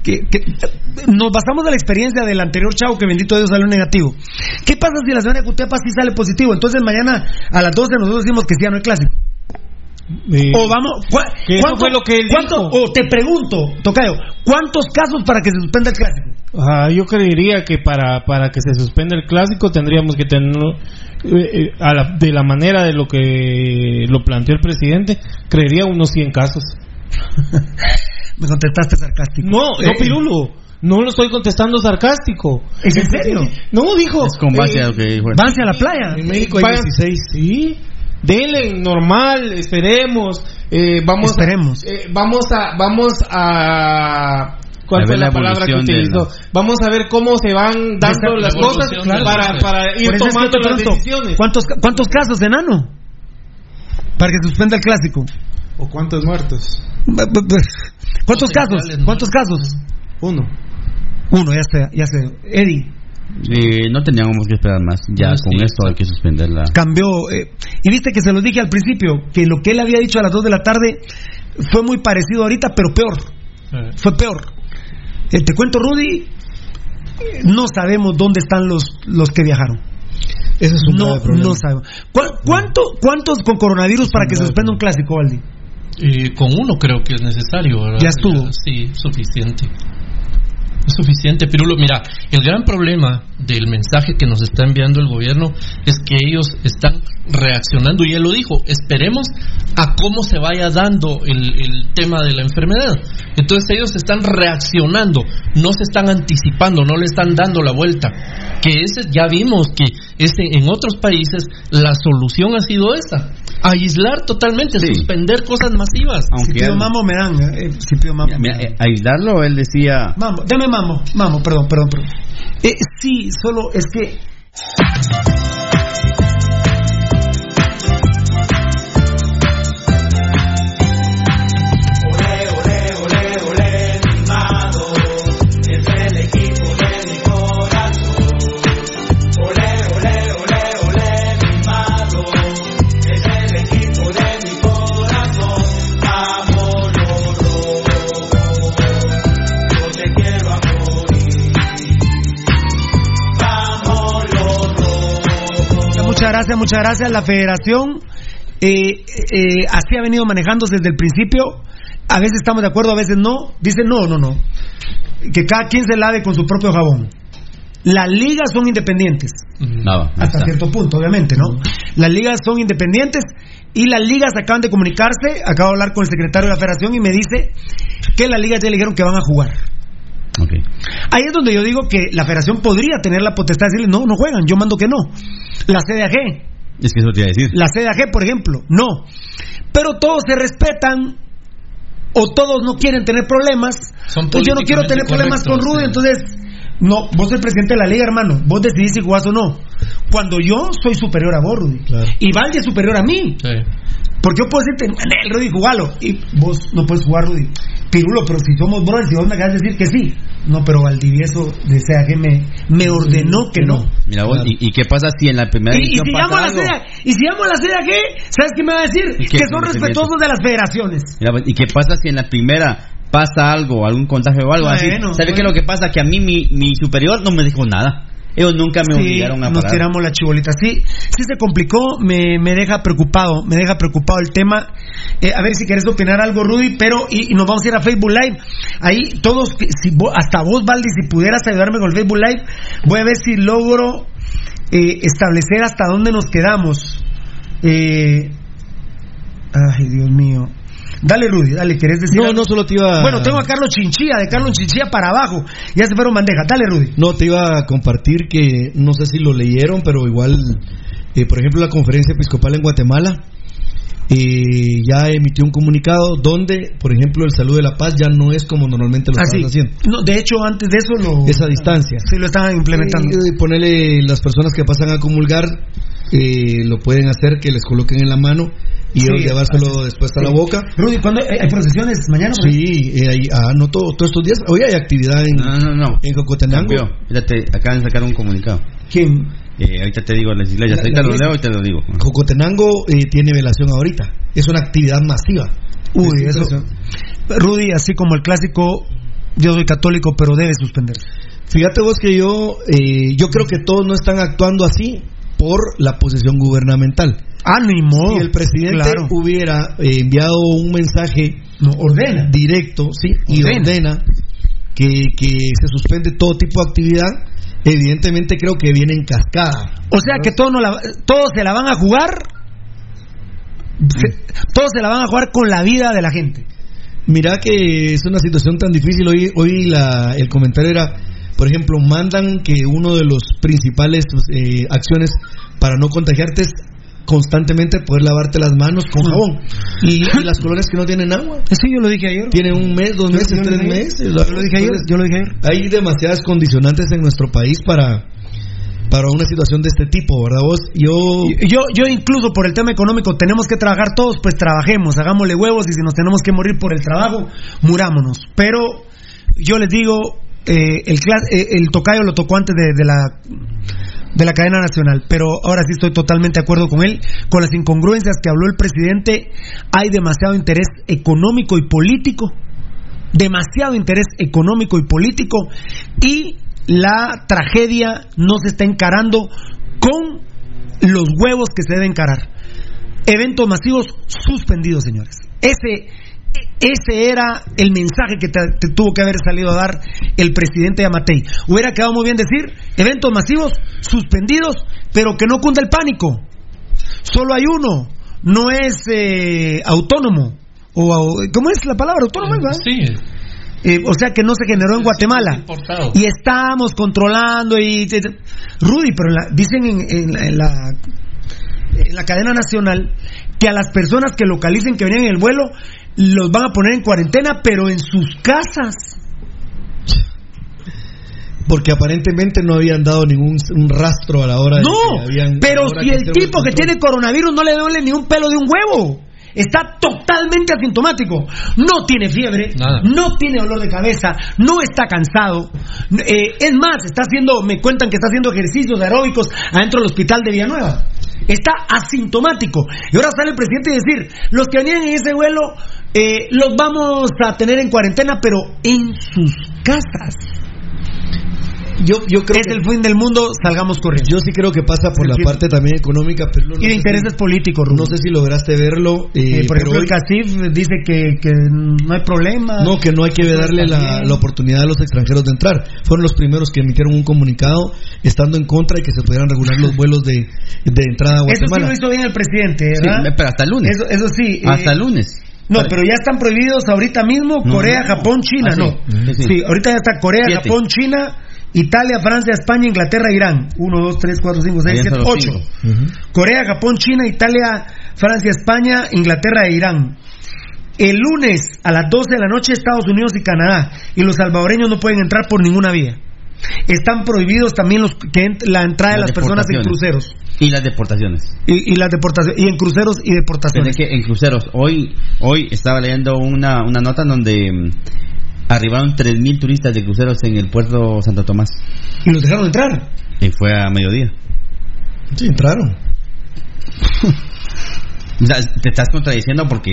que, nos basamos de la experiencia del anterior chavo que bendito Dios salió negativo. ¿Qué pasa si la señora de Jutiapa sí sale positivo? Entonces mañana a las 12 nosotros decimos que sí ya no hay o vamos, ¿cuánto, fue lo que él O te pregunto, Tocayo, ¿cuántos casos para que se suspenda el clásico? Ah, yo creería que para, para que se suspenda el clásico tendríamos que tenerlo eh, eh, de la manera de lo que lo planteó el presidente, creería unos 100 casos. Me contestaste sarcástico. No, no, eh, Pirulo. No lo estoy contestando sarcástico. ¿Es en serio? No, dijo. Es con base a lo que dijo. a la playa. En México hay 16. Sí denle normal, esperemos, eh, vamos, esperemos. Eh, vamos a, vamos a, ¿cuál fue la, palabra que utilizó? Vamos a ver cómo se van dando las cosas para, para ir tomando las decisiones. ¿Cuántos, cuántos casos, enano? Para que suspenda el clásico. ¿O cuántos muertos? ¿Cuántos casos? ¿Cuántos casos? Uno. Uno, ya sé, ya sé. Eddie. Eh, no teníamos que esperar más. Ya No, con sí, esto hay que suspenderla. Cambió. eh, y viste que se lo dije al principio, que lo que él había dicho a las 2 de la tarde fue muy parecido ahorita, pero peor. Fue peor. Eh, te cuento, Rudy, eh, no sabemos dónde están los, los que viajaron. Ese es un no, problema. no sabemos. ¿Cu- cuánto, ¿Cuántos con coronavirus para que se suspenda un clásico, Aldi? Eh, con uno creo que es necesario, ¿verdad? Ya estuvo. Sí, suficiente. Es suficiente, Pirulo. Mira, el gran problema del mensaje que nos está enviando el gobierno es que ellos están reaccionando, y él lo dijo, esperemos a cómo se vaya dando el, el tema de la enfermedad. Entonces ellos están reaccionando, no se están anticipando, no le están dando la vuelta. Que ese, ya vimos que ese, en otros países la solución ha sido esa, aislar totalmente, suspender cosas masivas. si pido mamo, me dan. eh, si pido mamo. Mira, eh, aislarlo, él decía. Mamo, dame mamo, mamo, perdón, perdón, perdón. Eh, sí, solo es que. Muchas gracias, muchas gracias. La federación eh, eh, así ha venido manejándose desde el principio. A veces estamos de acuerdo, a veces no. Dicen no, no, no. Que cada quien se lave con su propio jabón. Las ligas son independientes. Ahí Hasta está. cierto punto, obviamente, ¿no? Las ligas son independientes y las ligas acaban de comunicarse. Acabo de hablar con el secretario de la federación y me dice que las ligas ya le dijeron que van a jugar. Ahí es donde yo digo que la federación podría tener la potestad de decirle, no, no juegan, yo mando que no. La CDAG, Es que eso te iba a decir. la CDAG, por ejemplo, no. Pero todos se respetan o todos no quieren tener problemas. Son Pues yo no quiero tener problemas con Rudy, entonces no, vos sos el presidente de la liga, hermano. Vos decidís si jugás o no. Cuando yo soy superior a vos, Rudy. Y Valdi es superior a mí. Porque yo puedo decirte, el Rudy, jugalo. Y vos no puedes jugar, Rudy. Pirulo, pero si somos brothers, si vos me acabas de decir que sí. No, pero Valdivieso desea que me, me ordenó que no. Mira vos, ¿y, y qué pasa si en la primera Y, y si pasa llamo a la? CEDA, y si llamo a la CEDA, ¿qué? ¿Sabes qué me va a decir? Que son ¿Qué dice respetuosos de las federaciones. Mira, pues, ¿Y qué pasa si en la primera pasa algo, algún contagio o algo así? Bueno, ¿Sabe qué es bueno. lo que pasa? Que a mí mi, mi superior no me dijo nada. Ellos nunca me Sí, obligaron a nos parar. tiramos la chibolita. Sí, sí se complicó, me, me deja preocupado, me deja preocupado el tema. Eh, a ver si querés opinar algo, Rudy, pero y, y nos vamos a ir a Facebook Live. Ahí todos, que- si vos- hasta vos, Valdi, si pudieras ayudarme con el Facebook Live, voy a ver si logro eh, establecer hasta dónde nos quedamos. Eh, ay, Dios mío. Dale, Rudy, dale, ¿querés decir No, algo? no, solo te iba- Bueno, tengo a Carlos Chinchilla, de Carlos Chinchilla para abajo. Ya se fueron bandeja. Dale, Rudy. No, te iba a compartir que no sé si lo leyeron, pero igual, eh, por ejemplo, la conferencia episcopal en Guatemala eh, ya emitió un comunicado donde, por ejemplo, el salud de la paz ya no es como normalmente lo Así. estaban haciendo. No, de hecho, antes de eso lo. Esa distancia. Sí, lo estaban implementando. Y, y ponerle las personas que pasan a comulgar, eh, lo pueden hacer, que les coloquen en la mano y Sí, llevárselo así. después a Sí. la boca. Rudy, ¿cuándo hay, hay procesiones? ¿Mañana? Sí, eh, ahí- ah, no todo, todos estos días. Hoy hay actividad en, No, no, no. en Jocotenango. Cambió. Fíjate, acaban de sacar un comunicado. ¿Quién? Eh, ahorita te digo las iglesias. La- Ahorita la lo leo y te lo digo. Jocotenango eh, tiene velación ahorita. Es una actividad masiva. Uy, Es- eso. Rudy, así como el clásico, yo soy católico, pero debe suspenderse. Fíjate vos que yo, eh, yo creo que todos no están actuando así por la posición gubernamental. Ánimo. Si el presidente Claro. hubiera eh, enviado un mensaje No, ordena. directo, sí, y Ordena. que, que se suspende todo tipo de actividad, evidentemente creo que viene en cascada. O sea que todos, no la- todos se la van a jugar. se- todos se la van a jugar con la vida de la gente. Mira que es una situación tan difícil. Hoy, hoy la- el comentario era, por ejemplo, mandan que uno de los principales eh, acciones para no contagiarte es constantemente poder lavarte las manos con jabón. Y, y las colonias que no tienen agua. Sí, yo lo dije ayer. Tienen un mes, dos meses, yo tres dije meses. Yo lo dije ayer, yo lo dije ayer. Hay demasiadas condicionantes en nuestro país para, para una situación de este tipo, ¿verdad? Vos, yo... Yo, yo incluso por el tema económico tenemos que trabajar todos, pues trabajemos, hagámosle huevos y si nos tenemos que morir por el trabajo, murámonos. Pero yo les digo, eh, el, eh, tocayo lo tocó antes de, la de la cadena nacional, pero ahora sí estoy totalmente de acuerdo con él, con las incongruencias que habló el presidente, hay demasiado interés económico y político, demasiado interés económico y político, y la tragedia no se está encarando con los huevos que se deben encarar. Eventos masivos suspendidos, señores. Ese ese era el mensaje que te, tuvo que haber salido a dar el presidente Yamatei. Hubiera quedado muy bien decir, eventos masivos suspendidos, pero que no cunda el pánico. Solo hay uno, no es eh, autónomo. O, ¿Cómo es la palabra? Autónomo, Sí. Eh, o sea que no se generó en Guatemala. Y estamos controlando y... Rudy, pero dicen en, la, en la cadena nacional que a las personas que localicen que venían en el vuelo los van a poner en cuarentena, pero en sus casas. Porque aparentemente no habían dado ningún rastro a la hora no, de que pero si el tipo que tiene coronavirus no le duele ni un pelo de un huevo. Está totalmente asintomático. No tiene fiebre, no tiene dolor de cabeza, no está cansado. Eh, es más, está haciendo, me cuentan que está haciendo ejercicios aeróbicos adentro del hospital de Villanueva. Está asintomático. Y ahora sale el presidente y decir, los que venían en ese vuelo eh, los vamos a tener en cuarentena, pero en sus casas. Yo, yo creo es el fin del mundo, salgamos corriendo. Yo sí creo que pasa por la parte también económica, pero y de intereses políticos. No sé si lograste verlo. Eh, eh, por ejemplo, el CACIF dice que, que, no hay problema. No, que no hay que darle la, oportunidad a los extranjeros de entrar. Fueron los primeros que emitieron un comunicado estando en contra de que se pudieran regular los vuelos de, de entrada a Guatemala. Eso sí lo hizo bien el presidente, ¿verdad? pero hasta el lunes. Eso, sí. Hasta el lunes. No, pero ya están prohibidos ahorita mismo Corea, Japón, China, ah, no. Sí. ahorita ya está Corea, Japón, China, Italia, Francia, España, Inglaterra, Irán. 1, 2, 3, 4, 5, 6, 7, 8. Corea, Japón, China, Italia, Francia, España, Inglaterra e Irán. El lunes a las 12 de la noche Estados Unidos y Canadá. Y los salvadoreños no pueden entrar por ninguna vía. Están prohibidos también los que la entrada de las personas en cruceros. Y las deportaciones. Y, las deportaciones. Y en cruceros y deportaciones. que en cruceros. Hoy, hoy estaba leyendo una, una nota en donde mm, arribaron 3.000 turistas de cruceros en el puerto Santo Tomás. ¿Y los dejaron entrar? Y fue a mediodía. Sí, entraron. te estás contradiciendo porque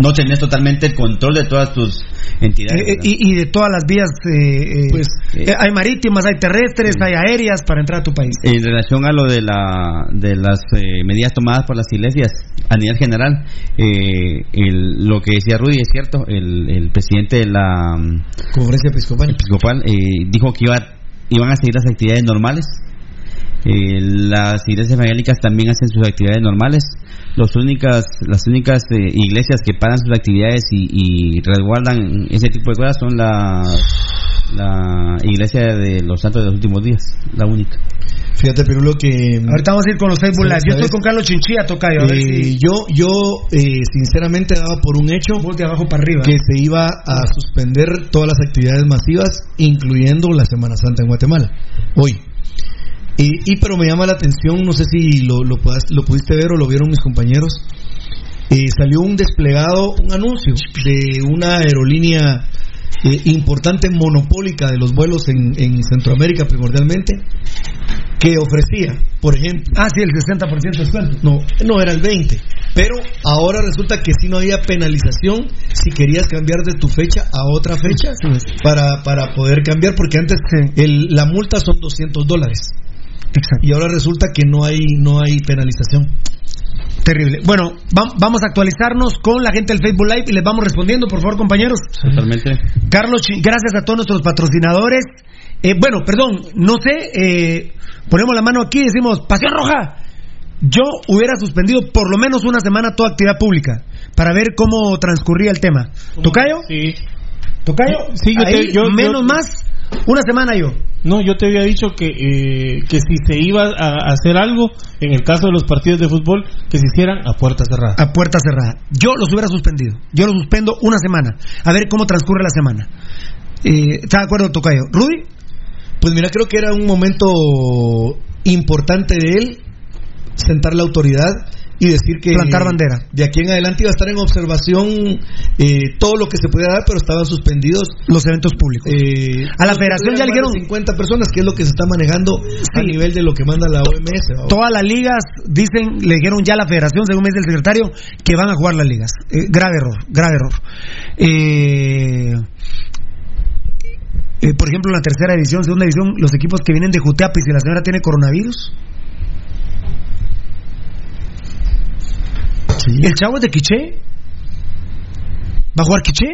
no tenés totalmente el control de todas tus entidades. Eh, y, de todas las vías, eh, eh, pues, hay marítimas, hay terrestres, hay aéreas para entrar a tu país. En relación a lo de, la, de las medidas tomadas por las iglesias a nivel general, lo que decía Rudy es cierto, el, presidente de la conferencia episcopal, episcopal dijo que iba, iban a seguir las actividades normales eh, las iglesias evangélicas también hacen sus actividades normales. Los únicas, las únicas eh, iglesias que paran sus actividades y, resguardan ese tipo de cosas son la, la iglesia de los santos de los últimos días, la única. Fíjate, pero lo que. Ahorita vamos a ir con los Facebook Live. Yo estoy con Carlos Chinchilla, toca eh, Yo, yo sinceramente, daba por un hecho. de abajo para arriba. Que se iba a suspender todas las actividades masivas, incluyendo la Semana Santa en Guatemala. Hoy. Y, pero me llama la atención, no sé si lo, lo, lo pudiste ver o lo vieron mis compañeros. Eh, salió un desplegado, un anuncio de una aerolínea eh, importante monopólica de los vuelos en, Centroamérica primordialmente, que ofrecía, por ejemplo... Ah, sí, el 60% de descuento. No, no, era el 20%. Pero ahora resulta que si no había penalización si querías cambiar de tu fecha a otra fecha para, para poder cambiar, porque antes el, la multa son 200 dólares. Y ahora resulta que no hay, no hay penalización. Terrible. Bueno, vamos a actualizarnos con la gente del Facebook Live y les vamos respondiendo, por favor, compañeros. Totalmente. Carlos, gracias a todos nuestros patrocinadores. Eh, bueno, perdón, no sé, eh, ponemos la mano aquí y decimos, Pasión Roja. Yo hubiera suspendido por lo menos una semana toda actividad pública para ver cómo transcurría el tema. ¿Tocayo? Sí. ¿Tocayo? Sí, yo, menos más una semana yo. No, yo te había dicho que, eh, que si se iba a hacer algo, en el caso de los partidos de fútbol, que se hicieran a puerta cerrada. A puerta cerrada. Yo los hubiera suspendido. Yo los suspendo una semana. A ver cómo transcurre la semana. Eh, ¿Está de acuerdo, Tocayo? ¿Rudy? Pues mira, creo que era un momento importante de él sentar la autoridad y decir que plantar bandera. De aquí en adelante iba a estar en observación eh, todo lo que se podía dar, pero estaban suspendidos los eventos públicos. Eh, a la federación ya le dijeron 50 personas, que es lo que se está manejando a nivel de lo que manda la OMS. Todas las ligas dicen, le dijeron ya a la federación, según me dice el secretario, que van a jugar las ligas. Eh, grave error, grave error. Eh, eh, por ejemplo, en la tercera división, segunda división, los equipos que vienen de Juteapi, si la señora tiene coronavirus. ¿El chavo es de Quiché? ¿Va a jugar Quiché?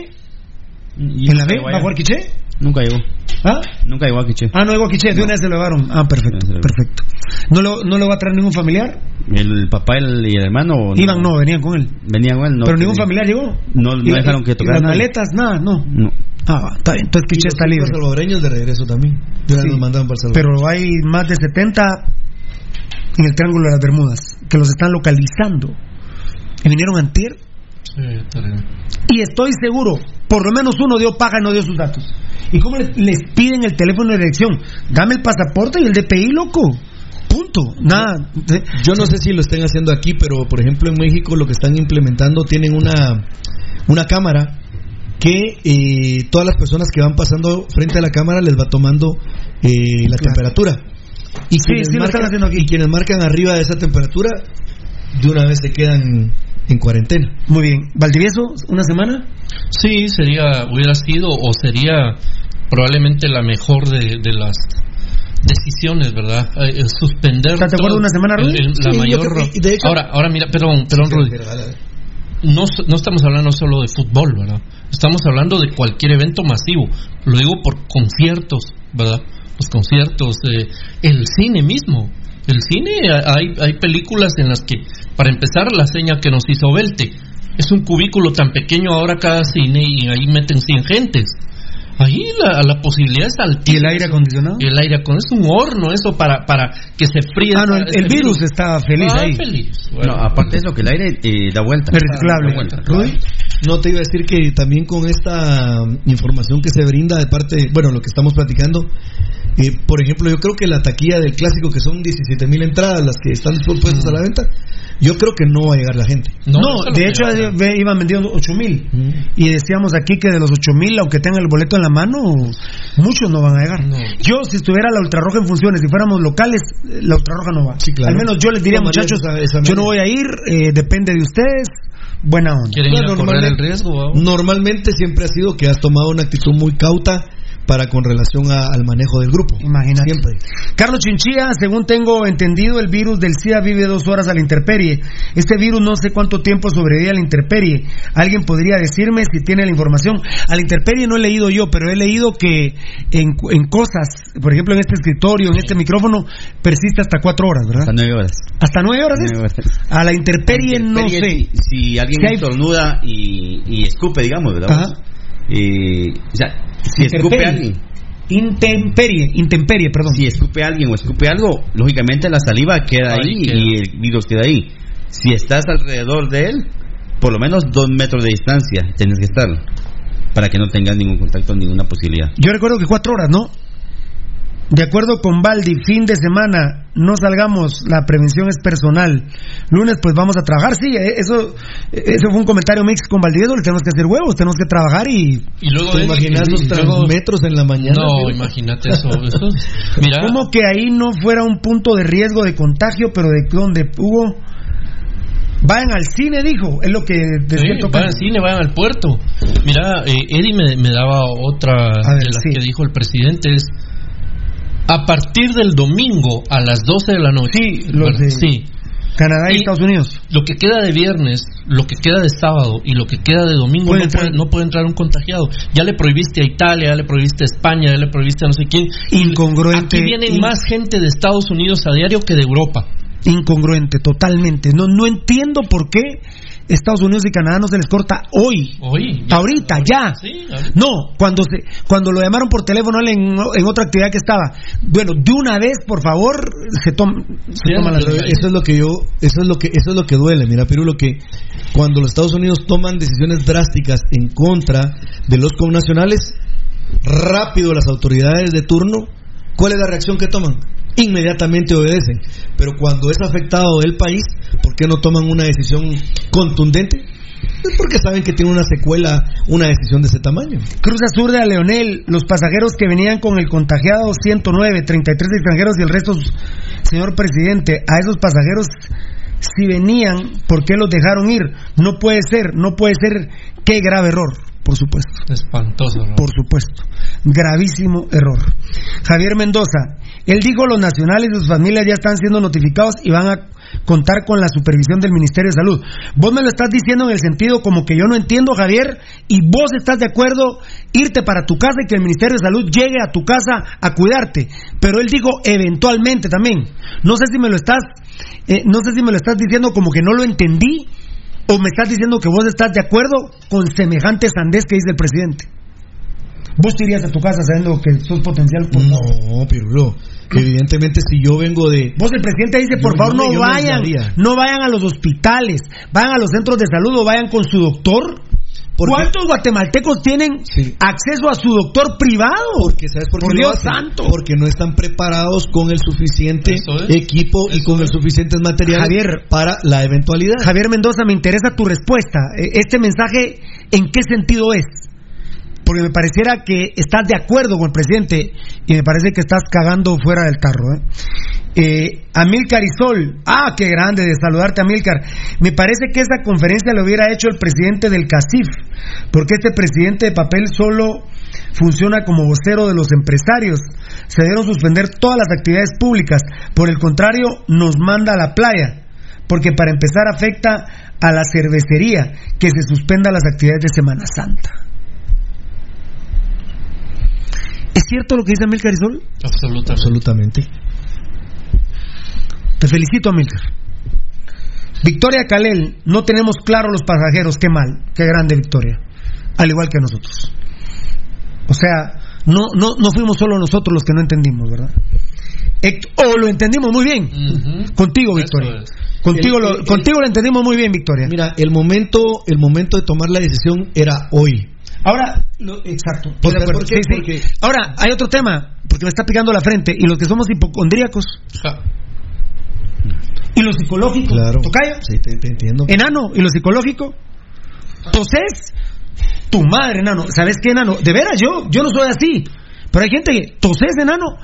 ¿En la B? ¿Va a jugar Quiché? Nunca llegó. ¿Ah? Nunca llegó a Quiché. Ah, no llegó a Quiché, de una vez se lo llevaron. Ah, perfecto, perfecto. ¿No lo, ¿No lo va a traer ningún familiar? ¿El papá y el hermano? Iban, no, venían con él. Venían con él, no. ¿Pero ningún familiar llegó? No, no dejaron que tocara. ¿Las maletas? Nada, no. No. Ah, está bien, entonces Quiché está libre. Los salvadoreños de regreso también. Ya Sí. nos mandaron para El Salvador. Pero hay más de 70 en el Triángulo de las Bermudas que los están localizando. Y vinieron antier Sí, y estoy seguro, por lo menos uno dio paga y no dio sus datos. ¿Y cómo les, les piden el teléfono de dirección? Dame el pasaporte y el DPI, loco. Punto. Nada. Yo no sé si lo estén haciendo aquí, pero por ejemplo en México lo que están implementando tienen una, una cámara que eh, todas las personas que van pasando frente a la cámara les va tomando eh, la temperatura. Y Sí, quienes, sí lo están marcan, haciendo aquí. y quienes marcan arriba de esa temperatura, de una vez se quedan en cuarentena. Muy bien. ¿Valdivieso, una semana? Sí, sería, hubiera sido o sería probablemente la mejor de, de las decisiones, ¿verdad? Eh, suspender. ¿Estás de acuerdo una semana, Rudy? el- el- la Sí, mayor. creo que- y de hecho- ahora, ahora mira, perdón, perdón, Rudy. No, no estamos hablando solo de fútbol, ¿verdad? Estamos hablando de cualquier evento masivo. Lo digo por conciertos, ¿verdad? Los conciertos, eh, el cine mismo. El cine, hay, hay películas en las que, para empezar, la seña que nos hizo Belte, es un cubículo tan pequeño ahora cada cine y ahí meten 100 gentes. Ahí la, la posibilidad es altísima. ¿Y el aire acondicionado? El aire acondicionado es un horno, eso para, para que se fríe. Ah, no, el, virus está feliz Ah, ahí. feliz. No, aparte de eso, que el aire eh, da vuelta. Es reciclable. Vuelta. Rudy, no te iba a decir que también con esta um, información que se brinda de parte, bueno, lo que estamos platicando, eh, por ejemplo, yo creo que la taquilla del clásico, que son 17 mil entradas las que están puestas a la venta, yo creo que no va a llegar la gente. No, de hecho eh, iban vendiendo 8 mil. Y decíamos aquí que de los 8 mil, aunque tengan el boleto en la mano, muchos no van a llegar. Yo, si estuviera la Ultrarroja en funciones, si fuéramos locales, eh, la Ultrarroja no va. claro. Al menos yo les diría, muchachos, esa- esa yo no voy a ir, eh, depende de ustedes. Buena onda. Bueno, normalmente- Normalmente siempre ha sido que has tomado una actitud muy cauta para con relación a- al manejo del grupo. Imagínate. Siempre. Carlos Chinchilla, según tengo entendido, el virus del SIDA vive dos horas a la intemperie. Este virus no sé cuánto tiempo sobrevive a la intemperie. ¿Alguien podría decirme si tiene la información? A la intemperie no he leído yo, pero he leído que en, en cosas, por ejemplo en este escritorio, en este micrófono, persiste hasta cuatro horas, ¿verdad? Hasta nueve horas. ¿Hasta nueve horas es? Nueve horas. A la intemperie no sé. Si, si alguien Si hay- estornuda y, y escupe, digamos, ¿verdad? Ajá. Eh, o sea, si escupe alguien. Intemperie, intemperie, perdón. Si escupe alguien o escupe algo, lógicamente la saliva queda ahí, Ahí queda. y el virus queda ahí. Si estás alrededor de él, por lo menos dos metros de distancia tienes que estar para que no tengas ningún contacto, ninguna posibilidad. Yo recuerdo que cuatro horas, ¿no? De acuerdo con Baldi, fin de semana, no salgamos, la prevención es personal. Lunes, pues vamos a trabajar. Sí, eh, eso, eh, eso fue un comentario mix con Valdivieso, le tenemos que hacer huevos, tenemos que trabajar y... Y luego ¿Te él- imaginas los luego- transmetros en la mañana? No, imagínate eso. eso es- mira, Como que ahí no fuera un punto de riesgo de contagio, pero de donde hubo... Vayan al cine, dijo, es lo que de Sí, vayan al cine, vayan al puerto. Mira, eh, Eddie me, me daba otra ver, de las sí. que dijo el presidente es a partir del domingo a las 12 de la noche. Sí, los de- Sí. Canadá y, Y- Estados Unidos. Lo que queda de viernes, lo que queda de sábado y lo que queda de domingo Puede no, puede, no puede entrar un contagiado. Ya le prohibiste a Italia, ya le prohibiste a España, ya le prohibiste a no sé quién. Incongruente. Aquí vienen más gente de Estados Unidos a diario que de Europa. Incongruente, totalmente. No, no entiendo por qué Estados Unidos y Canadá no se les corta hoy. Hoy. Ahorita, ya. Sí, No, cuando se, cuando lo llamaron por teléfono él en, en otra actividad que estaba. Bueno, de una vez, por favor, se, tom- se toma la eso es lo que yo, eso es lo que, eso es lo que duele, mira, Pirulo, que cuando los Estados Unidos toman decisiones drásticas en contra de los connacionales, rápido las autoridades de turno, ¿cuál es la reacción que toman? Inmediatamente obedecen. Pero cuando es afectado el país, ¿por qué no toman una decisión contundente? Es porque saben que tiene una secuela, una decisión de ese tamaño. Cruz Azul a Leonel, los pasajeros que venían con el contagiado 109, 33 extranjeros y el resto, señor presidente, a esos pasajeros si venían, ¿por qué los dejaron ir? No puede ser, no puede ser, qué grave error por supuesto. Espantoso error. Por supuesto. Gravísimo error. Javier Mendoza, él dijo los nacionales y sus familias ya están siendo notificados y van a contar con la supervisión del Ministerio de Salud. Vos me lo estás diciendo en el sentido como que yo no entiendo, Javier, y vos estás de acuerdo irte para tu casa y que el Ministerio de Salud llegue a tu casa a cuidarte. Pero él dijo eventualmente también. No sé si me lo estás, eh, no sé si me lo estás diciendo como que no lo entendí ¿O me estás diciendo que vos estás de acuerdo con semejante sandez que dice el presidente? ¿Vos te irías a tu casa sabiendo que sos potencial por No, pero evidentemente si yo vengo de... Vos el presidente dice, por favor, no vayan, no vayan a los hospitales, vayan a los centros de salud o vayan con su doctor ¿Cuántos guatemaltecos tienen acceso a su doctor privado? Porque sabes por, qué Dios santo. Porque no están preparados con el suficiente equipo y con el suficiente material para la eventualidad. Javier Mendoza, me interesa tu respuesta. E, este mensaje, ¿en qué sentido es? Porque me pareciera que estás de acuerdo con el presidente y me parece que estás cagando fuera del carro. ¿eh? Eh, Amilcar ah, qué grande de saludarte Amilcar. Me parece que esa conferencia lo hubiera hecho el presidente del CACIF, porque este presidente de papel solo funciona como vocero de los empresarios. Se deben suspender todas las actividades públicas, por el contrario, nos manda a la playa, porque para empezar afecta a la cervecería que se suspenda las actividades de Semana Santa. ¿Es cierto lo que dice Amilcar Isol? Absolutamente. Absolutamente. Te felicito, Amilcar. Victoria Calel, no tenemos claro los pasajeros, qué mal, qué grande victoria. Al igual que nosotros. O sea, no, no, no fuimos solo nosotros los que no entendimos, ¿verdad? O lo entendimos muy bien. Contigo, Victoria. Contigo, lo, contigo lo entendimos muy bien, Victoria. Mira, el momento, el momento de tomar la decisión era hoy. Ahora, exacto. Ahora, hay otro tema, porque me está picando la frente, y los que somos hipocondríacos. ¿Y lo psicológico? Claro. Sí, te, entiendo. Enano, ¿y lo psicológico? Entonces, tu madre, enano. ¿Sabes qué, enano? De veras, yo, yo no soy así. Pero hay gente que, toses, enano.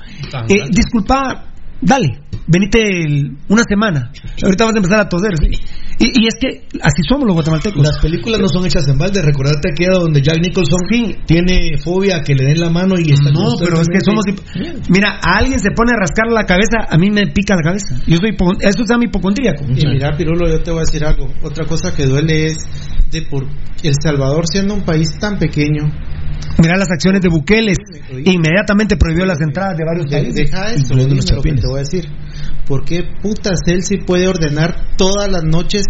Eh, disculpa, dale, venite una semana. Ahorita vas a empezar a toser. Y, es que así somos los guatemaltecos. Las películas no son hechas en balde. Recordate aquella donde Jack Nicholson tiene fobia a que le den la mano y está No, pero es que somos. Mira, a alguien se pone a rascar la cabeza, a mí me pica la cabeza. Yo soy eso es mi hipocondríaco. Y mira, Pirulo, yo te voy a decir algo. Otra cosa que duele es de por El Salvador siendo un país tan pequeño Mira las acciones de Bukele. Inmediatamente prohibió las entradas de varios países. Deja esto, lo que te voy a decir. ¿Por qué putas él sí puede ordenar todas las noches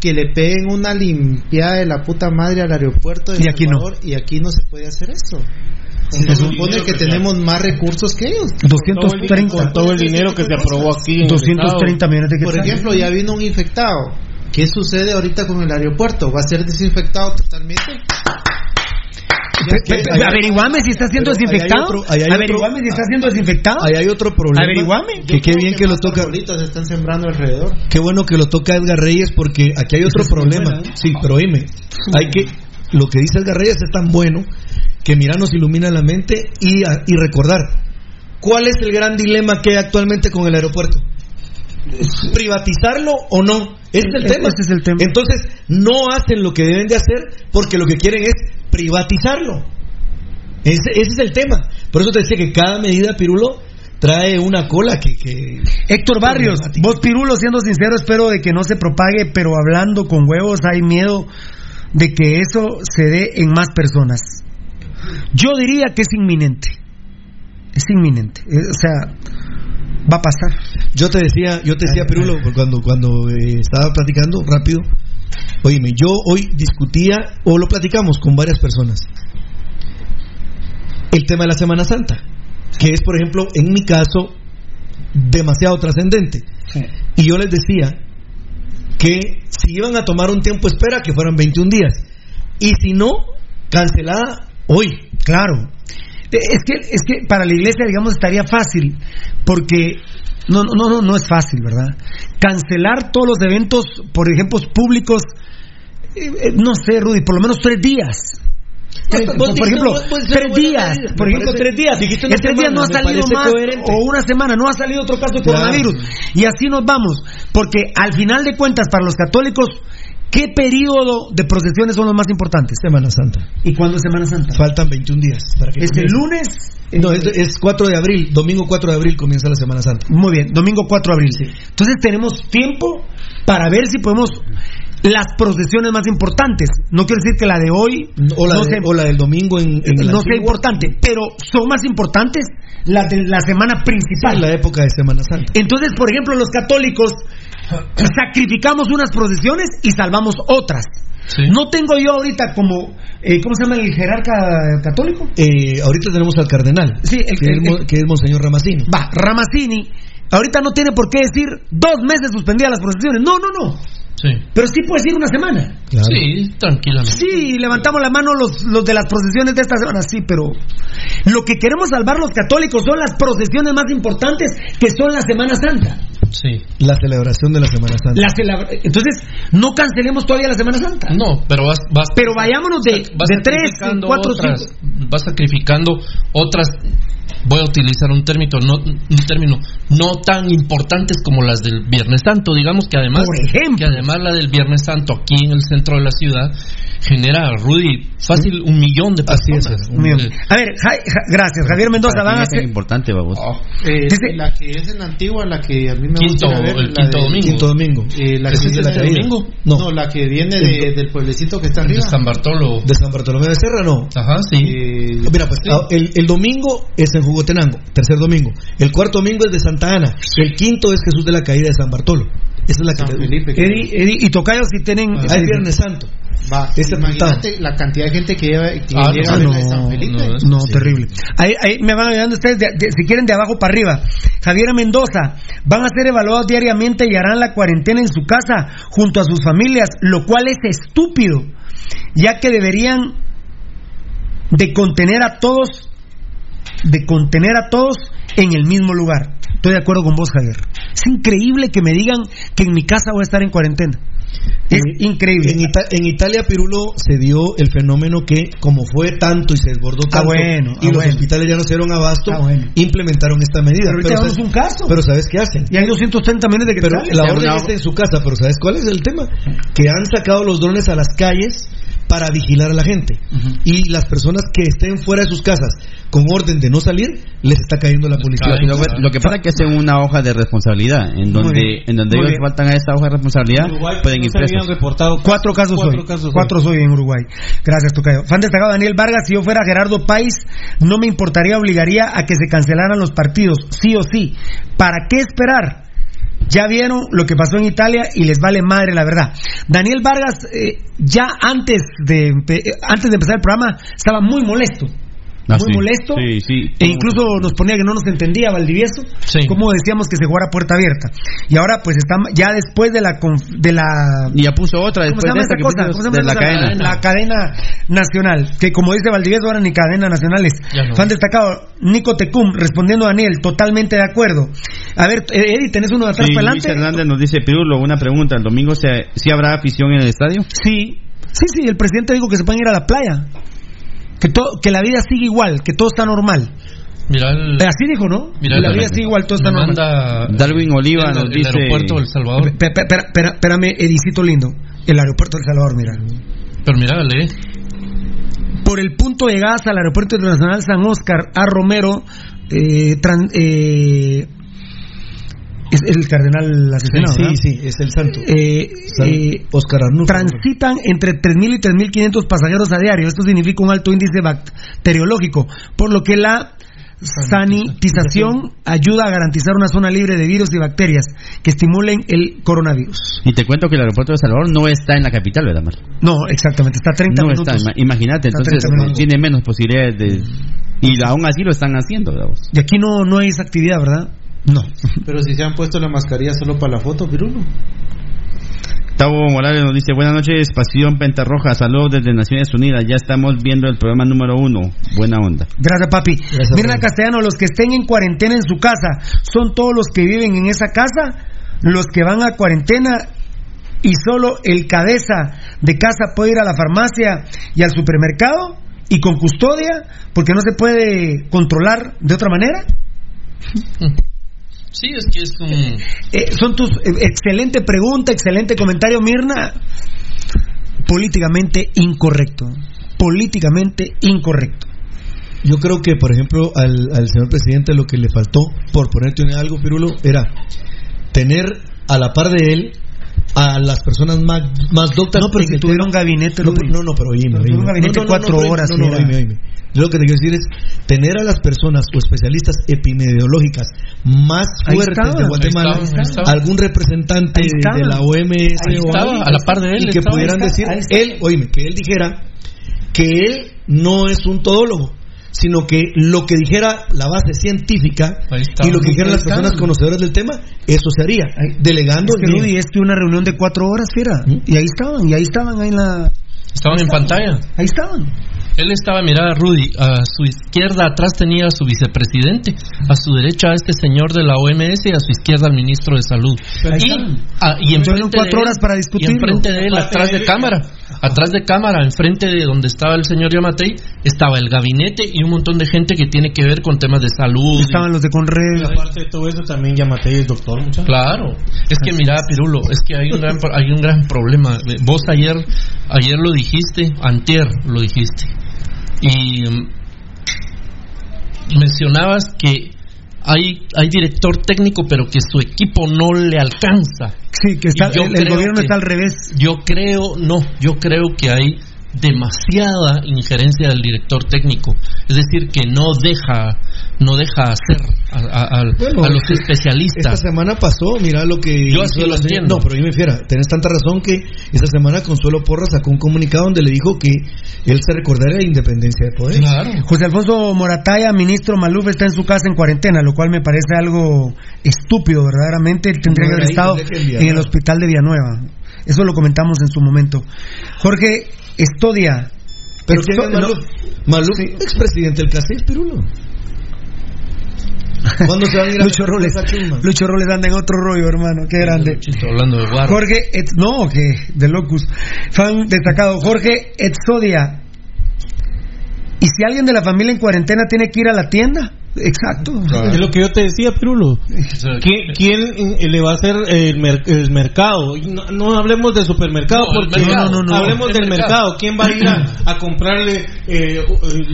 que le peguen una limpiada de la puta madre al aeropuerto de y aquí no. y aquí no se puede hacer eso? Se supone que, tenemos más recursos que ellos. 230. Con todo el dinero que se aprobó aquí. 230 millones de Por ejemplo, ya vino un infectado. ¿Qué sucede ahorita con el aeropuerto? ¿Va a ser desinfectado totalmente? Averiguame si está siendo desinfectado. Averiguame si está siendo desinfectado. Ahí hay otro problema. Averiguame. Que qué bien que, lo toca. se están sembrando alrededor. Qué bueno que lo toca Edgar Reyes porque aquí hay otro problema. Sí, pero dime, hay que lo que dice Edgar Reyes es tan bueno que mira nos ilumina la mente y, y recordar cuál es el gran dilema que hay actualmente con el aeropuerto. ¿Privatizarlo o no? Ese es el tema. es el tema. Entonces, no hacen lo que deben de hacer porque lo que quieren es privatizarlo. Ese, es el tema. Por eso te decía que cada medida, Pirulo, trae una cola que... Héctor Barrios, vos Pirulo, siendo sincero, espero de que no se propague, pero hablando con huevos hay miedo de que eso se dé en más personas. Yo diría que es inminente. Es inminente. Eh, o sea, va a pasar. Yo te decía, yo te decía, Pirulo, cuando, cuando eh, estaba platicando rápido, Oíme, yo hoy discutía o lo platicamos con varias personas. El tema de la Semana Santa, que es, por ejemplo, en mi caso, demasiado trascendente. Y yo les decía que si iban a tomar un tiempo espera, que fueran 21 días. Y si no, cancelada hoy. Claro. Es que, es que para la iglesia, digamos, estaría fácil, porque no, no, no, no es fácil, ¿verdad? Cancelar todos los eventos, por ejemplo, públicos, eh, eh, no sé, Rudy, por lo menos tres días. Tres- por, por ejemplo, tres días, por ejemplo, tres días. En tres días no ha salido más, coherente. o una semana, no ha salido otro caso de Claro. coronavirus. Y así nos vamos, porque al final de cuentas, para los católicos, ¿qué periodo de procesiones son los más importantes? Semana Santa. ¿Y cuándo es Semana Santa? Faltan 21 días. Para que ¿Es el lunes? No, es, es 4 de abril. Domingo 4 de abril comienza la Semana Santa. Muy bien, domingo 4 de abril. Entonces tenemos tiempo para ver si podemos las procesiones más importantes. No quiero decir que la de hoy O la, no de- sea- o la del domingo en, en no sea importante, pero son más importantes las de la semana principal. en la época de Semana Santa. Entonces, por ejemplo, los católicos sacrificamos unas procesiones y salvamos otras. No tengo yo ahorita como, eh, ¿cómo se llama el jerarca católico? Eh, ahorita tenemos al cardenal, Sí, el- que, el- es, el- que es Monseñor Ramazzini. Va, Ramazzini, ahorita no tiene por qué decir dos meses suspendía las procesiones. No, no, no. Sí. Pero sí puede decir una semana. Sí, tranquilamente. Sí, levantamos la mano los, los de las procesiones de esta semana, sí, pero lo que queremos salvar los católicos son las procesiones más importantes que son la Semana Santa. Sí. La celebración de la Semana Santa. La celebra- Entonces, no cancelemos todavía la Semana Santa. No, pero vas, vas Pero vayámonos de, vas de tres, sacrificando cuatro, otras, cinco. vas sacrificando otras voy a utilizar un término no un término no tan importantes como las del Viernes Santo digamos que además Por ejemplo. que además la del Viernes Santo aquí en el centro de la ciudad genera Rudy fácil un millón de personas. A ver, Ja- Ja- gracias, Javier Mendoza. Para Van a hacer. importante, babos. Eh, Dice- la que es en la antigua, la que a mí me Quinto- ver, el quinto de- domingo. Quinto domingo. Eh, la ¿Ese que es de la caída? domingo. No. No. la que viene de- del pueblecito que está de arriba. San Bartolo De San Bartolomé de Serra, no. ajá sí Eh, Mira, pues ah, el, el domingo es en Jugotenango, tercer domingo. El cuarto domingo es de Santa Ana. El quinto es Jesús de la Caída de San Bartolo. Esa es la San que Felipe. Eddie, Eddie y Tocayo si tienen. Ah, es Viernes Santo. Va, imagínate la cantidad de gente que, lleva, que Ah, llega no, de San Felipe. no, No, terrible. Ahí, ahí me van ayudando ustedes, de- de- si quieren, de abajo para arriba. Javier Mendoza, van a ser evaluados diariamente y harán la cuarentena en su casa junto a sus familias, lo cual es estúpido, ya que deberían de contener a todos, de contener a todos en el mismo lugar. Estoy de acuerdo con vos, Javier. Es increíble que me digan que en mi casa voy a estar en cuarentena. Es increíble. En, Ita- en Italia, Pirulo, se dio el fenómeno que, como fue tanto y se desbordó Ah, tanto, bueno, y ah, los bueno. hospitales ya no se dieron abasto, Ah, bueno. implementaron esta medida. Pero pero, ¿sabes, un caso. pero ¿sabes qué hacen? y hay 230 millones de Pero quetzales. la orden está en su casa, pero ¿sabes cuál es el tema? Que han sacado los drones a las calles para vigilar a la gente. Y las personas que estén fuera de sus casas con orden de no salir, les está cayendo la policía. Lo, lo que- lo que pasa es que hacen una hoja de responsabilidad, en donde, en donde ellos faltan a esa hoja de responsabilidad, Uruguay pueden ir se habían presos. reportado Cuatro casos cuatro hoy. casos hoy. Cuatro hoy en Uruguay. Gracias, Tocayo. Fan destacado Daniel Vargas, si yo fuera Gerardo País, no me importaría, obligaría a que se cancelaran los partidos, sí o sí. ¿Para qué esperar? Ya vieron lo que pasó en Italia y les vale madre la verdad. Daniel Vargas, eh, ya antes de, eh, antes de empezar el programa, estaba muy molesto. Ah, muy sí. molesto. Sí, sí. E incluso nos ponía que no nos entendía Valdivieso. Sí. Como decíamos que se jugara puerta abierta. Y ahora, pues, está ya después de la. de la Y ya puso otra ¿Cómo después de esta que cosa? puso ¿Cómo se llama de la cadena. La cadena nacional. Que como dice Valdivieso, ahora ni cadena nacional es. No. Fan destacado, Nico Tecum, respondiendo a Daniel, totalmente de acuerdo. A ver, eh, Eddie, ¿tenés uno de atrás para Luis adelante? Hernández nos dice, Pirulo, una pregunta, ¿el domingo se, sí habrá afición en el estadio? Sí, sí, sí, el presidente dijo que se pueden ir a la playa. Que, todo, que la vida sigue igual, que todo está normal. mira el, Así dijo, ¿no? Mira, Que la el- vida sigue igual, todo está normal. manda Darwin Oliva el, nos el dice... aeropuerto del Salvador espérame, Edicito lindo. El aeropuerto del Salvador, mira. pero mira lee Por el punto de llegadas al aeropuerto internacional San Oscar a Romero, eh, tran- eh, es el cardenal asesinado, sí, ¿verdad? sí, es el santo. Eh, San eh, Oscar Arnulfo. transitan entre 3.000 y 3.500 pasajeros a diario. Esto significa un alto índice bacteriológico, por lo que la sanitización ayuda a garantizar una zona libre de virus y bacterias que estimulen el coronavirus. Y te cuento que el aeropuerto de Salvador no está en la capital, ¿verdad, Mar? No, exactamente, está a 30 No minutos. está, ima- imagínate, Está entonces 30 minutos. tiene menos posibilidades de... Y aún así lo están haciendo, ¿verdad? Y aquí no, no hay esa actividad, ¿verdad? No. Pero si se han puesto la mascarilla solo para la foto, Pirulo. Tavo Morales nos dice, buenas noches, Pasión Pentarroja, saludos desde Naciones Unidas, ya estamos viendo el programa número uno, buena onda. Gracias, papi. Mirna Castellano, los que estén en cuarentena en su casa, ¿son todos los que viven en esa casa? Los que van a cuarentena y solo el cabeza de casa puede ir a la farmacia y al supermercado y con custodia porque no se puede controlar de otra manera. Sí, es que es un... Eh, son tus eh, excelente pregunta, excelente comentario, Mirna. Políticamente incorrecto. Políticamente incorrecto. Yo creo que, por ejemplo, al, al señor presidente lo que le faltó, por ponerte algo, Pirulo, era tener a la par de él a las personas más, más doctas. No, pero que tuvieron gabinete. No, no, no, pero oíme, Tuvieron un gabinete cuatro horas. No, no, oíme. Yo lo que te quiero decir es tener a las personas o especialistas epidemiológicas más fuertes estaba, de Guatemala, ahí estaba, ahí estaba. algún representante de la OMS o alguien, a la par de él y que pudieran decir, él, oíme, que él dijera que él no es un todólogo, sino que lo que dijera la base científica y lo que dijeran las personas conocedoras del tema, eso se haría, delegando Es que, Rudy, es que una reunión de cuatro horas, fiera. Y ahí estaban, y ahí estaban, ahí en la. Estaban en pantalla. Ahí estaban. Él estaba, mira, Rudy, a su izquierda atrás tenía a su vicepresidente, a su derecha a este señor de la OMS y a su izquierda al ministro de Salud. Y, ah, y enfrente cuatro de él- horas para Y discutirlo. enfrente de él, atrás de cámara, atrás de cámara, enfrente de donde estaba el señor Yamatei, estaba el gabinete y un montón de gente que tiene que ver con temas de salud. Estaban los de Conred. Aparte de todo eso, también Yamatei es doctor, muchachos. Claro, es que mira, Pirulo, es que hay un gran, hay un gran problema. Vos ayer, ayer lo dijiste, antier lo dijiste, y mencionabas que hay, hay director técnico, pero que su equipo no le alcanza. Sí, que está, el, gobierno que- está al revés. Yo creo, no, yo creo que hay demasiada injerencia del director técnico, es decir, que no deja, no deja hacer a, a- a- Bueno, a los especialistas. Esta semana pasó, mira lo que. Yo así lo entiendo. No, pero yo me fiera, tenés tanta razón que esta semana Consuelo Porra sacó un comunicado donde le dijo que él se recordaría la independencia de poder. Claro. José Alfonso Morataya, ministro Maluf, está en su casa en cuarentena, lo cual me parece algo estúpido, verdaderamente. Él tendría No, que haber ahí estado en el Villanueva. hospital de Villanueva. Eso lo comentamos en su momento. Jorge Estodia. Pero Esto- ¿quién es Maluf? Maluf, expresidente del CACES, Pirulo. ¿Cuándo se van a ir a Lucho Roles. Lucho Roles anda en otro rollo, hermano. Qué grande. Chito, hablando de. Jorge, no, que de Locus. Fan destacado, Jorge Etzodia. ¿Y si alguien de la familia en cuarentena tiene que ir a la tienda? Exacto. Es lo que yo te decía, Pirulo. ¿Quién, quién, eh, le va a hacer el, mer- el mercado? No, no hablemos de supermercado, No, porque mercado. No, no, no. hablemos El del mercado. mercado. ¿Quién va a ir a, a comprarle eh,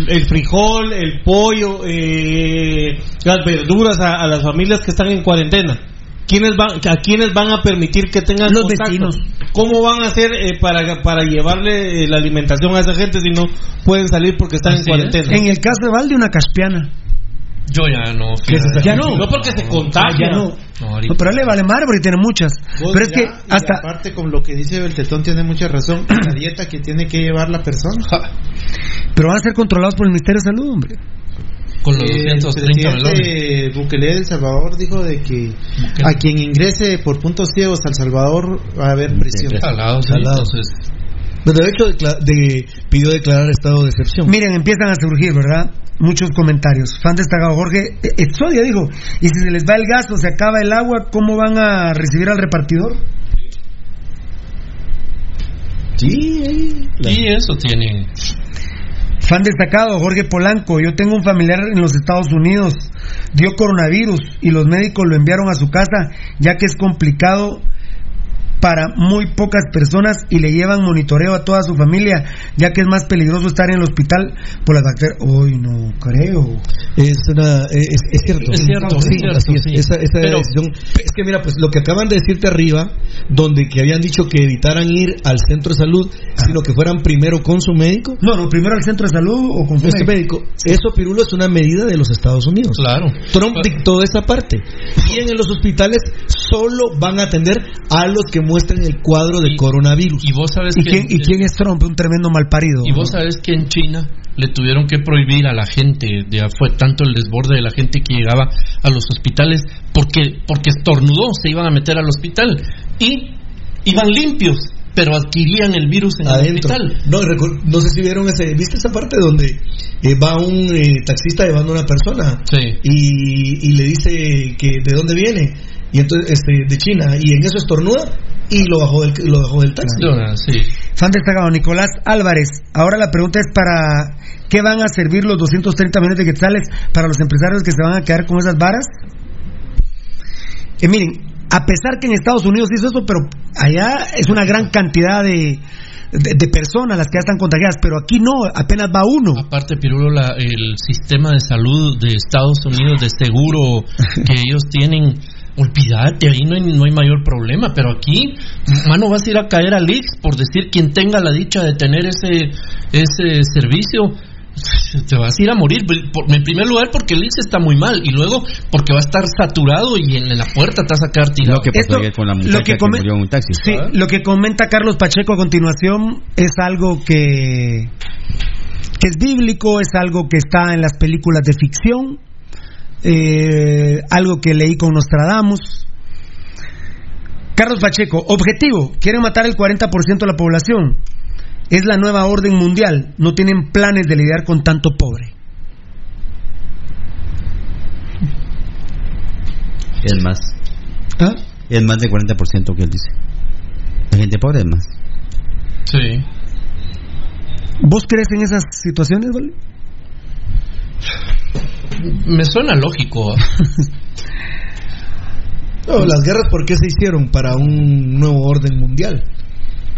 el, frijol, el pollo, eh, las verduras a, a las familias que están en cuarentena? ¿Quiénes van, ¿A quiénes van a permitir que tengan Los contacto? vecinos. ¿Cómo van a hacer eh, para, para llevarle eh, la alimentación a esa gente si no pueden salir porque están en es. cuarentena? En el caso de Valde, una caspiana. Yo ya no. ¿Qué es esa? Ya no. No porque se Ah, contagia. ya no. Pero le vale madre porque tiene muchas. Vos Pero es ya, que hasta. aparte con lo que dice Beltetón tiene mucha razón la dieta que tiene que llevar la persona Pero van a ser controlados por el Ministerio de Salud, hombre. Con los Eh, el 230 melones. Bukele de El Salvador dijo de que a quien ingrese por puntos ciegos al Salvador va a haber prisión Salados, Salados. entonces, Pero de hecho de- pidió declarar estado de excepción. Miren, empiezan a surgir, ¿verdad? Muchos comentarios. Fan destacado, Jorge Exodia dijo, y si se les va el gas o se acaba el agua, ¿cómo van a recibir al repartidor? Sí, ahí. Y eso tiene. Fan destacado, Jorge Polanco, yo tengo un familiar en los Estados Unidos, dio coronavirus y los médicos lo enviaron a su casa ya que es complicado para muy pocas personas y le llevan monitoreo a toda su familia, ya que es más peligroso estar en el hospital por las bacterias. Uy, no creo. Es, una, es, es cierto. Es cierto, Sí, es cierto, sí. Esa, esa Pero- decisión. Es que mira, pues lo que acaban de decirte arriba, donde que habían dicho que evitaran ir al centro de salud, sino que fueran primero con su médico. No, no, primero al centro de salud o con su Este médico. médico. Eso, Pirulo, es una medida de los Estados Unidos. Claro. Trump dictó esa parte. Y en los hospitales solo van a atender a los que muestren el cuadro de Y- coronavirus. Y vos sabes ¿Y que. quién, ¿Y quién es Trump? Un tremendo malparido. Y vos sabes que en China le tuvieron que prohibir a la gente, ya fue tanto el desborde de la gente que llegaba a los hospitales porque porque estornudó, se iban a meter al hospital y iban limpios pero adquirían el virus en Adentro. el hospital. No, no sé si vieron ese, ¿viste esa parte donde eh, va un eh, taxista llevando a una persona y, y le dice que de dónde viene y entonces este de China y en eso estornuda y lo bajó del lo bajó del taxi. Fan destacado, Nicolás Álvarez. Ahora la pregunta es para ¿qué van a servir los 230 millones de quetzales para los empresarios que se van a quedar con esas varas? Eh, miren, a pesar que en Estados Unidos hizo eso, pero allá es una gran cantidad de, de, de personas las que ya están contagiadas, pero aquí no, apenas va uno. Aparte, Pirulo, la- el sistema de salud de Estados Unidos, de seguro que ellos tienen, olvídate, ahí no hay, no hay mayor problema, pero aquí, mano, vas a ir a caer al IX por decir quien tenga la dicha de tener ese, ese servicio. Te vas a ir a morir, por- en primer lugar porque el IX está muy mal y luego porque va a estar saturado y en la puerta te vas a quedar tirado. Lo que pasó con la lo que que, come- murió en un taxi. Sí, lo que comenta Carlos Pacheco a continuación es algo que, que es bíblico, es algo que está en las películas de ficción, eh, algo que leí con Nostradamus. Carlos Pacheco, objetivo, quieren matar el 40% de la población. Es la nueva orden mundial, no tienen planes de lidiar con tanto pobre. Es más. ¿Ah? Es más del 40% que él dice. La gente pobre es más. Sí. ¿Vos crees en esas situaciones, Vale? Me suena lógico. las guerras, ¿por qué se hicieron? Para un nuevo orden mundial.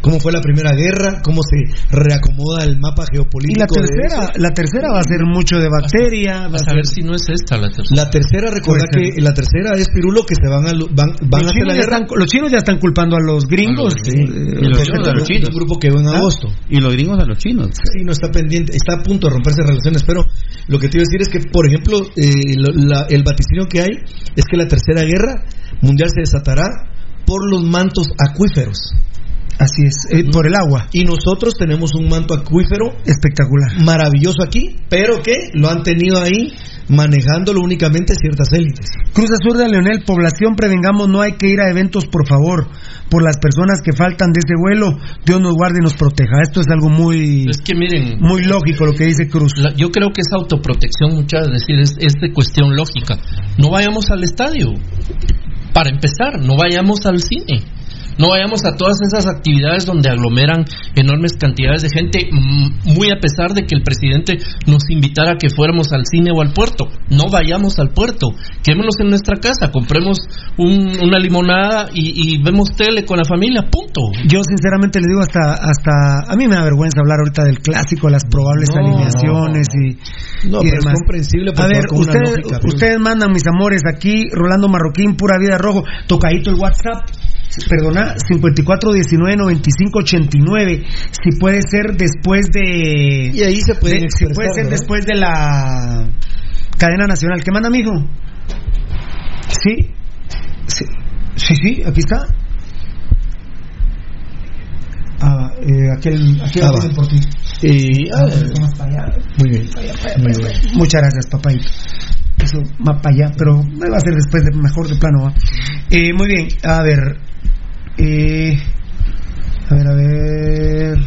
¿Cómo fue la primera guerra? ¿Cómo se reacomoda el mapa Y geopolítico? la de tercera, la tercera va a ser mucho de bacteria. va a A saber si no es esta la tercera. La tercera, recuerda que la tercera es Pirulo que se van a van, van los, a hacer chinos la ya guerra. están, los chinos ya están culpando a los gringos. Sí. eh, Y los porque chinos a tenemos los chinos. Un grupo que va en ¿Ah? agosto. Y los gringos a los chinos. Sí, no está pendiente, está a punto de romperse relaciones, pero lo que te iba a decir es que, por ejemplo, eh, lo- la- el vaticinio que hay es que la tercera guerra mundial se desatará por los mantos acuíferos. Así es, eh, por el agua. Y nosotros tenemos un manto acuífero Espectacular. maravilloso aquí, pero que lo han tenido ahí manejándolo únicamente ciertas élites. Cruz Azul de Leonel, población, prevengamos, no hay que ir a eventos, por favor, por las personas que faltan de ese vuelo, Dios nos guarde y nos proteja. Esto es algo muy, Es que miren, muy lógico lo que dice Cruz. La- yo creo que es autoprotección, muchas decir, es, es de cuestión lógica. No vayamos al estadio. Para empezar, no vayamos al cine. No vayamos a todas esas actividades donde aglomeran enormes cantidades de gente, mm, muy a pesar de que el presidente nos invitara a que fuéramos al cine o al puerto. No vayamos al puerto, quedémonos en nuestra casa, compremos un- una limonada y, y vemos tele con la familia, punto. Yo sinceramente le digo hasta, hasta, a mí me da vergüenza hablar ahorita del clásico, las probables No, alineaciones y, No, y pero es comprensible A ver, lógica, pero- ustedes mandan mis amores aquí, Rolando Marroquín, pura vida rojo, tocadito el WhatsApp. Perdona, 5419-9589. Si puede ser después de. Y ahí se pueden de- Si puede ser ¿verdad? después de la cadena nacional. ¿Qué manda, mijo? Sí. Sí, sí, sí, aquí está. Ah, eh, aquel, aquel Ah, va. por ti. Y, ah, Más para allá. muy bien. Muchas gracias, papayito. Eso, más para allá, pero me va a ser después, de, mejor de plano. ¿va? Eh, muy bien, a ver. Eh, a ver, a ver.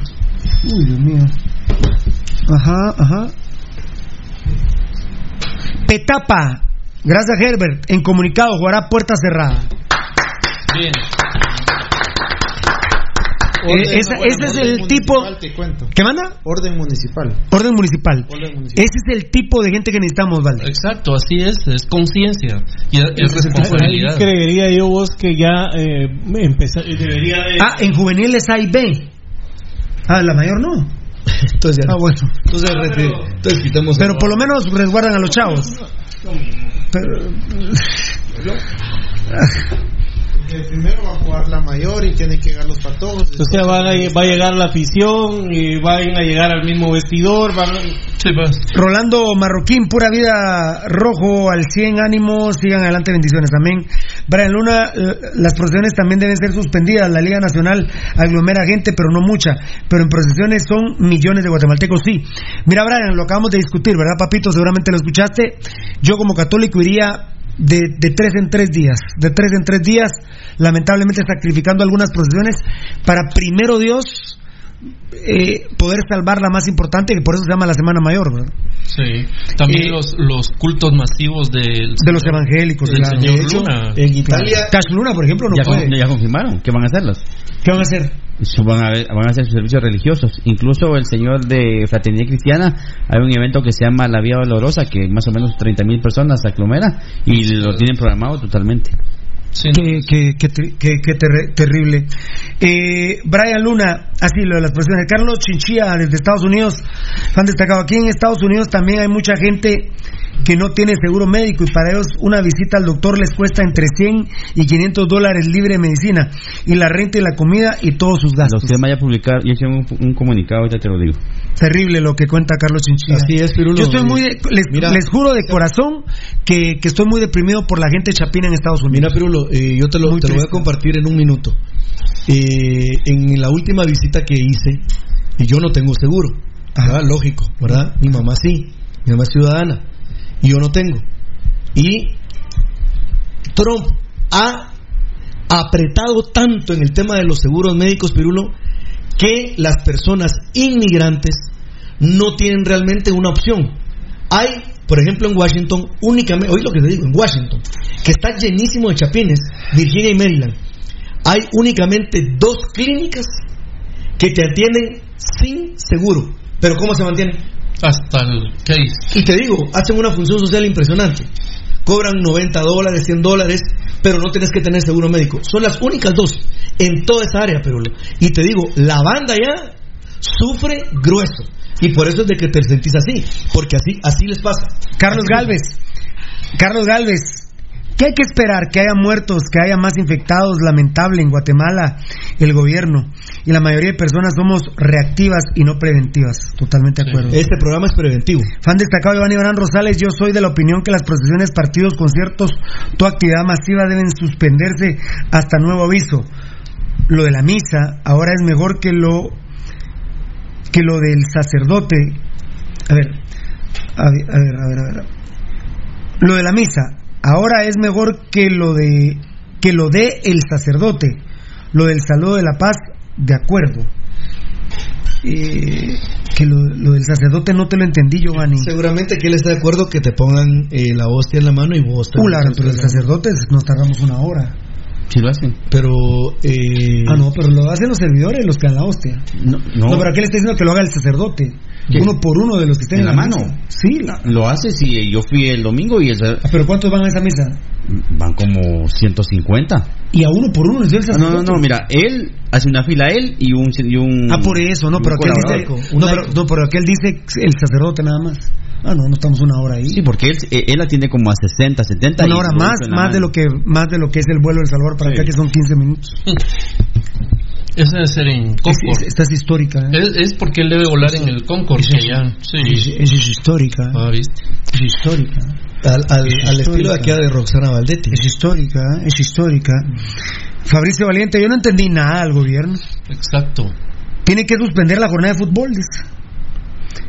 Uy, Dios mío. Ajá, ajá. Petapa. Gracias, Herbert. En comunicado, jugará puerta cerrada. Bien. Eh, esa- ese es el tipo. Te cuento. ¿Qué manda? Orden municipal. Orden municipal. Orden municipal. Ese es el tipo de gente que necesitamos, Valde. Exacto, así es, es conciencia y es, responsabilidad. creería yo vos que ya eh, empezar, debería de... Ah, en juveniles A y B. Ah, la mayor no. Entonces, ya Ah, no. bueno. entonces, rete- entonces quitamos. Pero por lo menos resguardan a los chavos. Pero, Porque primero va a jugar la mayor y tienen que llegar los patojos. O sea, van a- va a llegar la afición y van a llegar al mismo vestidor. Van a- Sí, pues. Rolando Marroquín, pura vida rojo al 100 ánimos, sigan adelante, bendiciones también. Brian Luna, eh, las procesiones también deben ser suspendidas. La Liga Nacional aglomera gente, pero no mucha. Pero en procesiones son millones de guatemaltecos, sí. Mira, Brian, lo acabamos de discutir, ¿verdad, papito? Seguramente lo escuchaste. Yo como católico iría de, de tres en tres días, de tres en tres días, lamentablemente sacrificando algunas procesiones para primero Dios eh, poder salvar la más importante, que por eso se llama la Semana Mayor. ¿verdad? Sí, también Eh, los, los cultos masivos del De los evangélicos, del claro. señor De hecho, Luna. en Italia, Cash Luna, por ejemplo, no ya, puede. con- ya confirmaron que van a hacerlos. ¿Qué van a hacer? Van a, ver- van a hacer sus servicios religiosos. Incluso el señor de Fraternidad Cristiana, hay un evento que se llama La Vía Dolorosa, que más o menos 30.000 personas se aglomera y lo tienen programado totalmente. Qué, qué- qué terrible. Eh, Brian Luna, así lo de las personas. Carlos Chinchilla desde Estados Unidos, han destacado. Aquí en Estados Unidos también hay mucha gente que no tiene seguro médico y para ellos una visita al doctor les cuesta entre 100 y 500 dólares libre de medicina y la renta y la comida y todos sus gastos. Los temas ya publicar y hicieron un, un comunicado, ya te lo digo. Terrible lo que cuenta Carlos Chinchilla. Así es, Pirulo. Yo estoy muy, de- les, Mira, les juro de corazón que, que estoy muy deprimido por la gente chapina en Estados Unidos. Mira, Pirulo, eh, yo te lo, te lo voy a compartir en un minuto. Eh, en la última visita que hice, y yo no tengo seguro, ¿verdad? Lógico, ¿verdad? Mi mamá sí, mi mamá es ciudadana, yo no tengo. Y Trump ha apretado tanto en el tema de los seguros médicos, Pirulo, que las personas inmigrantes no tienen realmente una opción. Hay, por ejemplo, en Washington, únicamente, oí lo que te digo, en Washington, que está llenísimo de chapines, Virginia y Maryland, hay únicamente dos clínicas que te atienden sin seguro. Pero ¿cómo se mantienen? Hasta el case. Y te digo, hacen una función social impresionante. Cobran 90 dólares, 100 dólares, pero no tienes que tener seguro médico. Son las únicas dos en toda esa área, pero Y te digo, la banda ya sufre grueso. Y por eso es de que te sentís así, porque así, así les pasa. Carlos Galvez, Carlos Galvez, ¿qué hay que esperar? Que haya muertos, que haya más infectados, lamentable en Guatemala, el gobierno y la mayoría de personas somos reactivas y no preventivas. Totalmente de acuerdo. Este programa es preventivo. Fan destacado Iván Iván Rosales, yo soy de la opinión que las procesiones, partidos, conciertos, toda actividad masiva deben suspenderse hasta nuevo aviso. Lo de la misa ahora es mejor que lo que lo del sacerdote. A ver, a ver, a ver, a ver, a ver. Lo de la misa ahora es mejor que lo de que lo de el sacerdote. Lo del saludo de la paz, de acuerdo. Eh, que lo, lo del sacerdote no te lo entendí, Giovanni. Seguramente que él está de acuerdo que te pongan eh, la hostia en la mano y vos te Ula, pero el sacerdote nos tardamos una hora. Sí lo hacen. Pero. Eh... Ah, no, pero lo hacen los servidores, los que dan la hostia. No, No, pero aquí le está diciendo que lo haga el sacerdote. ¿Qué? Uno por uno de los que estén ¿En en, la mano? Sí, la- Lo hace si yo fui el domingo y el, Ah, pero ¿cuántos van a esa misa? van como 150. Y a uno por uno les dio el Ah, No, no, no, mira, él hace una fila él y un, y un Ah, por eso, no, pero aquel dice, no, pero, no, pero aquel dice el sacerdote nada más. Ah, no, no estamos una hora ahí. Sí, porque él, eh, él atiende como a 60, 70 una y hora más, más de lo que más de lo que es el vuelo del Salvador para Sí. acá que son 15 minutos. Esa debe ser en Es- Concord. es- esta es histórica. ¿eh? Es, es porque él debe volar en el Concord. Es- ya- Es, sí. es histórica. Ah, ¿viste? Es histórica. Al, al, Es al estilo de histórica. aquí de Roxana Valdetti. Es histórica, ¿eh? es histórica. Fabricio Valiente, yo no entendí nada al gobierno. Exacto. Tiene que suspender la jornada de fútbol, dice.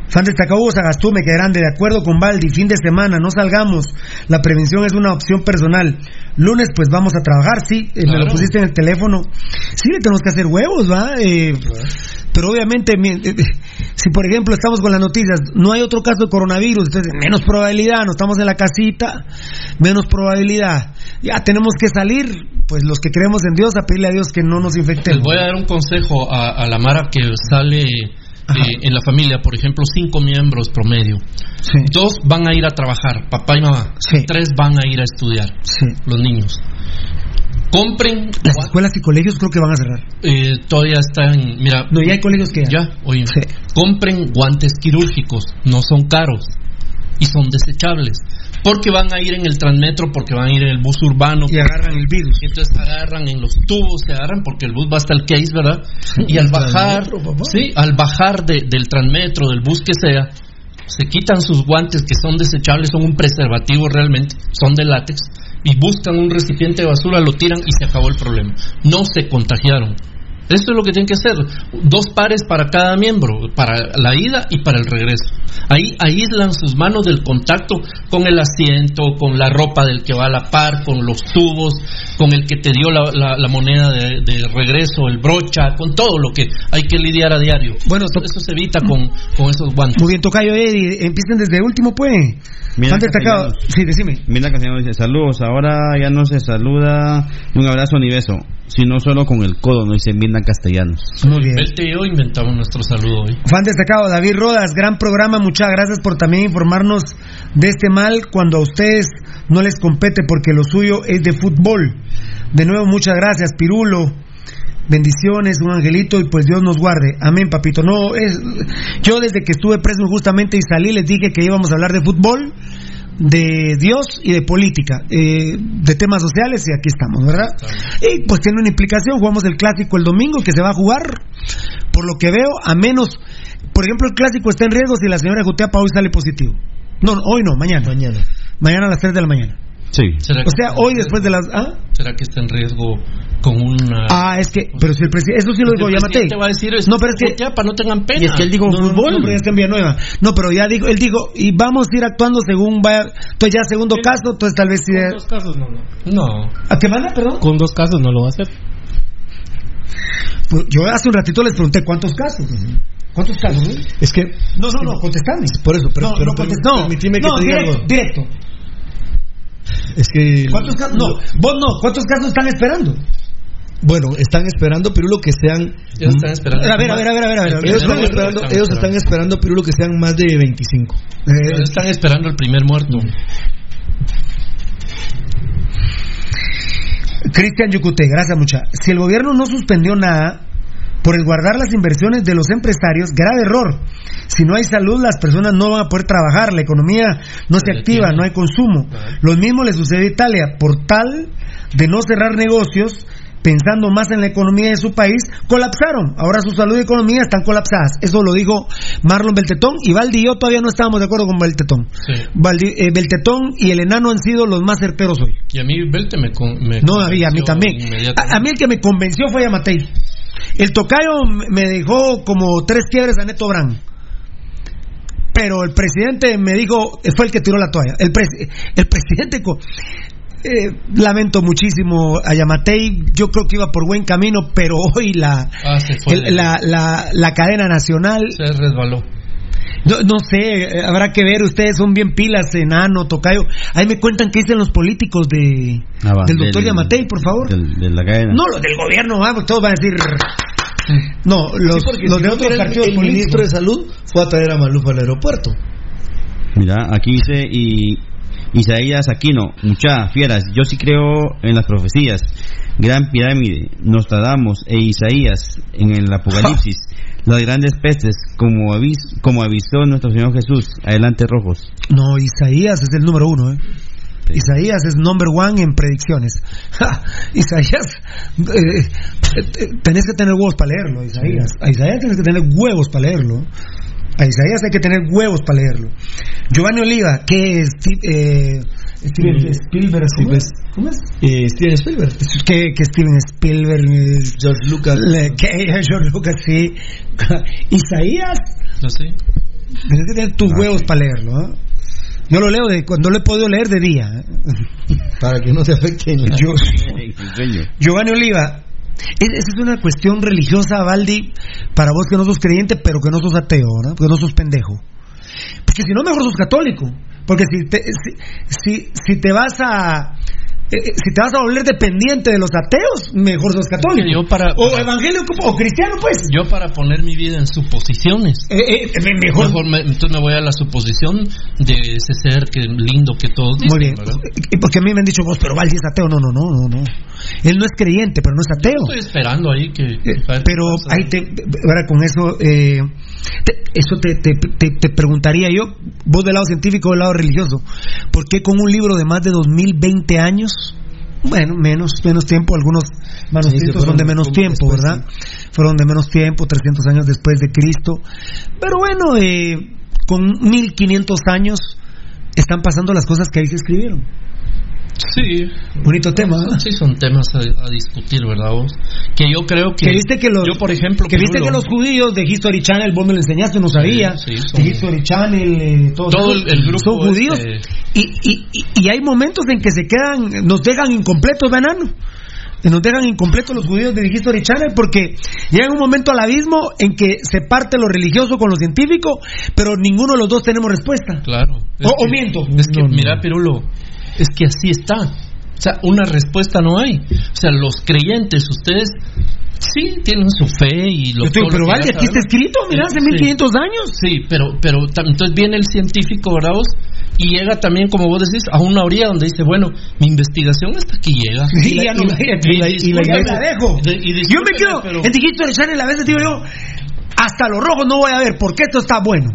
Fan destacado Sagastume, que grande, de acuerdo con Baldi, fin de semana, no salgamos. La prevención es una opción personal. Lunes, pues vamos a trabajar, sí. eh, Me lo pusiste en el teléfono. Sí, le tenemos que hacer huevos, ¿va? Eh, pero obviamente, mi- eh, eh, si por ejemplo estamos con las noticias, no hay otro caso de coronavirus, entonces menos probabilidad, no estamos en la casita, menos probabilidad. Ya tenemos que salir, pues los que creemos en Dios, a pedirle a Dios que no nos Les infectemos. voy a dar un consejo a, a la Mara que sale eh, en la familia, por ejemplo, cinco miembros promedio. Sí. Dos van a ir a trabajar, papá y mamá. Sí. Tres van a ir a estudiar, Sí. los niños. Compren, Las escuelas y colegios creo que van a cerrar. eh, todavía están, mira, No, ya hay colegios que ya, oye, compren guantes quirúrgicos, no son caros y son desechables. Porque van a ir en el transmetro, porque van a ir en el bus urbano. y agarran el virus. Y entonces agarran en los tubos, se agarran porque el bus va hasta el case, ¿verdad? Y al bajar, sí, al bajar de- del transmetro, del bus que sea, se quitan sus guantes que son desechables, son un preservativo realmente, son de látex, y buscan un recipiente de basura, lo tiran y se acabó el problema. No se contagiaron. Esto es lo que tienen que hacer. Dos pares para cada miembro, para la ida y para el regreso. Ahí aíslan sus manos del contacto con el asiento, con la ropa del que va a la par, con los tubos, con el que te dio la, moneda de, regreso, el brocha, con todo lo que hay que lidiar a diario. Bueno, eso, se evita con, con esos guantes. Muy bien, Tocayo Eddie, empiecen desde último, pues. Mira destacado. Sí, decime. Mira, dice, saludos, ahora ya no se saluda, un abrazo ni beso sino solo con el codo, no dice Mirna Castellanos. Muy bien. El tío inventamos nuestro saludo hoy. Fan destacado, David Rodas, gran programa, muchas gracias por también informarnos de este mal cuando a ustedes no les compete porque lo suyo es de fútbol. De nuevo, muchas gracias, Pirulo. Bendiciones, un angelito y pues Dios nos guarde. Amén, papito. No es yo desde que estuve preso justamente y salí les dije que íbamos a hablar de fútbol de Dios y de política, eh, de temas sociales y aquí estamos, ¿verdad? Y pues tiene una implicación, jugamos el clásico el domingo que se va a jugar, por lo que veo, a menos, por ejemplo, el clásico está en riesgo si la señora Juteapa hoy sale positivo. No, hoy no, mañana. Mañana. Mañana a las 3 de la mañana. Sí. O sea, hoy después de las... ¿ah? ¿Será que está en riesgo con una... Ah, es que... Pero si el presidente... Eso sí lo digo, llámate. te va a decir No, pero es que... para no tengan pena. Y es que él dijo no, fútbol. No, pero ya está en Villanueva. No, pero ya dijo... Él dijo, y vamos a ir actuando según vaya... Entonces ya segundo caso, entonces tal vez... Con dos casos no, no. No. ¿A qué manda, perdón? Con dos casos no lo va a hacer. Pues yo hace un ratito les pregunté cuántos casos. ¿Cuántos casos? Es que... No, no, no, contestame. Por eso, pero... No, pero, no. Permíteme que te diga directo, directo. Es que. ¿Cuántos casos? No, vos no. ¿Cuántos casos están esperando? Bueno, están esperando, Pirulo, que sean. Ellos están esperando. A ver, a ver, a ver, a ver. Ellos, están esperando, ellos están esperando, Pirulo, que sean más de 25. Eh, están esperando el primer muerto. Cristian Yucute, gracias mucha. Si el gobierno no suspendió nada, por el guardar las inversiones de los empresarios, grave error. Si no hay salud, las personas no van a poder trabajar, la economía no se activa, no hay consumo. Lo mismo le sucede a Italia, por tal de no cerrar negocios, pensando más en la economía de su país, colapsaron. Ahora su salud y economía están colapsadas. Eso lo dijo Marlon Beltetón y Valdi y yo todavía no estábamos de acuerdo con Beltetón. Eh, Beltetón y el enano han sido los más certeros hoy. Y a mí Belte me, No, a mí, a mí también. A, mí el que me convenció fue a Matei. El tocayo me dejó como tres quiebres a Neto Brand. Pero el presidente me dijo, fue el que tiró la toalla. El, el presidente, eh, lamento muchísimo a Yamatei, yo creo que iba por buen camino, pero hoy la, ah, la, la, la, cadena nacional... Se resbaló. No, no, sé, habrá que ver, ustedes son bien pilas, enano, tocayo. Ahí me cuentan qué dicen los políticos de ah, del doctor Yamatei, por favor. de la cadena. No, los del gobierno, vamos, todos van a decir... No, los, los de otros partidos el, ministro de Salud fue a traer a Maluf al aeropuerto. Mira, aquí dice y Isaías Aquino, muchas fieras, yo sí creo en las profecías. Gran pirámide, Nostradamus e Isaías en el Apocalipsis. Las grandes pestes, como, avis, como avisó nuestro Señor Jesús. Adelante, rojos. No, Isaías es el número uno, ¿eh? Isaías es number one en predicciones. Isaías, eh, eh, tenés que tener huevos para leerlo, Isaías. A Isaías tenés que tener huevos para leerlo. A Isaías hay que tener huevos para leerlo. Giovanni Oliva, ¿qué es? Eh, Steven Spielberg, ¿cómo es? Eh, Steven Spielberg. ¿Qué, que Steven Spielberg? George Lucas. ¿Qué? George Lucas, sí. Isaías. No sé. Tienes que tener tus huevos para leerlo. ¿eh? Yo lo leo de cuando lo he podido leer de día. ¿eh? Para que no se afecte. Yo, Giovanni Oliva, esa es una cuestión religiosa, Valdi, para vos que no sos creyente, pero que no sos ateo, ¿no? Porque no sos pendejo. Porque si no, mejor sos católico. Porque si te, si, si te vas a eh, eh, si te vas a volver dependiente de los ateos, mejor sos católico. o evangélico o cristiano, pues. Yo para poner mi vida en suposiciones. Eh, mejor. entonces me voy a la suposición de ese ser que lindo que todos dicen. Muy bien. Porque a mí me han dicho vos, pero Valdi es ateo. No, no, no, no, no. Él no es creyente, pero no es ateo. estoy esperando ahí que. pero ahí te. Ahora con eso. Eso te, te, te, preguntaría yo, vos del lado científico del lado religioso, ¿por qué con un libro de más de 2020 años bueno, menos, menos tiempo, algunos manuscritos son de menos tiempo, ¿verdad? Fueron de menos tiempo, 300 años después de Cristo. Pero bueno, eh, con 1500 años están pasando las cosas que ahí se escribieron. Sí. Bonito tema. ¿eh? Sí, son temas a, a, discutir, ¿verdad vos? Que yo creo que... que viste que los, yo, por ejemplo... Que viste que los judíos de History Channel, vos me lo enseñaste, no sabía. Sí, sí, son, de History Channel, eh, todo el, el, grupo son judíos. Este... Y, y, y, y, hay momentos en que se quedan, nos dejan incompletos, banano. Nos dejan incompletos los judíos de History Channel porque llega un momento al abismo en que se parte lo religioso con lo científico, pero ninguno de los dos tenemos respuesta. Claro. O, que, o, miento. Es que, no, mira, Pirulo, es que así está. O sea, una respuesta no hay. O sea, los creyentes, ustedes sí tienen su fe y lo Estoy, Pero vale, aquí está escrito, mira, hace sí. 1500 años. Sí, pero, pero entonces viene el científico, ¿verdad? Vos? Y llega también, como vos decís, a una orilla donde dice, bueno, mi investigación hasta aquí llega. Sí, y, la, no, y, la, la, la, la dejo. Yo me quedo pero... en Digito de Channel, a veces digo yo, hasta los rojos no voy a ver, porque esto está bueno.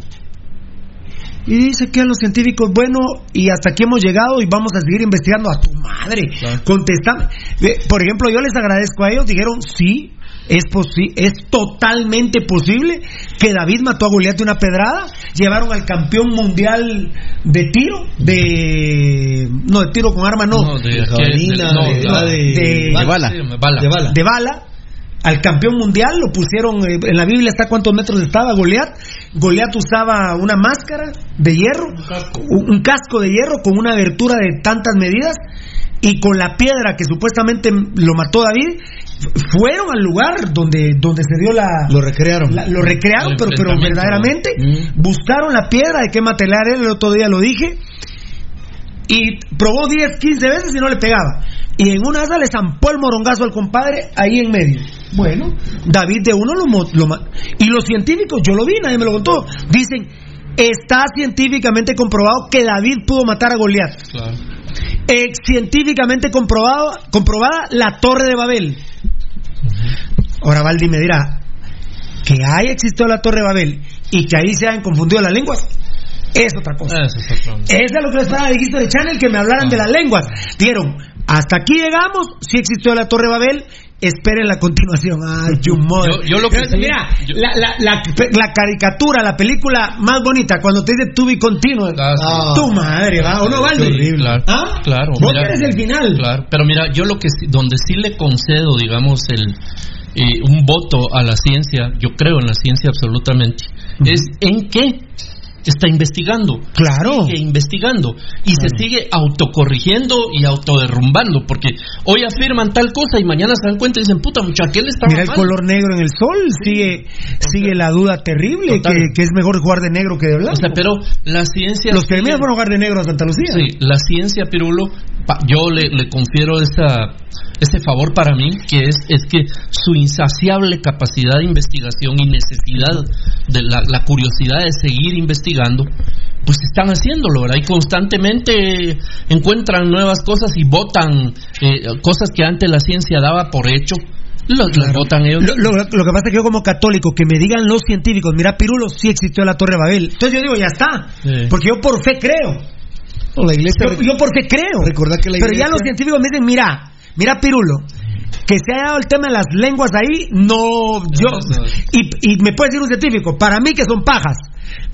Y dice que a los científicos, bueno, y hasta aquí hemos llegado y vamos a seguir investigando a tu madre. Claro. Contestame. Por ejemplo, yo les agradezco a ellos, dijeron, sí, es, es totalmente posible que David mató a Goliat de una pedrada. Llevaron al campeón mundial de tiro, de. No, de tiro con arma, no. no de, jabalina, de, de, de bala. De bala al campeón mundial, lo pusieron, eh, en la Biblia está cuántos metros estaba Goliat. Goliat usaba una máscara de hierro, un casco. un casco de hierro con una abertura de tantas medidas y con la piedra que supuestamente lo mató David, fueron al lugar donde, donde se dio la... Lo recrearon. La, lo recrearon, pero, pero verdaderamente mm. buscaron la piedra de qué material era, el otro día lo dije, y probó 10, 15 veces y no le pegaba. Y en una de esas le zampó el morongazo al compadre ahí en medio. Bueno, David de uno lo, lo y los científicos, yo lo vi, nadie me lo contó, dicen, está científicamente comprobado que David pudo matar a Goliat. Claro. Eh, científicamente comprobado, comprobada la Torre de Babel. Ahora Valdi me dirá que haya existido la Torre de Babel y que ahí se hayan confundido las lenguas. Es otra cosa. Eso es, otra Esa es lo que les esperaba de History Channel, que me hablaran ah. de las lenguas. Dieron, hasta aquí llegamos, si existió la Torre de Babel, esperen la continuación. Ay, humor. Yo, yo lo mira, yo... la, la, la, la, caricatura, la película más bonita, cuando te dice to be. Ah, sí. Tu madre, va, ¿o no, Valdi? Horrible. Claro, ¿Ah? claro. Vos mira, eres el final. Claro, pero mira, yo lo que donde sí le concedo, digamos, el eh, un voto a la ciencia, yo creo en la ciencia absolutamente, uh -huh. es en qué está investigando. Claro. Sigue investigando. Y claro. se sigue autocorrigiendo y autoderrumbando. Porque hoy afirman tal cosa y mañana se dan cuenta y dicen, puta, mucha, ¿qué le está Mira el color negro en el sol. Sí. Sigue, sigue la duda terrible que, que, es mejor jugar de negro que de blanco. O sea, pero la ciencia. Los que fueron a jugar de negro a Santa Lucía. Sí, la ciencia, Pirulo, yo le, le confiero esa, ese favor para mí, que es, es que su insaciable capacidad de investigación y necesidad de la, la curiosidad de seguir investigando, pues están haciéndolo, ¿verdad? Y constantemente encuentran nuevas cosas y votan eh, cosas que antes la ciencia daba por hecho. Lo, claro. votan ellos. Lo, que pasa es que yo como católico, que me digan los científicos, mira Pirulo, sí existió la Torre de Babel. Entonces yo digo, ya está. Sí. Porque yo por fe creo. No, la iglesia, yo, yo porque creo. Recordar que la iglesia... Pero ya los científicos me dicen, mira, mira Pirulo, que se haya dado el tema de las lenguas ahí, no, yo, y, y me puede decir un científico, para mí que son pajas,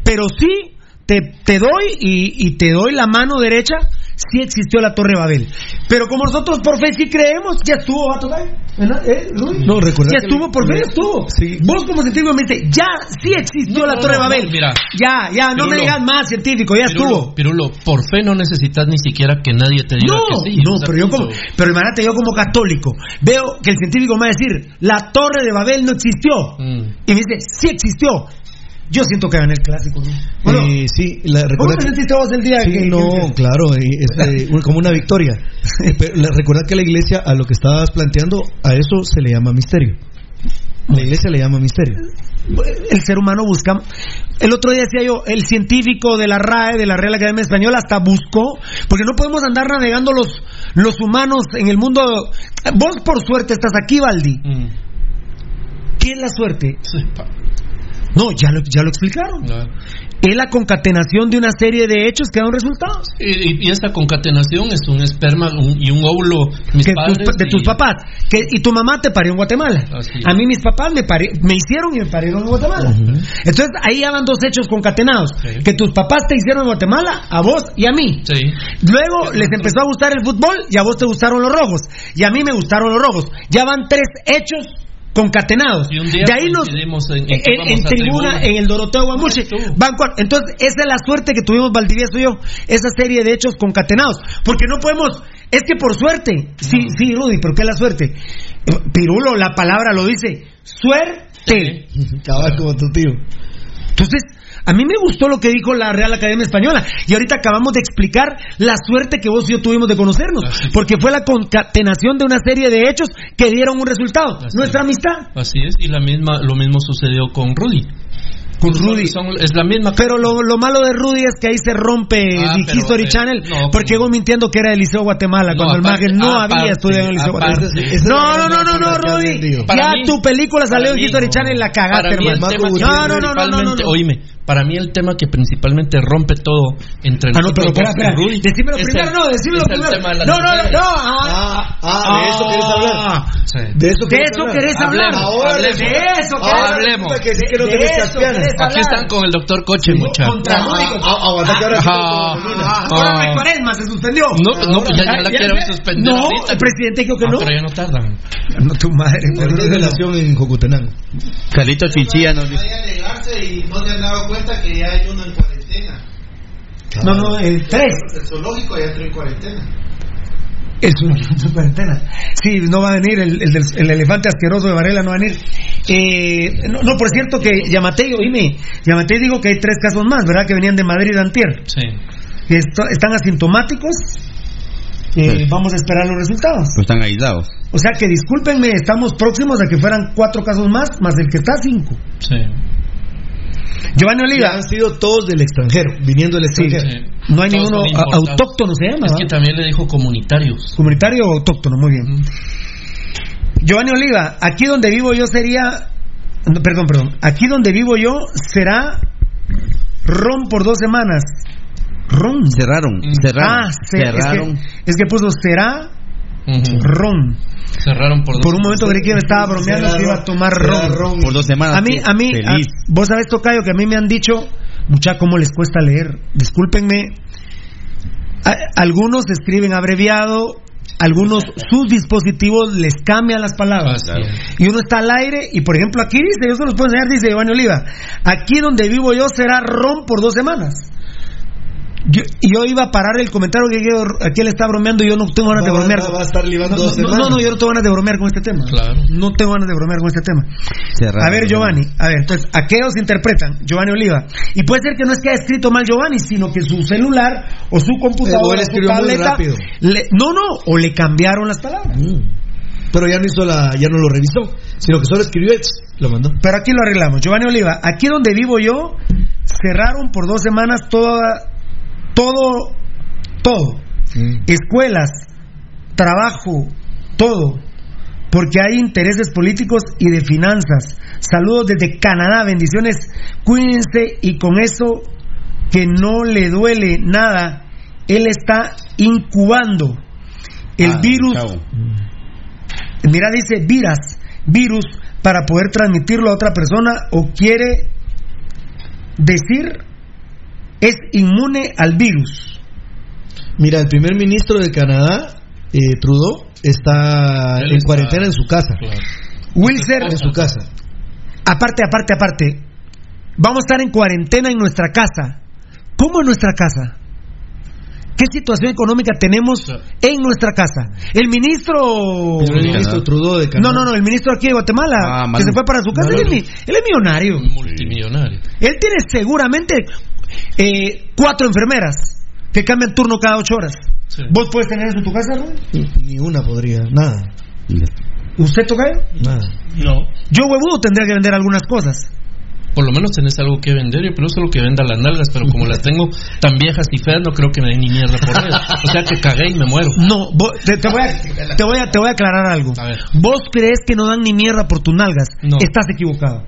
pero sí te, te doy y, y, te doy la mano derecha, sí existió la Torre de Babel. Pero como nosotros por fe sí creemos, ya estuvo, va. ¿Eh, no, recuerda. Ya estuvo, por fe ya estuvo. Sí. Vos como científico me dices, ya sí existió no, la Torre no, de Babel. mira, ya, ya, no me digas más científico, ya Pirulo, estuvo. Pirulo, por fe no necesitas ni siquiera que nadie te diga que sí. No, pero yo como, pero imagínate yo como católico, veo que el científico me va a decir, la Torre de Babel no existió. Mm. Y me dice, sí existió. Yo siento que gané el clásico. ¿no? Bueno, eh, sí, la, ¿Cómo te sentiste vos el día sí, que, No, que... claro, es eh, como una victoria. Pero, recordad que la iglesia, a lo que estabas planteando, a eso se le llama misterio. La iglesia le llama misterio. El ser humano busca. El otro día decía yo, el científico de la RAE, de la Real Academia Española, hasta buscó, porque no podemos andar navegando los, los humanos en el mundo. Vos, por suerte, estás aquí, Valdi. Mm. ¿Qué es la suerte? Sí, No, ya lo, ya lo explicaron. Es la concatenación de una serie de hechos que dan resultados. Y, y, esta concatenación es un esperma y un óvulo mis que padres tus- de tus papás. Que, y tu mamá te parió en Guatemala. A mí mis papás me, pari- me hicieron y me parieron en Guatemala. Entonces ahí ya van dos hechos concatenados. Que tus papás te hicieron en Guatemala, a vos y a mí. Luego les empezó a gustar el fútbol y a vos te gustaron los rojos. Y a mí me gustaron los rojos. Ya van tres hechos concatenados. Y un día de ahí nos en, en tribuna, en el Doroteo cua- Entonces, esa es la suerte que tuvimos Valdivieso y yo. Esa serie de hechos concatenados. Porque no podemos. Es que por suerte. Sí, sí, Rudy, pero ¿qué es la suerte? Eh, Pirulo, la palabra lo dice. Suerte. Cabal como tu tío. Entonces, a mí me gustó lo que dijo la Real Academia Española. Y ahorita acabamos de explicar la suerte que vos y yo tuvimos de conocernos. Porque fue la concatenación de una serie de hechos que dieron un resultado. Nuestra amistad. Así es, y la misma, lo mismo sucedió con Rudy. Con Rudy. es la misma. Pero lo, lo malo de Rudy es que ahí se rompe Ah, pero, History eh, Channel no, porque llegó mintiendo que era del Liceo Guatemala No, cuando el mague no aparte, había estudiado en el Liceo aparte. Guatemala. No, no, no, no, no, Rudy. Ya mí- tu película salió en History Channel y la cagaste, hermano. No, no, no, no, no, no, no. oíme, para mí el tema que principalmente rompe todo entre Ah, no, pero espera, espera. Decímelo primero, no, decímelo primero. de No, no, no, no. Ah, Ah, de eso quieres hablar. Sí. De eso De eso querés hablar. Ahora, de eso querés Ahora hablemos. Que sí que no De eso querés hablar. Aquí están con el doctor Coche, muchachos. Contra Rudy. Ah, aguanta que ahora Ah. Ah, Ahora Ah. cuaresma, se suspendió. No, pues no, pues ya, ya la Ah, quiero suspender. No, ahorita. el presidente dijo que Ah, no. pero ya no tardan. No, tu madre. Hay relación en Jocotenango. Carlito Chinchilla nos dice. Y no se han dado cuenta que ya hay uno en cuarentena. No, no, el 3. El zoológico ya entró en cuarentena. Es una cuarentena. Sí, no va a venir el, el, del- el elefante asqueroso de Varela, no va a venir. Eh, no, no, por cierto que Yamatei, oíme, Yamatei dijo que hay tres casos más, ¿verdad? Que venían de Madrid antier. Sí. Que esto- están asintomáticos. Eh, Vamos a esperar los resultados. Pues están aislados. O sea que discúlpenme, estamos próximos a que fueran cuatro casos más, más el que está cinco. Sí. Giovanni Oliva, han sido todos del extranjero, viniendo del extranjero. sí. no hay Todos ninguno autóctono, se llama. Es que también le dijo comunitarios. Comunitario o autóctono, muy bien. Giovanni Oliva, aquí donde vivo yo sería. no, perdón, perdón. Aquí donde vivo yo será ron por dos semanas. Ron. Cerraron, cerraron. Ah, se- cerraron. Es, que, es que puso será Ron. Cerraron por dos Por un momento creí que me estaba bromeando que iba a tomar ron. ron. Por dos semanas. A mí, a mí, a- vos sabés, Tocayo, que a mí me han dicho, mucha, cómo les cuesta leer. Discúlpenme. A- algunos escriben abreviado, algunos sus dispositivos les cambian las palabras. Y uno está al aire, y por ejemplo aquí dice, yo se los puedo enseñar, dice Giovanni Oliva, aquí donde vivo yo será ron por dos semanas. Yo, iba a parar el comentario que aquí él está bromeando y yo no tengo ganas de bromear. va- va a estar libando no, dos no, no, semanas. no, yo no tengo ganas de bromear con este tema. Claro. No tengo ganas de bromear con este tema. A ver, Giovanni, a ver, entonces, ¿a qué os interpretan? Giovanni Oliva. Y puede ser que no es que haya escrito mal Giovanni, sino que su celular o su computadora su tableta. le- no, no, o le cambiaron las palabras. Pero ya no hizo la, ya no lo revisó, sino que solo escribió y lo mandó. Pero aquí lo arreglamos. Giovanni Oliva, aquí donde vivo yo, cerraron por dos semanas toda, todo, todo. Escuelas, trabajo, todo. Porque hay intereses políticos y de finanzas. Saludos desde Canadá, bendiciones. Cuídense y con eso que no le duele nada, él está incubando el Ah, virus. chavo. Mira, dice viras, virus para poder transmitirlo a otra persona o quiere decir es inmune al virus. Mira, el primer ministro de Canadá, eh, Trudeau, está Él en está- cuarentena en su casa. Claro. Wilser, En su casa. aparte, aparte, aparte, vamos a estar en cuarentena en nuestra casa. ¿Cómo en nuestra casa? ¿Qué situación económica tenemos en nuestra casa? El ministro... El primer ministro Trudeau de Canadá. No, no, no, el ministro aquí de Guatemala, Ah, que se fue para su casa, él es, mi- él es millonario. Multimillonario. Él tiene seguramente eh, cuatro enfermeras que cambian turno cada ocho horas. Sí. ¿Vos puedes tener eso en tu casa, Rubén? Ni una podría, nada, ¿Usted toca? nada. No. Yo, huevudo, tendría que vender algunas cosas. por lo menos tenés algo que vender. Yo solo que venda las nalgas, pero como las tengo tan viejas y feas, no creo que me den ni mierda por ellas. O sea que cagué y me muero. No, te, voy a, te, voy a, te voy a aclarar algo. Vos crees que no dan ni mierda por tus nalgas. Estás equivocado.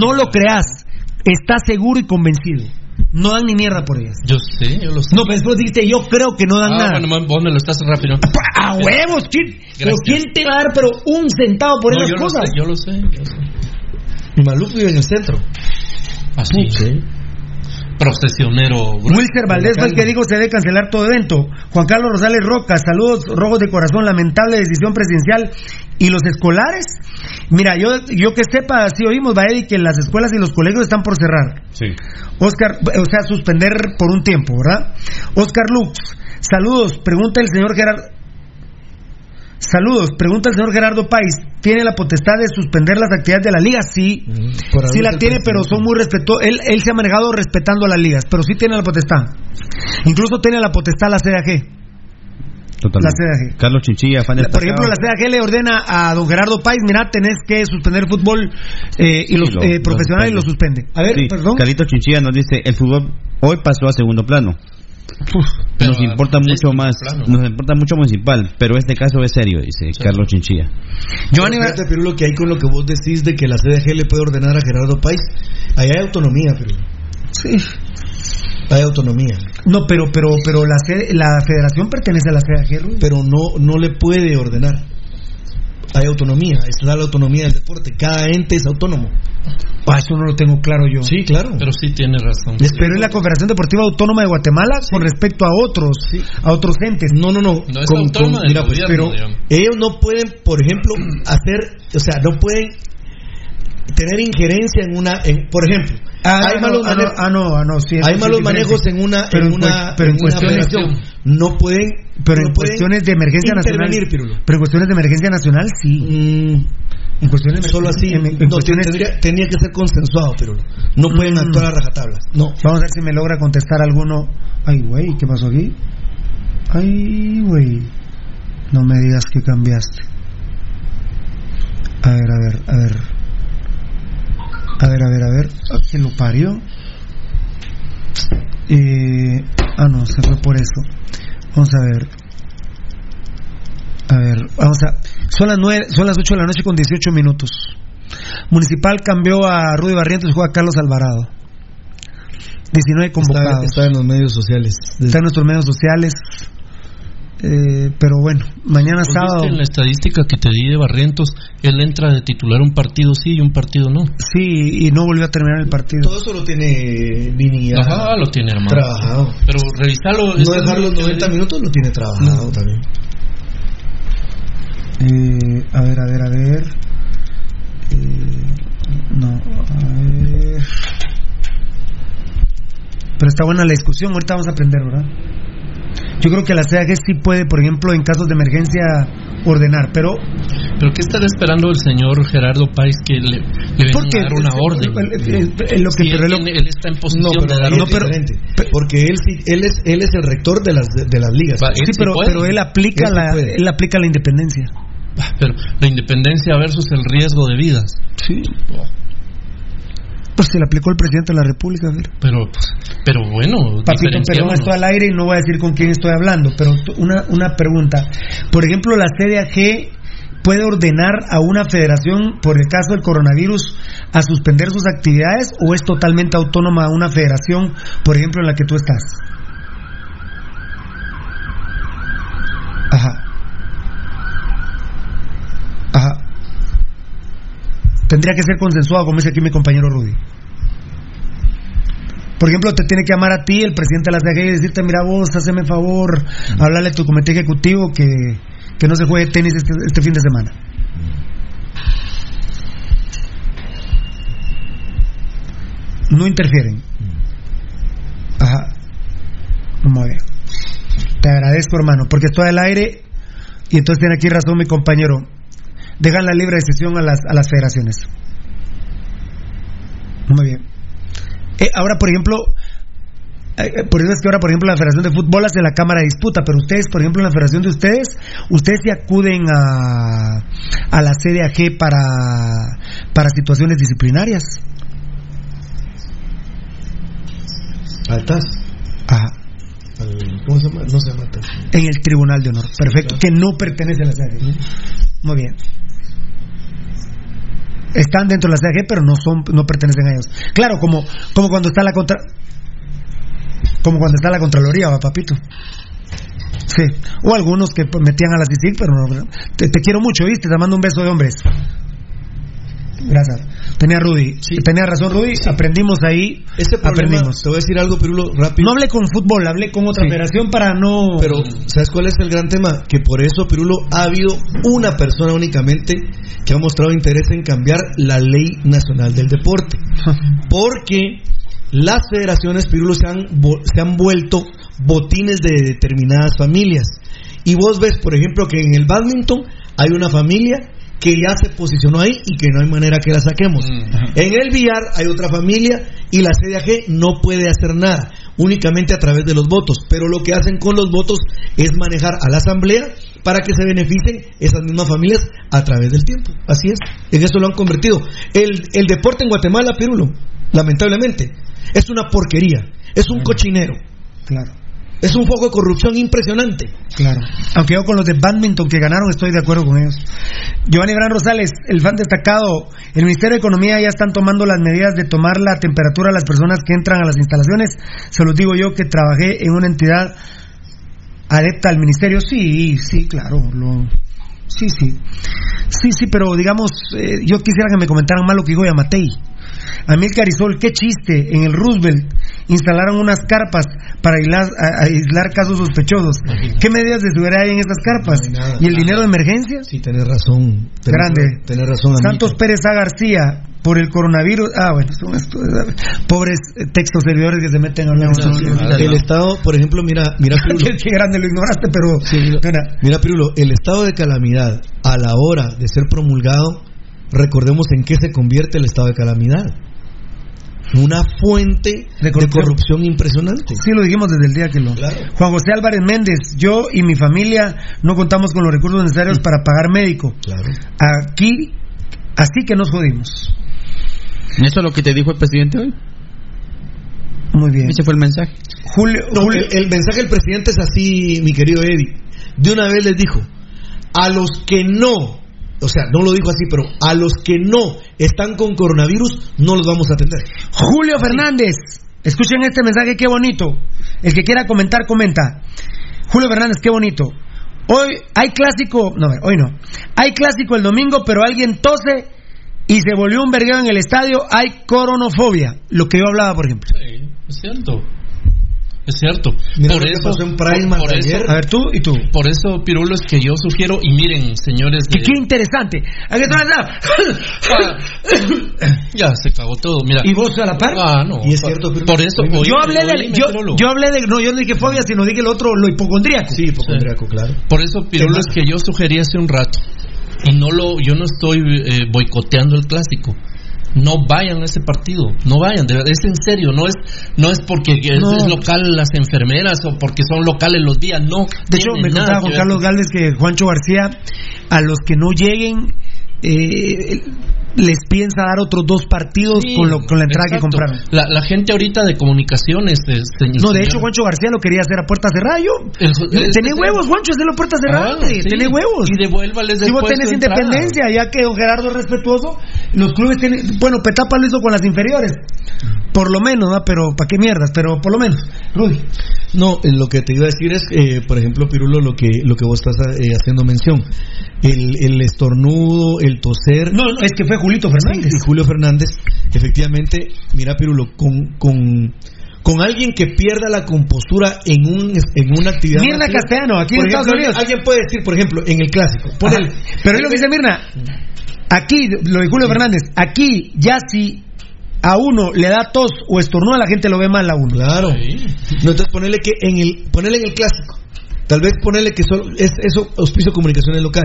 No lo creas. Estás seguro y convencido. No dan ni mierda por ellas. Yo sé, yo lo sé. No, pero después dijiste, yo creo que no dan ah, nada. Bueno, vos me lo estás rápido. ¡A huevos, ¿quién? ¿quién te va a dar pero un centavo por esas cosas? yo lo sé, yo lo sé. Maluf vive en el centro. Así. Sí. Procesionero. Wilker Valdés fue el que dijo se debe cancelar todo evento. Juan Carlos Rosales Roca, saludos rojos de corazón, lamentable decisión presidencial. ¿Y los escolares? Mira, yo, yo que sepa, si oímos, Baedi, que las escuelas y los colegios están por cerrar. Sí. Oscar, o sea, suspender por un tiempo, ¿verdad? Oscar Lux, saludos, pregunta el señor Gerardo. Saludos, pregunta el señor Gerardo País. ¿Tiene la potestad de suspender las actividades de la liga? Sí, sí la tiene, pero son muy respetuosos. Él, él se ha manejado respetando las ligas, pero sí tiene la potestad. Incluso tiene la potestad la CDAG. Totalmente. La CDAG. Carlos Chinchilla, fan Por ejemplo, la CDAG le ordena a don Gerardo País, mira, tenés que suspender el fútbol eh, y los eh, profesionales lo suspende. A ver, perdón. Carlitos Chinchilla nos dice, el fútbol hoy pasó a segundo plano nos importa mucho más, nos importa mucho municipal, pero este caso es serio, dice Carlos Chinchilla. Giovanni, pero lo que hay con lo que vos decís de que la CDG le puede ordenar a Gerardo País, ahí hay autonomía, pero sí, hay autonomía. No, pero pero pero la la Federación pertenece a la CDG, pero no no le puede ordenar hay autonomía, está la autonomía del deporte, cada ente es autónomo. Ah, eso no lo tengo claro yo. Sí, claro. Pero sí tiene razón. Pero es la Confederación Deportiva Autónoma de Guatemala con respecto a otros, a otros entes. No, no, no. No es autónoma mira, pues, pero ellos no pueden, por ejemplo, hacer, o sea, no pueden tener injerencia en una, en, por ejemplo, ah, hay malos ah, manejos, ah, no, ah, no, sí, hay malos manejos en una, en una, pero en, cuestiones, no pueden, pero en cuestiones de emergencia nacional, pero en cuestiones de emergencia nacional sí. Mm, en cuestiones de solo así, en, no, cuestiones... tendría, tenía que ser consensuado, pero no pueden mm. actuar a rajatabla. No. Vamos a ver si me logra contestar alguno. Ay, güey, ¿qué pasó aquí? Ay, güey. No me digas que cambiaste. A ver, a ver, a ver. A ver, a ver, a ver. ¿Quién lo parió? Eh, ah, no, se fue por eso. Vamos a ver. A ver, vamos a. Son las nueve, son las 8 de la noche con 18 minutos. Municipal cambió a Rudy Barrientos y juega a Carlos Alvarado. 19 convocados. está, en los medios sociales. Está en nuestros medios sociales. Eh, pero bueno, mañana sábado. en la estadística que te di de Barrientos, él entra de titular un partido sí y un partido no. Sí, y no volvió a terminar el partido. Todo eso lo tiene Vini Ajá, lo tiene hermano. Trabajado. Pero revisarlo. No dejar los 90 minutos lo tiene trabajado también. Eh, a ver, a ver, a ver. Eh, no, a ver. Pero está buena la discusión, ahorita vamos a aprender, ¿verdad? Yo creo que la CAG sí puede, por ejemplo, en casos de emergencia ordenar, pero... ¿Pero qué está esperando el señor Gerardo Páez que le, le venga a dar una orden? lo que, él, está en posición de dar no, pero, porque él, él, es, él es el rector de las, de, las ligas. sí, pero, pero él aplica, la, él aplica la independencia. Pero la independencia versus el riesgo de vidas. Sí. Pues se le aplicó el presidente de la República. Pero, pero bueno, Papito, perdón, estoy al aire y no voy a decir con quién estoy hablando, pero una, una pregunta. Por ejemplo, la CDAG puede ordenar a una federación, por el caso del coronavirus, a suspender sus actividades o es totalmente autónoma a una federación, por ejemplo, en la que tú estás? Ajá. Ajá. Tendría que ser consensuado, como dice aquí mi compañero Rudy. Por ejemplo, te tiene que llamar a ti el presidente de la CAG y decirte, mira vos, hazme favor, hablarle a tu comité ejecutivo que, que no se juegue tenis este, este fin de semana. No interfieren. Ajá. Muy bien. Te agradezco, hermano, porque estoy al aire y entonces tiene aquí razón mi compañero dejan la libre decisión a las, a las federaciones. Muy bien. Eh, ahora, por ejemplo, eh, eh, por eso es que ahora, por ejemplo, la Federación de Fútbol hace la Cámara de Disputa, pero ustedes, por ejemplo, en la Federación de ustedes, ustedes se acuden a, a la CDAG para, para situaciones disciplinarias. ¿Altas? Ajá. Al- ¿Cómo se llama? No se llama. En el Tribunal de Honor. Perfecto. Que no pertenece a la CAG. Muy bien. Están dentro de la CAG, pero no son, no pertenecen a ellos. Claro, como, como cuando está la contra, como cuando está la Contraloría, va papito. Sí. O algunos que metían a la CICIG, pero no. Te, te quiero mucho, ¿viste? Te mando un beso de hombres. Gracias. Tenía Rudy. Tenía razón Rudy. Aprendimos ahí. Ese problema, aprendimos. te voy a decir algo, Pirulo, rápido. No hablé con fútbol, hablé con otra Sí. federación para no. Pero, ¿sabes cuál es el gran tema? Que por eso, Pirulo, ha habido una persona únicamente que ha mostrado interés en cambiar la ley nacional del deporte. Porque las federaciones, Pirulo, se han, se han vuelto botines de determinadas familias. Y vos ves, por ejemplo, que en el badminton hay una familia que ya se posicionó ahí y que no hay manera que la saquemos. En el billar hay otra familia y la CDAG no puede hacer nada, únicamente a través de los votos. Pero lo que hacen con los votos es manejar a la asamblea para que se beneficien esas mismas familias a través del tiempo. Así es, en eso lo han convertido. El, el deporte en Guatemala, Pirulo, lamentablemente, es una porquería, es un cochinero. Claro. Es un foco de corrupción impresionante. Claro. Aunque yo con los de badminton que ganaron estoy de acuerdo con ellos. Giovanni Gran Rosales, el fan destacado. El Ministerio de Economía ya están tomando las medidas de tomar la temperatura a las personas que entran a las instalaciones. Se los digo yo que trabajé en una entidad adepta al ministerio. Sí, sí, claro. Lo... Sí, sí. Sí, sí, pero digamos, eh, yo quisiera que me comentaran más lo que dijo Yamatei. Amil Carizol, qué chiste, en el Roosevelt instalaron unas carpas para aislar, a- aislar casos sospechosos. ¿Qué medidas de seguridad hay en estas carpas? ¿Y el dinero de emergencia? Sí, tenés razón. tenés Grande. Tenés razón. Santos Pérez A. García, por el coronavirus. Ah, bueno, son estos, pobres eh, textos servidores que se meten a hablar. El Estado, por ejemplo, mira, mira Pirulo. qué, qué grande lo ignoraste, pero. mira, mira, Pirulo, el estado de calamidad a la hora de ser promulgado, recordemos en qué se convierte el estado de calamidad. Una fuente de corrupción, impresionante. Sí, lo dijimos desde el día que lo. Juan José Álvarez Méndez, yo y mi familia no contamos con los recursos necesarios para pagar médico. Aquí, así que nos jodimos. ¿Eso es lo que te dijo el presidente hoy? Muy bien. Ese fue el mensaje. Julio, No, el, el mensaje del presidente es así, mi querido Eddie. De una vez les dijo, a los que no, o sea, no lo dijo así, pero a los que no están con coronavirus, no los vamos a atender. Julio Fernández, escuchen este mensaje, qué bonito. El que quiera comentar, comenta. Julio Fernández, qué bonito. Hoy hay clásico, no, hoy no. Hay clásico el domingo, pero alguien tose y se volvió un vergueo en el estadio. Hay coronofobia, lo que yo hablaba, por ejemplo. Sí, es cierto. Es cierto. Mira por eso, pasó en Prime por, por ayer. eso, A ver, tú y tú. por eso, Pirulo, es que yo sugiero, y miren, señores de... Y qué interesante. Aquí está- Ya, se cagó todo, mira. ¿Y vos a la par? Ah, no. Y es cierto, Pirulo. por eso... yo hablé de, oíme, yo, yo hablé de, no, yo no dije fobia, sino dije el otro, lo hipocondríaco. Sí, hipocondriaco, claro. Por eso, Pirulo, es que yo sugerí hace un rato, y no lo, yo no estoy eh, boicoteando el clásico. No vayan a ese partido, no vayan, de verdad, es en serio, no es, no es porque es, No. es local las enfermeras o porque son locales los días, no. De hecho, me contaba Juan Carlos Galvez que Juancho García, a los que no lleguen, eh, les piensa dar otros dos partidos Sí, con, lo- con la entrada que compraron. La, la gente ahorita de comunicaciones. de- de- No, de hecho, Juancho García lo quería hacer a puerta cerrada. Yo, El- el- tenés este- huevos, Juancho, hacerlo a puerta cerrada. Ah, sí. Tenés huevos. Y devuélvales Si vos después tenés independencia, ya que don Gerardo es respetuoso, los clubes tienen. Bueno, Petapa lo hizo con las inferiores. Por lo menos, ¿no? Pero, ¿para qué mierdas? Pero por lo menos. Rudy. No, lo que te iba a decir es, eh, por ejemplo, Pirulo, lo que lo que vos estás eh, haciendo mención, el, el estornudo, el toser. No, no, es que fue Julito Fernández. y Julio Fernández, efectivamente, mira, Pirulo, con, con, con alguien que pierda la compostura en un en una actividad. Mirna masiva, Castellano, aquí en por Estados Unidos. Alguien puede decir, por ejemplo, en el clásico, ponele, Ajá. Pero es lo que dice Mirna. Aquí, lo de Julio Fernández, aquí ya si a uno le da tos o estornuda, la gente lo ve mal a uno. Claro. No, entonces ponerle que en el ponerle en el clásico. Tal vez ponerle que solo es eso auspicio comunicaciones local,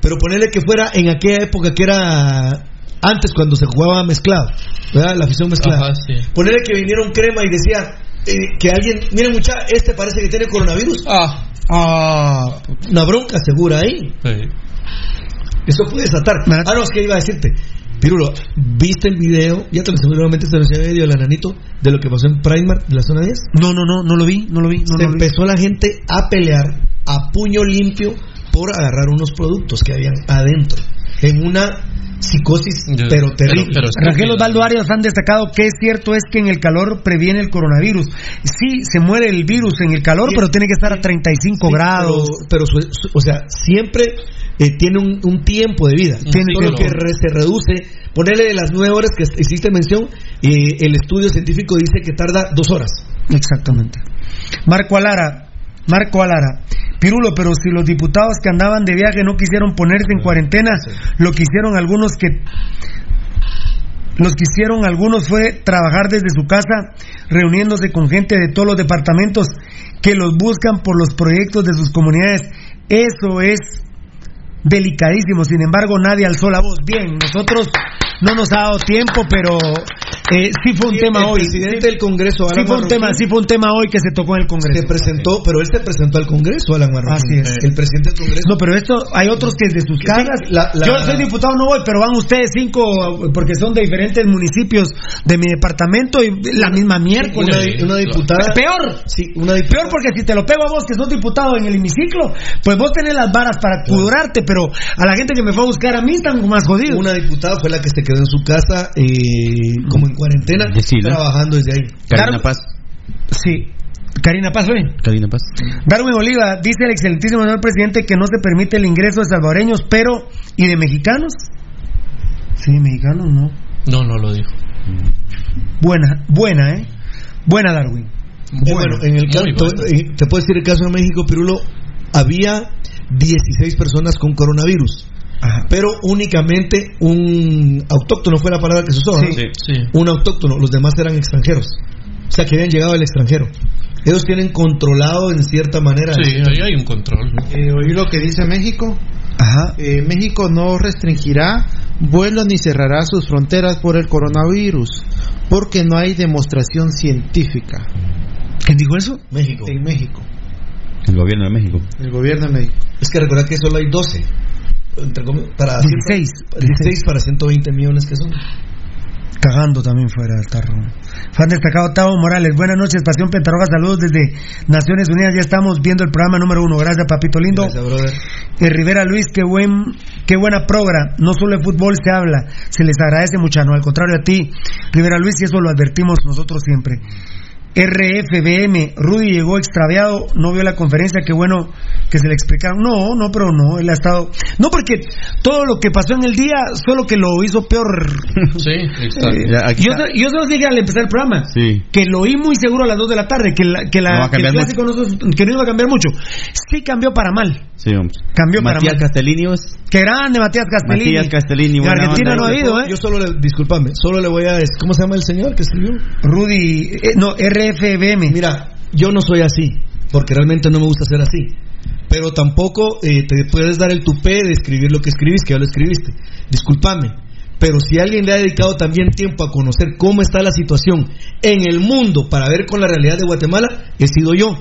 pero ponerle que fuera en aquella época que era antes cuando se jugaba mezclado, ¿verdad? La afición mezclada. Ajá, sí. Ponerle que viniera un crema y decía eh, que alguien, miren mucha, este parece que tiene coronavirus. Ah, Ah, una bronca segura ahí. sí. Eso puede desatar. Ah, no, es que iba a decirte. Pirulo, ¿viste el video? Ya te lo seguramente se lo enseñé video ananito de lo que pasó en Primark de la zona 10. No, no, no, no lo vi, no lo vi. No se lo vi. empezó la gente a pelear a puño limpio por agarrar unos productos que habían adentro. En una psicosis, pero terrible. Rangel Osvaldo Arias han destacado que es cierto es que en el calor previene el coronavirus. Sí, se muere el virus en el calor, pero tiene que estar a 35 grados. Pero, pero su- su- o sea, siempre eh, tiene un, un tiempo de vida. Tiene Solo tiempo. que re- se reduce. Ponerle de las nueve horas que hiciste mención, eh, el estudio científico dice que tarda dos horas. Exactamente. Marco Alara, Marco Alara, Pirulo, pero si los diputados que andaban de viaje no quisieron ponerse en cuarentena, lo que hicieron algunos que los que hicieron algunos fue trabajar desde su casa, reuniéndose con gente de todos los departamentos que los buscan por los proyectos de sus comunidades. Eso es delicadísimo. Sin embargo, nadie alzó la voz. Bien, nosotros no nos ha dado tiempo, pero eh, sí fue un Sí, tema el hoy. presidente Sí- del Congreso, sí Alan fue un Marroquín, tema, sí fue un tema hoy que se tocó en el Congreso. Se presentó, pero él se presentó al Congreso, Alan Marroquín. Así es. El presidente del Congreso. No, pero esto hay otros que desde sus Sí, casas. la- la- Yo soy diputado, no voy, pero van ustedes cinco porque son de diferentes municipios de mi departamento y la misma miércoles. Una, una diputada. Peor. Sí, una Peor porque si te lo pego a vos que sos diputado en el hemiciclo, pues vos tenés las varas para curarte, pero a la gente que me fue a buscar a mí están más jodidos. Una diputada fue la que se quedó en su casa eh, como en cuarentena, trabajando desde ahí. Karina Paz. Sí. Karina Paz, ¿ven? Karina Paz. Darwin Oliva dice el excelentísimo señor presidente que no se permite el ingreso de salvadoreños, pero ¿y de mexicanos? Sí, mexicanos no. No, no lo dijo. Buena, buena, ¿eh? Buena, Darwin. Eh, bueno, en el caso, eh, te puedo decir el caso de México, Pirulo, había 16 personas con coronavirus. Pero únicamente un autóctono fue la palabra que se usó. ¿no? Sí, sí. Un autóctono, los demás eran extranjeros. O sea, que habían llegado del extranjero. Ellos tienen controlado en cierta manera. Sí, ahí hay un control. Eh, ¿Oí lo que dice México? Eh, México no restringirá vuelos ni cerrará sus fronteras por el coronavirus, porque no hay demostración científica. ¿Quién dijo eso? México. En México, El gobierno de México. el gobierno de México. Es que recordad que solo hay 12. Entre para 16. 16 para 120 millones que son. Cagando también fuera del tarro. Fan destacado Tavo Morales. Buenas noches, Pasión Pentarroja. Saludos desde Naciones Unidas. Ya estamos viendo el programa número uno. Gracias, papito lindo. Gracias, brother. Eh, Rivera Luis, qué buen, qué buena progra. No solo de fútbol se habla, se les agradece mucho, no al contrario a ti, Rivera Luis, y eso lo advertimos nosotros siempre. RFBM, Rudy llegó extraviado, no vio la conferencia, qué bueno que se le explicaron. No, no, pero no, él ha estado. No, porque todo lo que pasó en el día, solo que lo hizo peor. Sí, exacto. Eh, Ya, aquí yo, está. yo se los dije al empezar el programa, Sí. que lo oí muy seguro a las 2 de la tarde, que, la, que, la, No que el cambiar clásico no, que no iba a cambiar mucho. Sí cambió para mal. Sí, vamos. Cambió para Matías mal. Castellini, vos. Qué grande Matías Castellini. Matías Castellini, En buena Argentina no ha ido, ¿eh? Yo solo le, discúlpame, solo le voy a ¿cómo se llama el señor que escribió? Rudy, eh, no, RFBM. Mira, yo no soy así, porque realmente no me gusta ser así. Pero tampoco eh, te puedes dar el tupé de escribir lo que escribís, que ya lo escribiste. Discúlpame. Pero si alguien le ha dedicado también tiempo a conocer cómo está la situación en el mundo para ver con la realidad de Guatemala, he sido yo.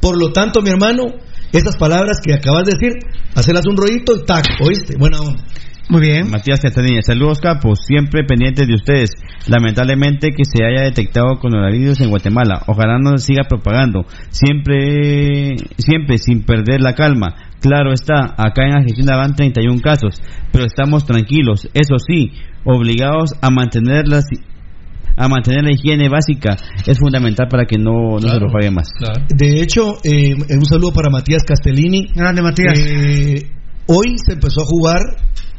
Por lo tanto, mi hermano, esas palabras que acabas de decir, hacerlas un rollito y tac, ¿oíste? Buena onda. Muy bien. Matías Castellini, saludos capos, siempre pendientes de ustedes. Lamentablemente que se haya detectado coronavirus en Guatemala. Ojalá no se siga propagando. Siempre, siempre sin perder la calma. Claro está, acá en Argentina van 31 casos, pero estamos tranquilos. Eso sí, obligados a mantener las a mantener la higiene básica es fundamental para que no, no se propague más. De hecho, eh, un saludo para Matías Castellini. Grande Matías. Eh, hoy se empezó a jugar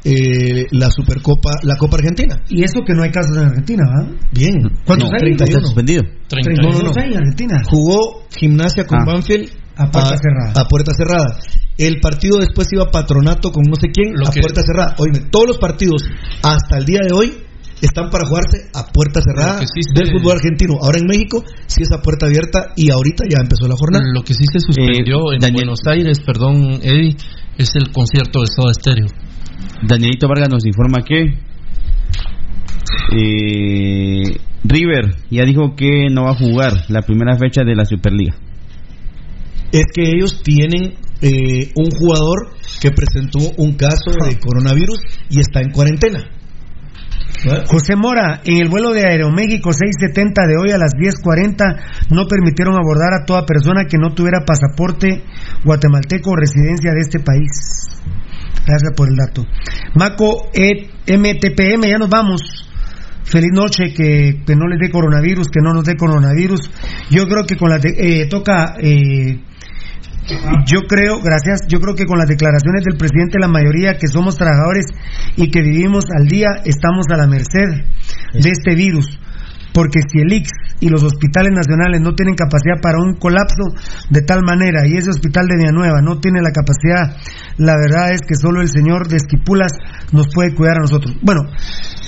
eh, la Supercopa, la Copa Argentina. Y eso que no hay casos en Argentina, ¿verdad? Bien. ¿Cuántos No, hay? 31. Está suspendido. No, no, no. en Argentina? Jugó Gimnasia con Ah. Banfield A puerta cerrada. a puerta cerrada. El partido después iba a Patronato con no sé quién Lo a que- puerta cerrada. Oye, todos los partidos hasta el día de hoy están para jugarse a puerta cerrada del fútbol argentino. Ahora en México sí es a puerta abierta y ahorita ya empezó la jornada. Lo que sí se suspendió Eh, en Daniel- Buenos Aires, perdón, Eddie, es el concierto de Soda Stereo. Danielito Vargas nos informa que eh, River ya dijo que no va a jugar la primera fecha de la Superliga. es que ellos tienen eh, un jugador que presentó un caso de coronavirus y está en cuarentena. José Mora, en el vuelo de Aeroméxico 670 de hoy a las 10.40 no permitieron abordar a toda persona que no tuviera pasaporte guatemalteco o residencia de este país. Gracias por el dato. Maco e MTPM, ya nos vamos. Feliz noche, que, que no les dé coronavirus, que no nos dé coronavirus. Yo creo que con la... eh, toca... eh, yo creo, gracias, yo creo que con las declaraciones del presidente, la mayoría que somos trabajadores y que vivimos al día, estamos a la merced de este virus. Porque si el IX y los hospitales nacionales no tienen capacidad para un colapso de tal manera y ese hospital de Villanueva no tiene la capacidad, la verdad es que solo el señor de Esquipulas nos puede cuidar a nosotros. Bueno,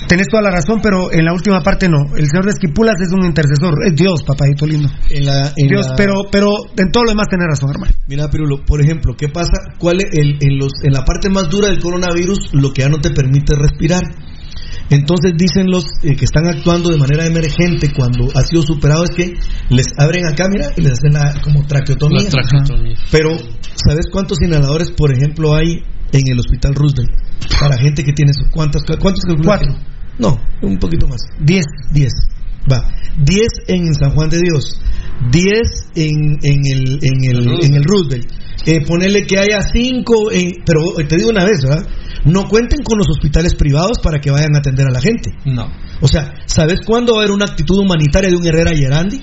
tenés toda la razón, pero en la última parte no. El señor de Esquipulas es un intercesor, es Dios, papadito lindo. En la, en Dios, la- pero, pero en todo lo demás tenés razón, hermano. Mira, Pirulo, por ejemplo, ¿qué pasa? ¿Cuál es el- en, los, en la parte más dura del coronavirus, lo que ya no te permite respirar? Entonces dicen los eh, que están actuando de manera emergente cuando ha sido superado es que les abren acá, mira, y les hacen la como traqueotomía. La traqueotomía. Pero, ¿sabes cuántos inhaladores, por ejemplo, hay en el Hospital Roosevelt? Para gente que tiene cuántas, ¿cuántos calculas Cuatro. No, un poquito más. Diez. Diez. Va. Diez en San Juan de Dios. Diez en, en, el, en, el, en el Roosevelt. Eh, ponerle que haya cinco, en- pero te digo una vez, ¿verdad? No cuenten con los hospitales privados para que vayan a atender a la gente. No. O sea, ¿sabes cuándo va a haber una actitud humanitaria de un Herrera Gerandi?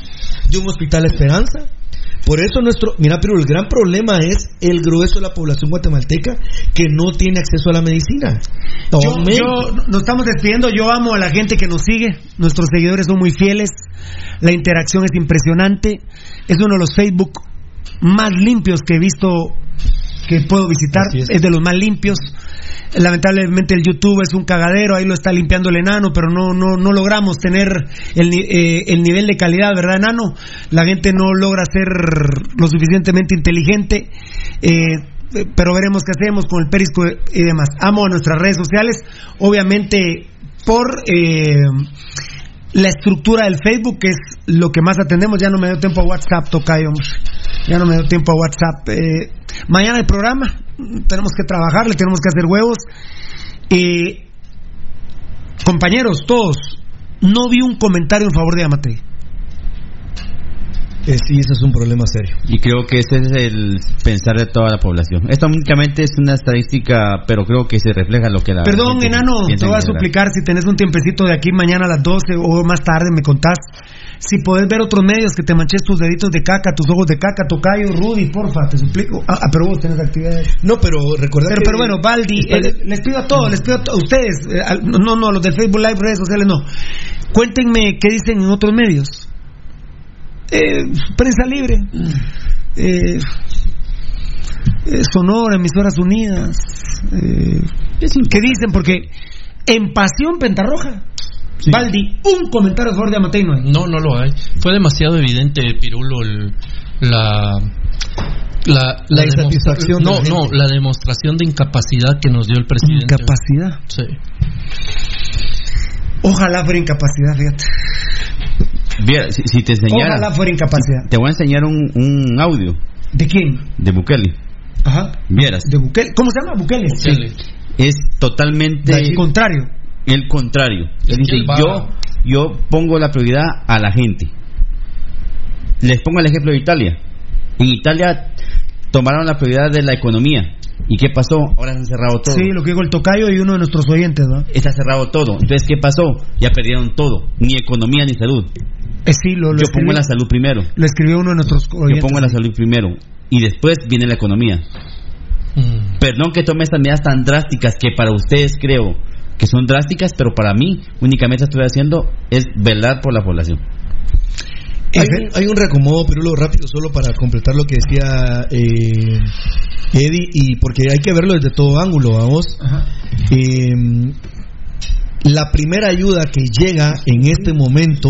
De un Hospital Esperanza. Por eso nuestro, mira, pero el gran problema es el grueso de la población guatemalteca que no tiene acceso a la medicina. Yo, yo- nos estamos despidiendo. Yo amo a la gente que nos sigue. Nuestros seguidores son muy fieles. La interacción es impresionante. Es uno de los Facebook más limpios que he visto que puedo visitar. Es. Es. de los más limpios. Lamentablemente el YouTube es un cagadero, ahí lo está limpiando el enano, pero no no no logramos tener el, eh, el nivel de calidad, ¿verdad, enano? La gente no logra ser lo suficientemente inteligente. Eh, eh, pero veremos qué hacemos con el Perisco y demás. Amo a nuestras redes sociales, obviamente por eh, la estructura del Facebook, que es lo que más atendemos. Ya no me dio tiempo a WhatsApp, Tocayo. Ya no me dio tiempo a WhatsApp. Eh, mañana el programa, tenemos que trabajar, le tenemos que hacer huevos. Eh, compañeros, todos, no vi un comentario en favor de Amate. Eh, sí, ese es un problema serio. Y creo que ese es el pensar de toda la población. Esto únicamente es una estadística, pero creo que se refleja lo que la. Perdón, enano, te voy a suplicar si tenés un tiempecito de aquí mañana a las 12 o más tarde me contás. Si podés ver otros medios que te manches tus deditos de caca, tus ojos de caca, tocayo, Rudy, porfa, te suplico. Ah, ah, pero vos tenés actividades. No, pero recuerda Pero, que- pero bueno, Baldi, eh, les pido a todos, les pido a to- ustedes, eh, al- no, no, los del Facebook Live, redes sociales, no. Cuéntenme qué dicen en otros medios. Eh, prensa libre. Eh, eh, Sonora, emisoras unidas. Eh, ¿Qué dicen? Porque en Pasión Pentarroja, Baldi, un comentario a favor de Amatei no hay. No, no lo hay. Fue demasiado evidente, Pirulo, el- la. La, La demostra- insatisfacción No, la no, la demostración de incapacidad que nos dio el presidente. Incapacidad. Sí. Ojalá fuera incapacidad, fíjate. Si, si te enseñara. Ojalá fuera incapacidad. Te voy a enseñar un, un audio ¿De quién? de Bukele. Ajá. Vieras. De Bukele. ¿Cómo se llama? Bukele. Bukele. Es totalmente. Al contrario. El contrario. Él dice, yo, yo pongo la prioridad a la gente. Les pongo el ejemplo de Italia. En Italia tomaron la prioridad de la economía. ¿Y qué pasó? Ahora se han cerrado todo. Sí, lo que dijo el tocayo y uno de nuestros oyentes, ¿no? Está cerrado todo. Entonces, ¿qué pasó? Ya perdieron todo. Ni economía ni salud. Eh, sí, lo, lo Yo escribió, pongo la salud primero. lo escribió uno de nuestros Yo oyentes. pongo la salud primero. Y después viene la economía. Mm. Perdón que tome estas medidas tan drásticas que para ustedes creo que son drásticas, pero para mí únicamente estoy haciendo es velar por la población. Hay un, hay un reacomodo, Pirulo, rápido, solo para completar lo que decía eh, Eddie, y porque hay que verlo desde todo ángulo, vamos. Eh, la primera ayuda que llega en este momento,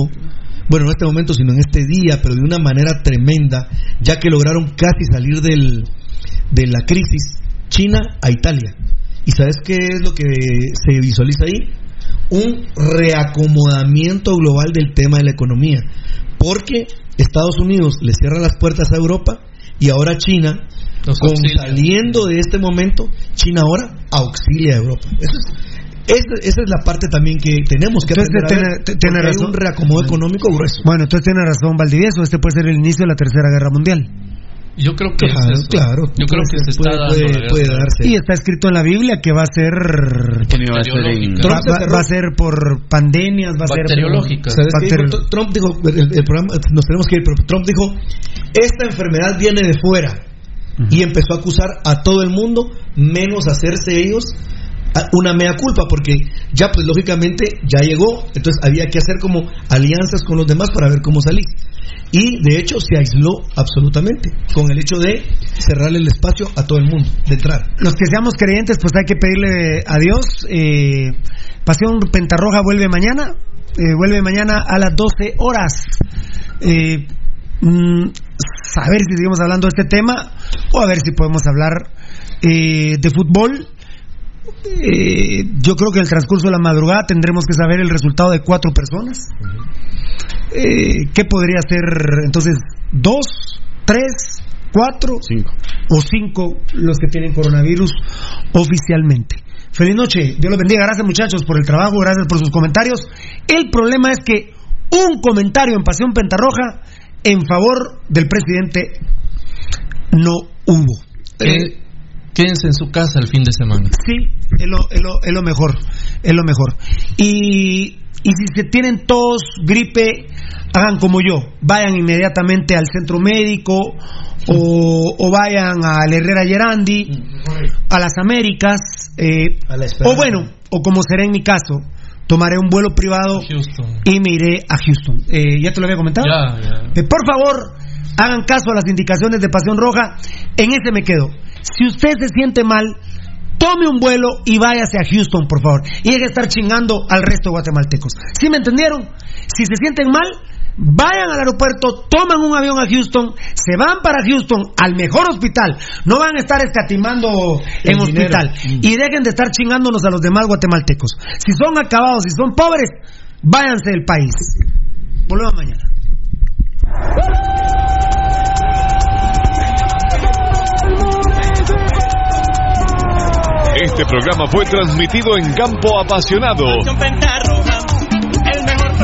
bueno, no en este momento, sino en este día, pero de una manera tremenda, ya que lograron casi salir del, de la crisis, China a Italia. ¿Y sabes qué es lo que se visualiza ahí? Un reacomodamiento global del tema de la economía. Porque Estados Unidos le cierra las puertas a Europa y ahora China, con saliendo de este momento, China ahora auxilia a Europa. Eso es esa es la parte también que tenemos que entonces, aprender tiene, tiene razón. un reacomodo económico grueso. Bueno, entonces tiene razón Valdivieso, este puede ser el inicio de la Tercera Guerra Mundial. Yo creo que claro, es claro. Yo creo que se puede, está puede, dando puede darse. Y está escrito en la Biblia que va a ser va a ser, en... va, va, va a ser por pandemias, va a ser bacteriológicas. ¿Sabes qué dijo? Trump dijo, el, el, programa, nos tenemos que ir, pero Trump dijo, esta enfermedad viene de fuera. Uh -huh. Y empezó a acusar a todo el mundo, menos hacerse ellos una mea culpa porque ya pues lógicamente ya llegó. Entonces había que hacer como alianzas con los demás para ver cómo salir. Y de hecho se aisló absolutamente con el hecho de cerrarle el espacio a todo el mundo de entrar. Los que seamos creyentes pues hay que pedirle a Dios eh, Pasión Pentarroja vuelve mañana eh, vuelve mañana a las 12 horas. Eh, mm, a ver si seguimos hablando de este tema o a ver si podemos hablar eh, de fútbol eh, yo creo que en el transcurso de la madrugada tendremos que saber el resultado de cuatro personas. Eh, ¿Qué podría ser entonces? ¿Dos? ¿Tres? ¿Cuatro? Cinco. O cinco los que tienen coronavirus oficialmente. Feliz noche, Dios los bendiga. Gracias muchachos por el trabajo, gracias por sus comentarios. El problema es que un comentario en Pasión Pentarroja en favor del presidente no hubo. Eh, Quédense en su casa el fin de semana. Sí, es lo, es lo, es lo mejor. Es lo mejor. Y, y si se tienen tos, gripe, hagan como yo. Vayan inmediatamente al centro médico o, o vayan al Herrera Gerandi, a las Américas. Eh, a la o bueno, o como será en mi caso, tomaré un vuelo privado y me iré a Houston. Eh, ¿Ya te lo había comentado? Ya, ya. Eh, por favor, hagan caso a las indicaciones de Pasión Roja. En ese me quedo. Si usted se siente mal, tome un vuelo y váyase a Houston, por favor. Y deje de estar chingando al resto de guatemaltecos. ¿Sí me entendieron? Si se sienten mal, vayan al aeropuerto, toman un avión a Houston, se van para Houston al mejor hospital. No van a estar escatimando en El hospital. dinero. Y dejen de estar chingándonos a los demás guatemaltecos. Si son acabados, si son pobres, váyanse del país. Volvemos mañana. Este programa fue transmitido en Campo Apasionado.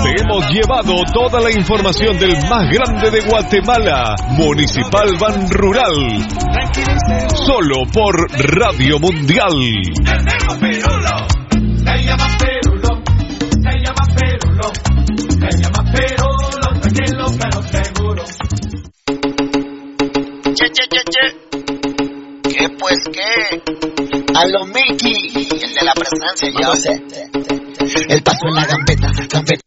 Te hemos llevado toda la información del más grande de Guatemala, Municipal Ban Rural. Solo por Radio Mundial. Se llama Perulo, se llama Perulo, se llama tranquilo pero seguro. Che, che, che, che. ¿Qué pues qué? A lo Mickey, el de la presencia, yo sé. El paso en la gambeta, gambeta.